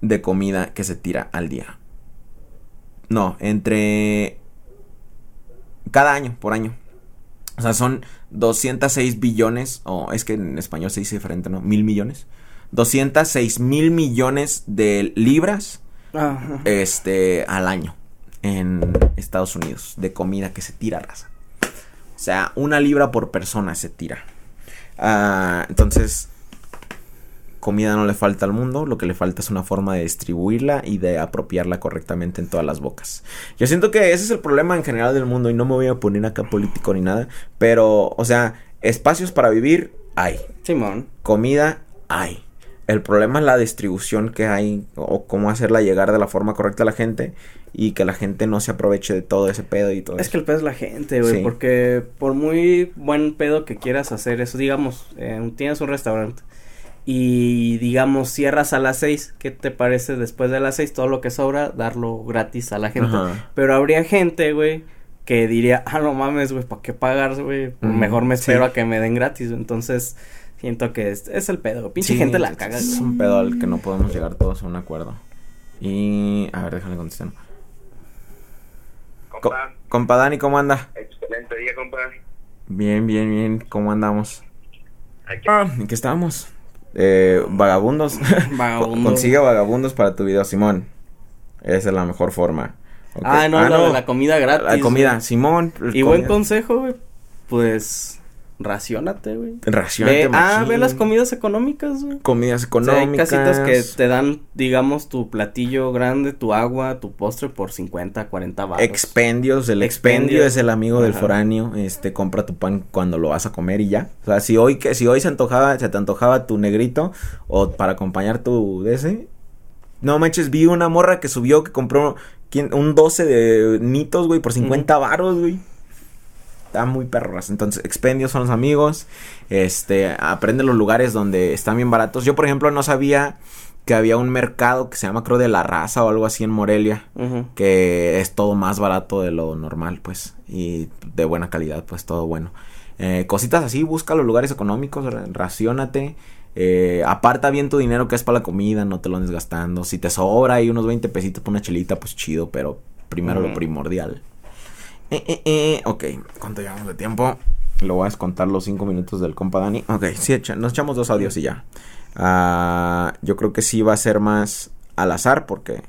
S1: de comida que se tira al día. No, entre... Cada año, por año. O sea, son 206 billones, o es que en español se dice diferente, ¿no? Mil millones. 206 mil millones de libras
S2: Ajá.
S1: este, al año en Estados Unidos de comida que se tira raza. O sea, una libra por persona se tira. Ah, entonces, comida no le falta al mundo, lo que le falta es una forma de distribuirla y de apropiarla correctamente en todas las bocas. Yo siento que ese es el problema en general del mundo y no me voy a poner acá político ni nada, pero, o sea, espacios para vivir hay,
S2: Simón.
S1: comida hay. El problema es la distribución que hay o cómo hacerla llegar de la forma correcta a la gente y que la gente no se aproveche de todo ese pedo y todo
S2: Es
S1: eso.
S2: que el pedo es la gente, güey,
S1: Sí.
S2: porque por muy buen pedo que quieras hacer eso, digamos, eh, tienes un restaurante y digamos cierras a las seis, ¿qué te parece después de las seis todo lo que sobra darlo gratis a la gente?
S1: Ajá.
S2: Pero habría gente, güey, que diría, ah, no mames, güey, ¿para qué pagar, güey?
S1: Ujú,
S2: Mejor me espero
S1: sí.
S2: a que me den gratis, entonces siento que es, es el pedo, pinche
S1: Sí,
S2: gente la caga.
S1: Es un pedo al que no podemos llegar todos a un acuerdo. Y. A ver, déjale contestar. Co-
S8: Compa,
S1: compa Dani, ¿cómo anda?
S8: excelente día, compa.
S1: Bien, bien, bien. ¿Cómo andamos?
S8: Aquí.
S1: Ah, ¿en qué estábamos? Eh, vagabundos.
S2: Vagabundo.
S1: Consigue vagabundos para tu video, Simón. Esa es la mejor forma.
S2: Ah, no, lo de la comida gratis.
S1: La comida. Simón.
S2: Y buen consejo, güey, pues racionate, güey.
S1: Racionate,
S2: Ve, ah, ve las comidas económicas, güey.
S1: Comidas
S2: O sea, hay
S1: económicas.
S2: casitas que te dan, digamos, tu platillo grande, tu agua, tu postre por 50, 40 baros.
S1: Expendios, el
S2: Expendio.
S1: expendio es el amigo del foráneo, este compra tu pan cuando lo vas a comer y ya. O sea, si hoy que si hoy se antojaba, se te antojaba tu negrito o para acompañar tu de ese, no manches, vi una morra que subió que compró un 12 de nitos, güey, por 50 varos, güey. Está muy perras. Entonces, expendios son los amigos. Este, aprende los lugares donde están bien baratos. Yo, por ejemplo, no sabía que había un mercado que se llama, creo, de la raza o algo así en Morelia que es todo más barato de lo normal, pues, y de buena calidad, pues, todo bueno. Eh, cositas así, busca los lugares económicos, ra- racionate, eh, aparta bien tu dinero que es para la comida, no te lo andes gastando. Si te sobra ahí unos 20 pesitos por una chelita, pues chido, pero primero lo primordial. Eh, eh, eh, ok, ¿cuánto llevamos de tiempo? Lo voy a descontar los 5 minutos del compa Dani. Ok, sí, echa- nos echamos dos audios y ya. Ah, yo creo que sí va a ser más al azar porque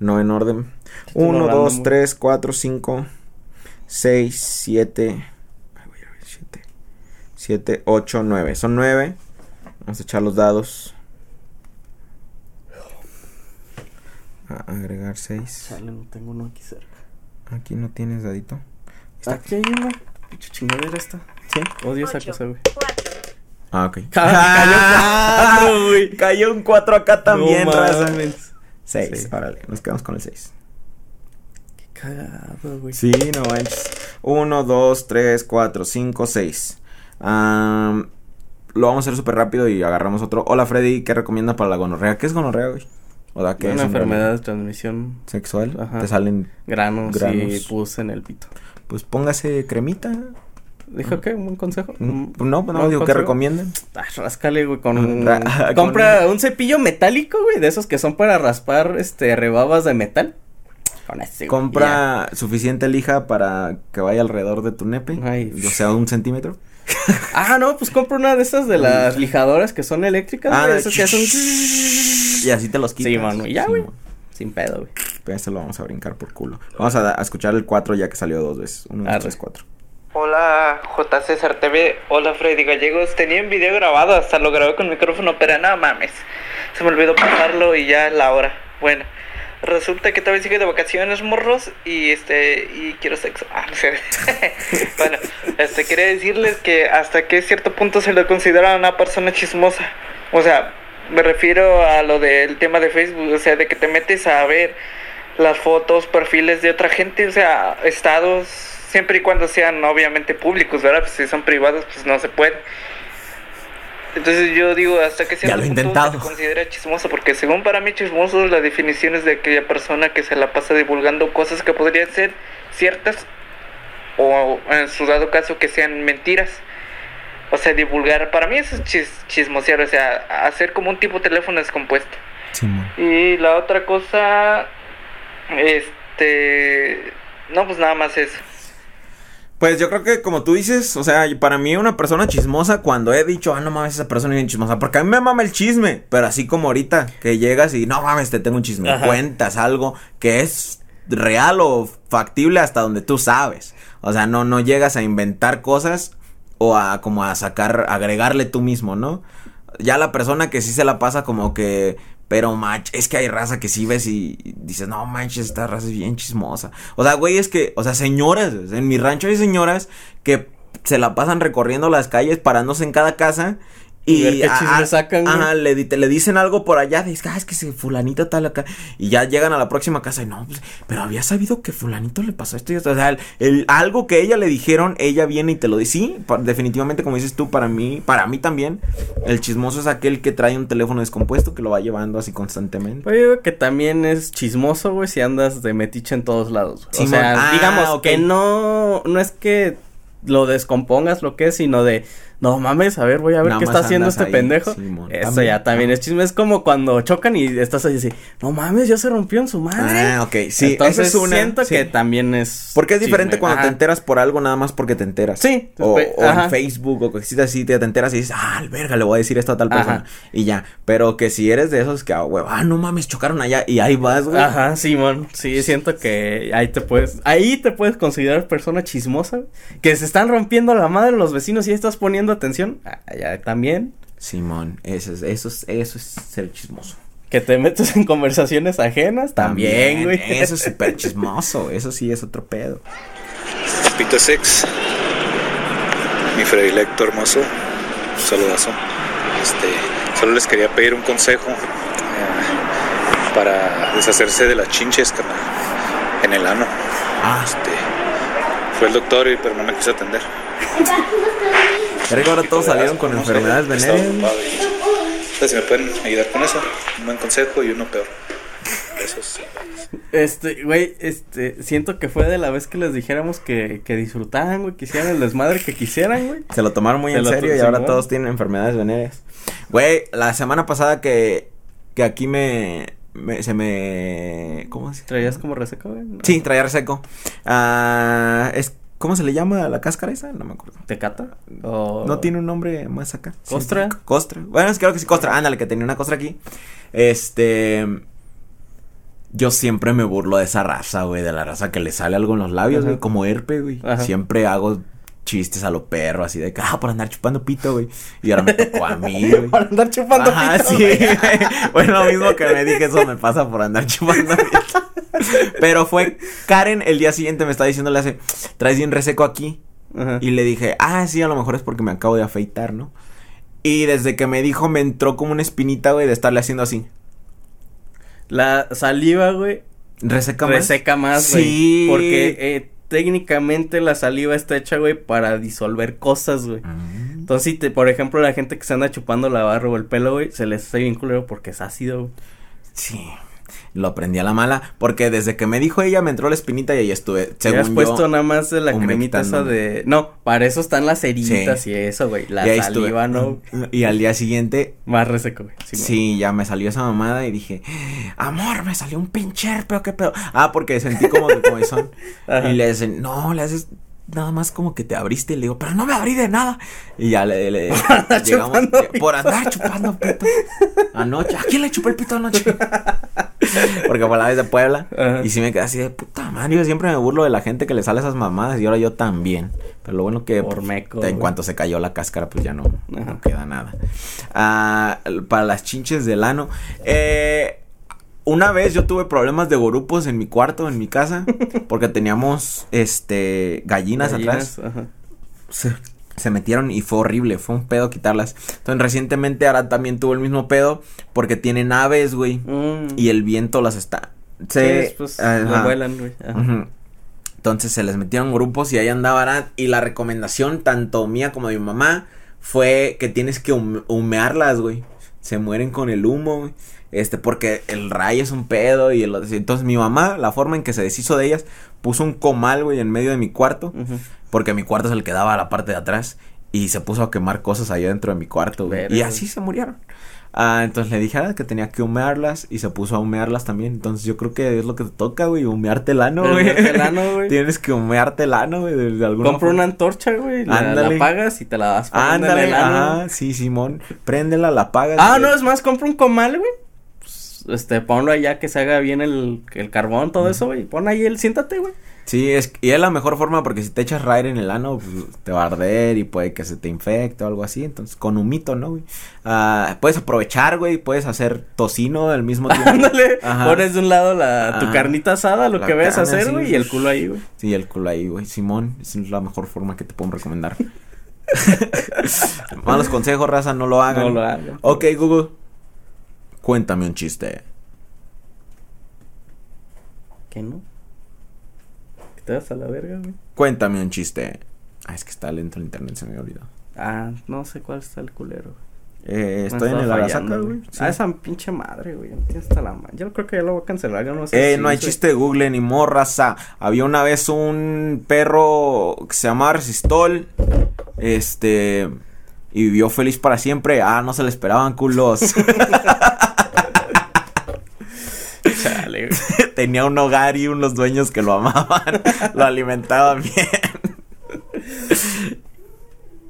S1: no en orden.
S2: Estoy
S1: 1,
S2: random,
S1: 2,
S2: güey.
S1: 3, 4, 5, 6, 7, 7, 8, 9. Son 9. Vamos a echar los dados. A agregar 6.
S2: Chale, no tengo uno aquí cerca.
S1: Aquí no tienes dadito. Está
S2: Aquí hay una. Pinche chingadera esta.
S1: Sí.
S2: Odio esa cosa, güey.
S1: Ah, ok.
S2: Cayó güey.
S1: Cayó un 4 acá también,
S2: No
S1: raza.
S2: mames.
S1: 6.
S2: Sí.
S1: Órale, nos quedamos con el 6.
S2: Qué cagado, güey.
S1: Sí, no manches. 1, 2, 3, 4, 5, 6. Lo vamos a hacer súper rápido y agarramos otro. Hola Freddy, ¿qué recomienda para la gonorrea? ¿Qué es gonorrea, güey? O sea, ¿qué
S2: una
S1: es
S2: enfermedad de transmisión.
S1: sexual.
S2: Ajá.
S1: Te salen,
S2: Granos, y pus en el pito.
S1: Pues póngase cremita.
S2: ¿Dijo qué? ¿Un consejo?
S1: Mm,
S2: Un-
S1: No, no,
S2: ¿un
S1: digo, ¿qué
S2: consejo?
S1: recomiendan?
S2: Ah, ráscale, güey, con...
S1: Ra-
S2: Compra un cepillo metálico, güey, de esos que son para raspar, este, rebabas de metal. Con ese, güey,
S1: Compra suficiente lija para que vaya alrededor de tu nepe.
S2: Ay.
S1: O sea, un centímetro.
S2: Ah, no, pues compra una de esas de las lijadoras que son eléctricas,
S1: Ah,
S2: güey, esas que hacen...
S1: Y así te los quitas.
S2: Sí, mano, y ya, güey. Sin pedo, güey.
S1: Pero este lo vamos a brincar por culo. Vamos a, a escuchar el 4 ya que salió dos veces. 1, 2,
S2: Arre.
S1: 3, 4.
S9: Hola, J. César TV. Hola, Freddy Gallegos. Tenía un video grabado, hasta lo grabé con micrófono, pero no mames. Se me olvidó pasarlo y ya es la hora. Bueno, resulta que todavía sigue de vacaciones, morros, y este, y quiero sexo. Ah, no sé. bueno, este, quería decirles que hasta qué cierto punto se le considera una persona chismosa. O sea, me refiero a lo del tema de Facebook, o sea, de que te metes a ver las fotos, perfiles de otra gente, o sea, estados, siempre y cuando sean obviamente públicos, ¿verdad? Pues si son privados, pues no se puede. Entonces yo digo, hasta que punto
S1: intentado.
S9: se considera chismoso, porque según para mí chismoso la definición es de aquella persona que se la pasa divulgando cosas que podrían ser ciertas o en su dado caso que sean mentiras. O sea, divulgar, para mí eso es chis, chismosear, o sea, hacer como un tipo de teléfono descompuesto. Y la otra cosa, este, no, pues nada más eso.
S1: Pues yo creo que como tú dices, o sea, para mí una persona chismosa cuando he dicho, ah, no mames, esa persona es bien chismosa, porque a mí me mama el chisme, pero así como ahorita, que llegas y, no mames, te tengo un chisme,
S2: Ajá.
S1: cuentas algo que es real o factible hasta donde tú sabes. O sea, no, no llegas a inventar cosas o a como a sacar, agregarle tú mismo, ¿no? Ya la persona que sí se la pasa como que, pero mach, es que hay raza que sí ves y dices, no manches, esta raza es bien chismosa. O sea, güey, es que, o sea, señoras, en mi rancho hay señoras que se la pasan recorriendo las calles, parándose en cada casa.
S2: Y
S1: Y,
S2: ver qué
S1: a-
S2: sacan.
S1: Ajá, le, di- te- le dicen algo por allá, dices, ah, es que ese fulanito tal acá. Y ya llegan a la próxima casa y no, pues, pero había sabido que fulanito le pasó esto y esto. O sea, el, el- algo que ella le dijeron, ella viene y te lo dice. Sí, pa- definitivamente, como dices tú, para mí, para mí también, el chismoso es aquel que trae un teléfono descompuesto que lo va llevando así constantemente.
S2: Pues yo digo que también es chismoso, güey, si andas de metiche en todos lados. O sea,
S1: Ah,
S2: digamos que no, no es que lo descompongas lo que es, sino de, no mames, a ver, voy a ver
S1: Nada
S2: qué está haciendo este
S1: ahí,
S2: pendejo.
S1: Simón.
S2: Eso
S1: También.
S2: ya también es chisme. Es como cuando chocan y estás ahí así, no mames, ya se rompió en su madre.
S1: Ah, ok, sí,
S2: Entonces
S1: es una,
S2: siento
S1: sí.
S2: que también es.
S1: Porque es diferente
S2: chisme.
S1: cuando te enteras por algo nada más porque te enteras.
S2: Sí,
S1: O, en. Facebook o cositas así te, te enteras y dices, ah, verga, le voy a decir esto a tal
S2: Ajá.
S1: persona. Y ya. Pero que si eres de esos que, ah, güey, ah, no mames, chocaron allá y ahí vas, güey.
S2: Ajá, Simón. Sí, siento que ahí te puedes, ahí te puedes considerar persona chismosa, que se están rompiendo la madre los vecinos y ahí estás poniendo atención. Ah, ya también.
S1: Simón, eso es, eso es, eso es ser chismoso.
S2: Que te metes en conversaciones ajenas, también, güey.
S1: Eso es súper chismoso, eso sí es otro pedo.
S10: Pito Sex, mi predilecto hermoso, un saludazo. Este, solo les quería pedir un consejo eh, para deshacerse de las chinches, carnal, en el ano.
S1: Ah,
S10: Este, fue el doctor, y, pero no me quiso atender.
S1: Creo que ahora todos salieron con
S10: No
S1: enfermedades
S10: estaba
S1: venéreas.
S10: Entonces, si me pueden ayudar con eso, un buen consejo y uno peor. Besos.
S2: Este, güey, este, siento que fue de la vez que les dijéramos que, que disfrutaran, güey, que hicieran el desmadre que quisieran, güey.
S1: Se lo tomaron muy
S2: Se
S1: en serio y ahora todos tienen enfermedades venéreas. Güey, la semana pasada que, que aquí me, me- se me, ¿cómo se
S2: ¿Traías como reseco, güey? No.
S1: Sí, traía reseco. Ah, es, ¿Cómo se le llama la cáscara esa? No me acuerdo.
S2: ¿Tecata? O...
S1: No tiene un nombre más acá.
S2: ¿Costra?
S1: científico. Costra. Bueno, es creo que sí, costra. Ándale, que tenía una costra aquí. Este. Yo siempre me burlo de esa raza, güey. De la raza que le sale algo en los labios,
S2: Ajá.
S1: güey. Como herpe, güey.
S2: Ajá.
S1: Siempre hago chistes a lo perro, así de que, ah, por andar chupando pito, güey. Y ahora me tocó a mí, güey.
S2: Para andar chupando
S1: Ajá,
S2: pito,
S1: sí.
S2: güey.
S1: bueno, lo mismo que me dije, eso me pasa por andar chupando pito. Pero fue Karen el día siguiente me está diciendo, le hace, traes bien reseco aquí.
S2: Ajá.
S1: Y le dije, ah, sí, a lo mejor es porque me acabo de afeitar, ¿no? Y desde que me dijo, me entró como una espinita, güey, de estarle haciendo así.
S2: La saliva, güey,
S1: Reseca más.
S2: reseca más, güey.
S1: Sí.
S2: Porque eh, técnicamente la saliva está hecha, güey, para disolver cosas, güey.
S1: Mm.
S2: Entonces, si te, por ejemplo, la gente que se anda chupando la barra o el pelo, güey, se les hace bien culero porque es ácido, güey.
S1: Sí. Lo aprendí a la mala. Porque desde que me dijo ella, me entró la espinita y ahí estuve.
S2: Te has
S1: Según
S2: puesto
S1: yo.
S2: nada más de la cremita esa de... No, para eso están las heritas
S1: Sí.
S2: y eso, güey. La
S1: y
S2: saliva, ¿no?
S1: Y al día siguiente,
S2: Más reseco, güey. Sí,
S1: Sí, ya me salió esa mamada y dije, amor, me salió un pinche herpeo, qué pedo. Ah, porque sentí como que comezón. Y le dicen, no, le haces nada más como que te abriste. Y le digo, pero no me abrí de nada. Y ya le, llegamos que- por andar chupando pito. Anoche, ¿a quién le chupé el pito anoche? porque fue la vez de Puebla.
S2: Ajá.
S1: Y sí me quedé así de puta madre. Yo siempre me burlo de la gente que le sale esas mamadas. Y ahora yo también. Pero lo bueno que
S2: Por
S1: pues,
S2: meco,
S1: en cuanto se cayó la cáscara, pues ya no, no queda nada. Ah, para las chinches del ano. Eh, una vez yo tuve problemas de gorupos en mi cuarto, en mi casa, porque teníamos este gallinas,
S2: Gallinas,
S1: atrás.
S2: ajá.
S1: Se, se metieron y fue horrible, fue un pedo quitarlas. Entonces recientemente ahora también tuvo el mismo pedo porque tienen aves, güey,
S2: Mm.
S1: y el viento las está
S2: Sí, pues,
S1: ajá.
S2: vuelan, güey. Ajá.
S1: Entonces se les metieron grupos y ahí andaban. Y la recomendación, tanto mía como de mi mamá, fue que tienes que hum- humearlas, güey. Se mueren con el humo, güey. Este, porque el ray es un pedo y el, entonces mi mamá, la forma en que se deshizo de ellas, puso un comal, güey, en medio de mi cuarto, porque mi cuarto es el que daba a la parte de atrás y se puso a quemar cosas allá dentro de mi cuarto, güey. Y así se murieron. Ah, entonces le dije ah, que tenía que humearlas y se puso a humearlas también. Entonces yo creo que es lo que te toca, güey, humearte el ano, güey.
S2: Humearte el ano, güey.
S1: Tienes que humearte el ano, güey, de, de alguna
S2: Compra una antorcha, güey. La, la apagas y te la en
S1: Ándale,
S2: el ano.
S1: ajá, sí, Simón. Préndela, la apagas.
S2: Ah,
S1: güey.
S2: no, es más, compra un comal, güey. Este, ponlo allá que se haga bien el, el carbón, todo eso, güey. Pon ahí el, siéntate, güey.
S1: Sí, es, y es la mejor forma porque si te echas raid en el ano, pues, te va a arder y puede que se te infecte o algo así. Entonces, con humito, ¿no, güey? Ah, puedes aprovechar, güey, puedes hacer tocino al mismo tiempo.
S2: Ándale, pones de un lado la, tu
S1: Ajá.
S2: carnita asada, lo
S1: La
S2: que vayas a
S1: carne,
S2: hacer, güey,
S1: sí.
S2: y el culo ahí, güey.
S1: Sí, el culo ahí, güey. Simón, es la mejor forma que te puedo recomendar. Malos consejos, raza, no lo hagan.
S2: No lo hagan.
S1: Ok, Google. Cuéntame un chiste.
S2: ¿Qué no? Te vas a la verga, güey.
S1: Cuéntame un chiste. Ah, es que está lento el internet, se me olvidó.
S2: Ah, no sé cuál está el culero.
S1: Eh, estoy en el Arasaka, güey. Sí.
S2: Ah, esa pinche madre, güey. hasta la ma- Yo creo que ya lo voy a cancelar. Yo no sé.
S1: Eh,
S2: si
S1: no hay chiste de Google ni morraza. Había una vez un perro que se llamaba Resistol. Este. Y vivió feliz para siempre. Ah, no se le esperaban culos.
S2: Chale.
S1: Tenía un hogar y unos dueños que lo amaban. lo alimentaban bien.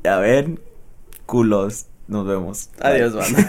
S1: ya ven, culos. Nos vemos.
S2: Adiós, banda.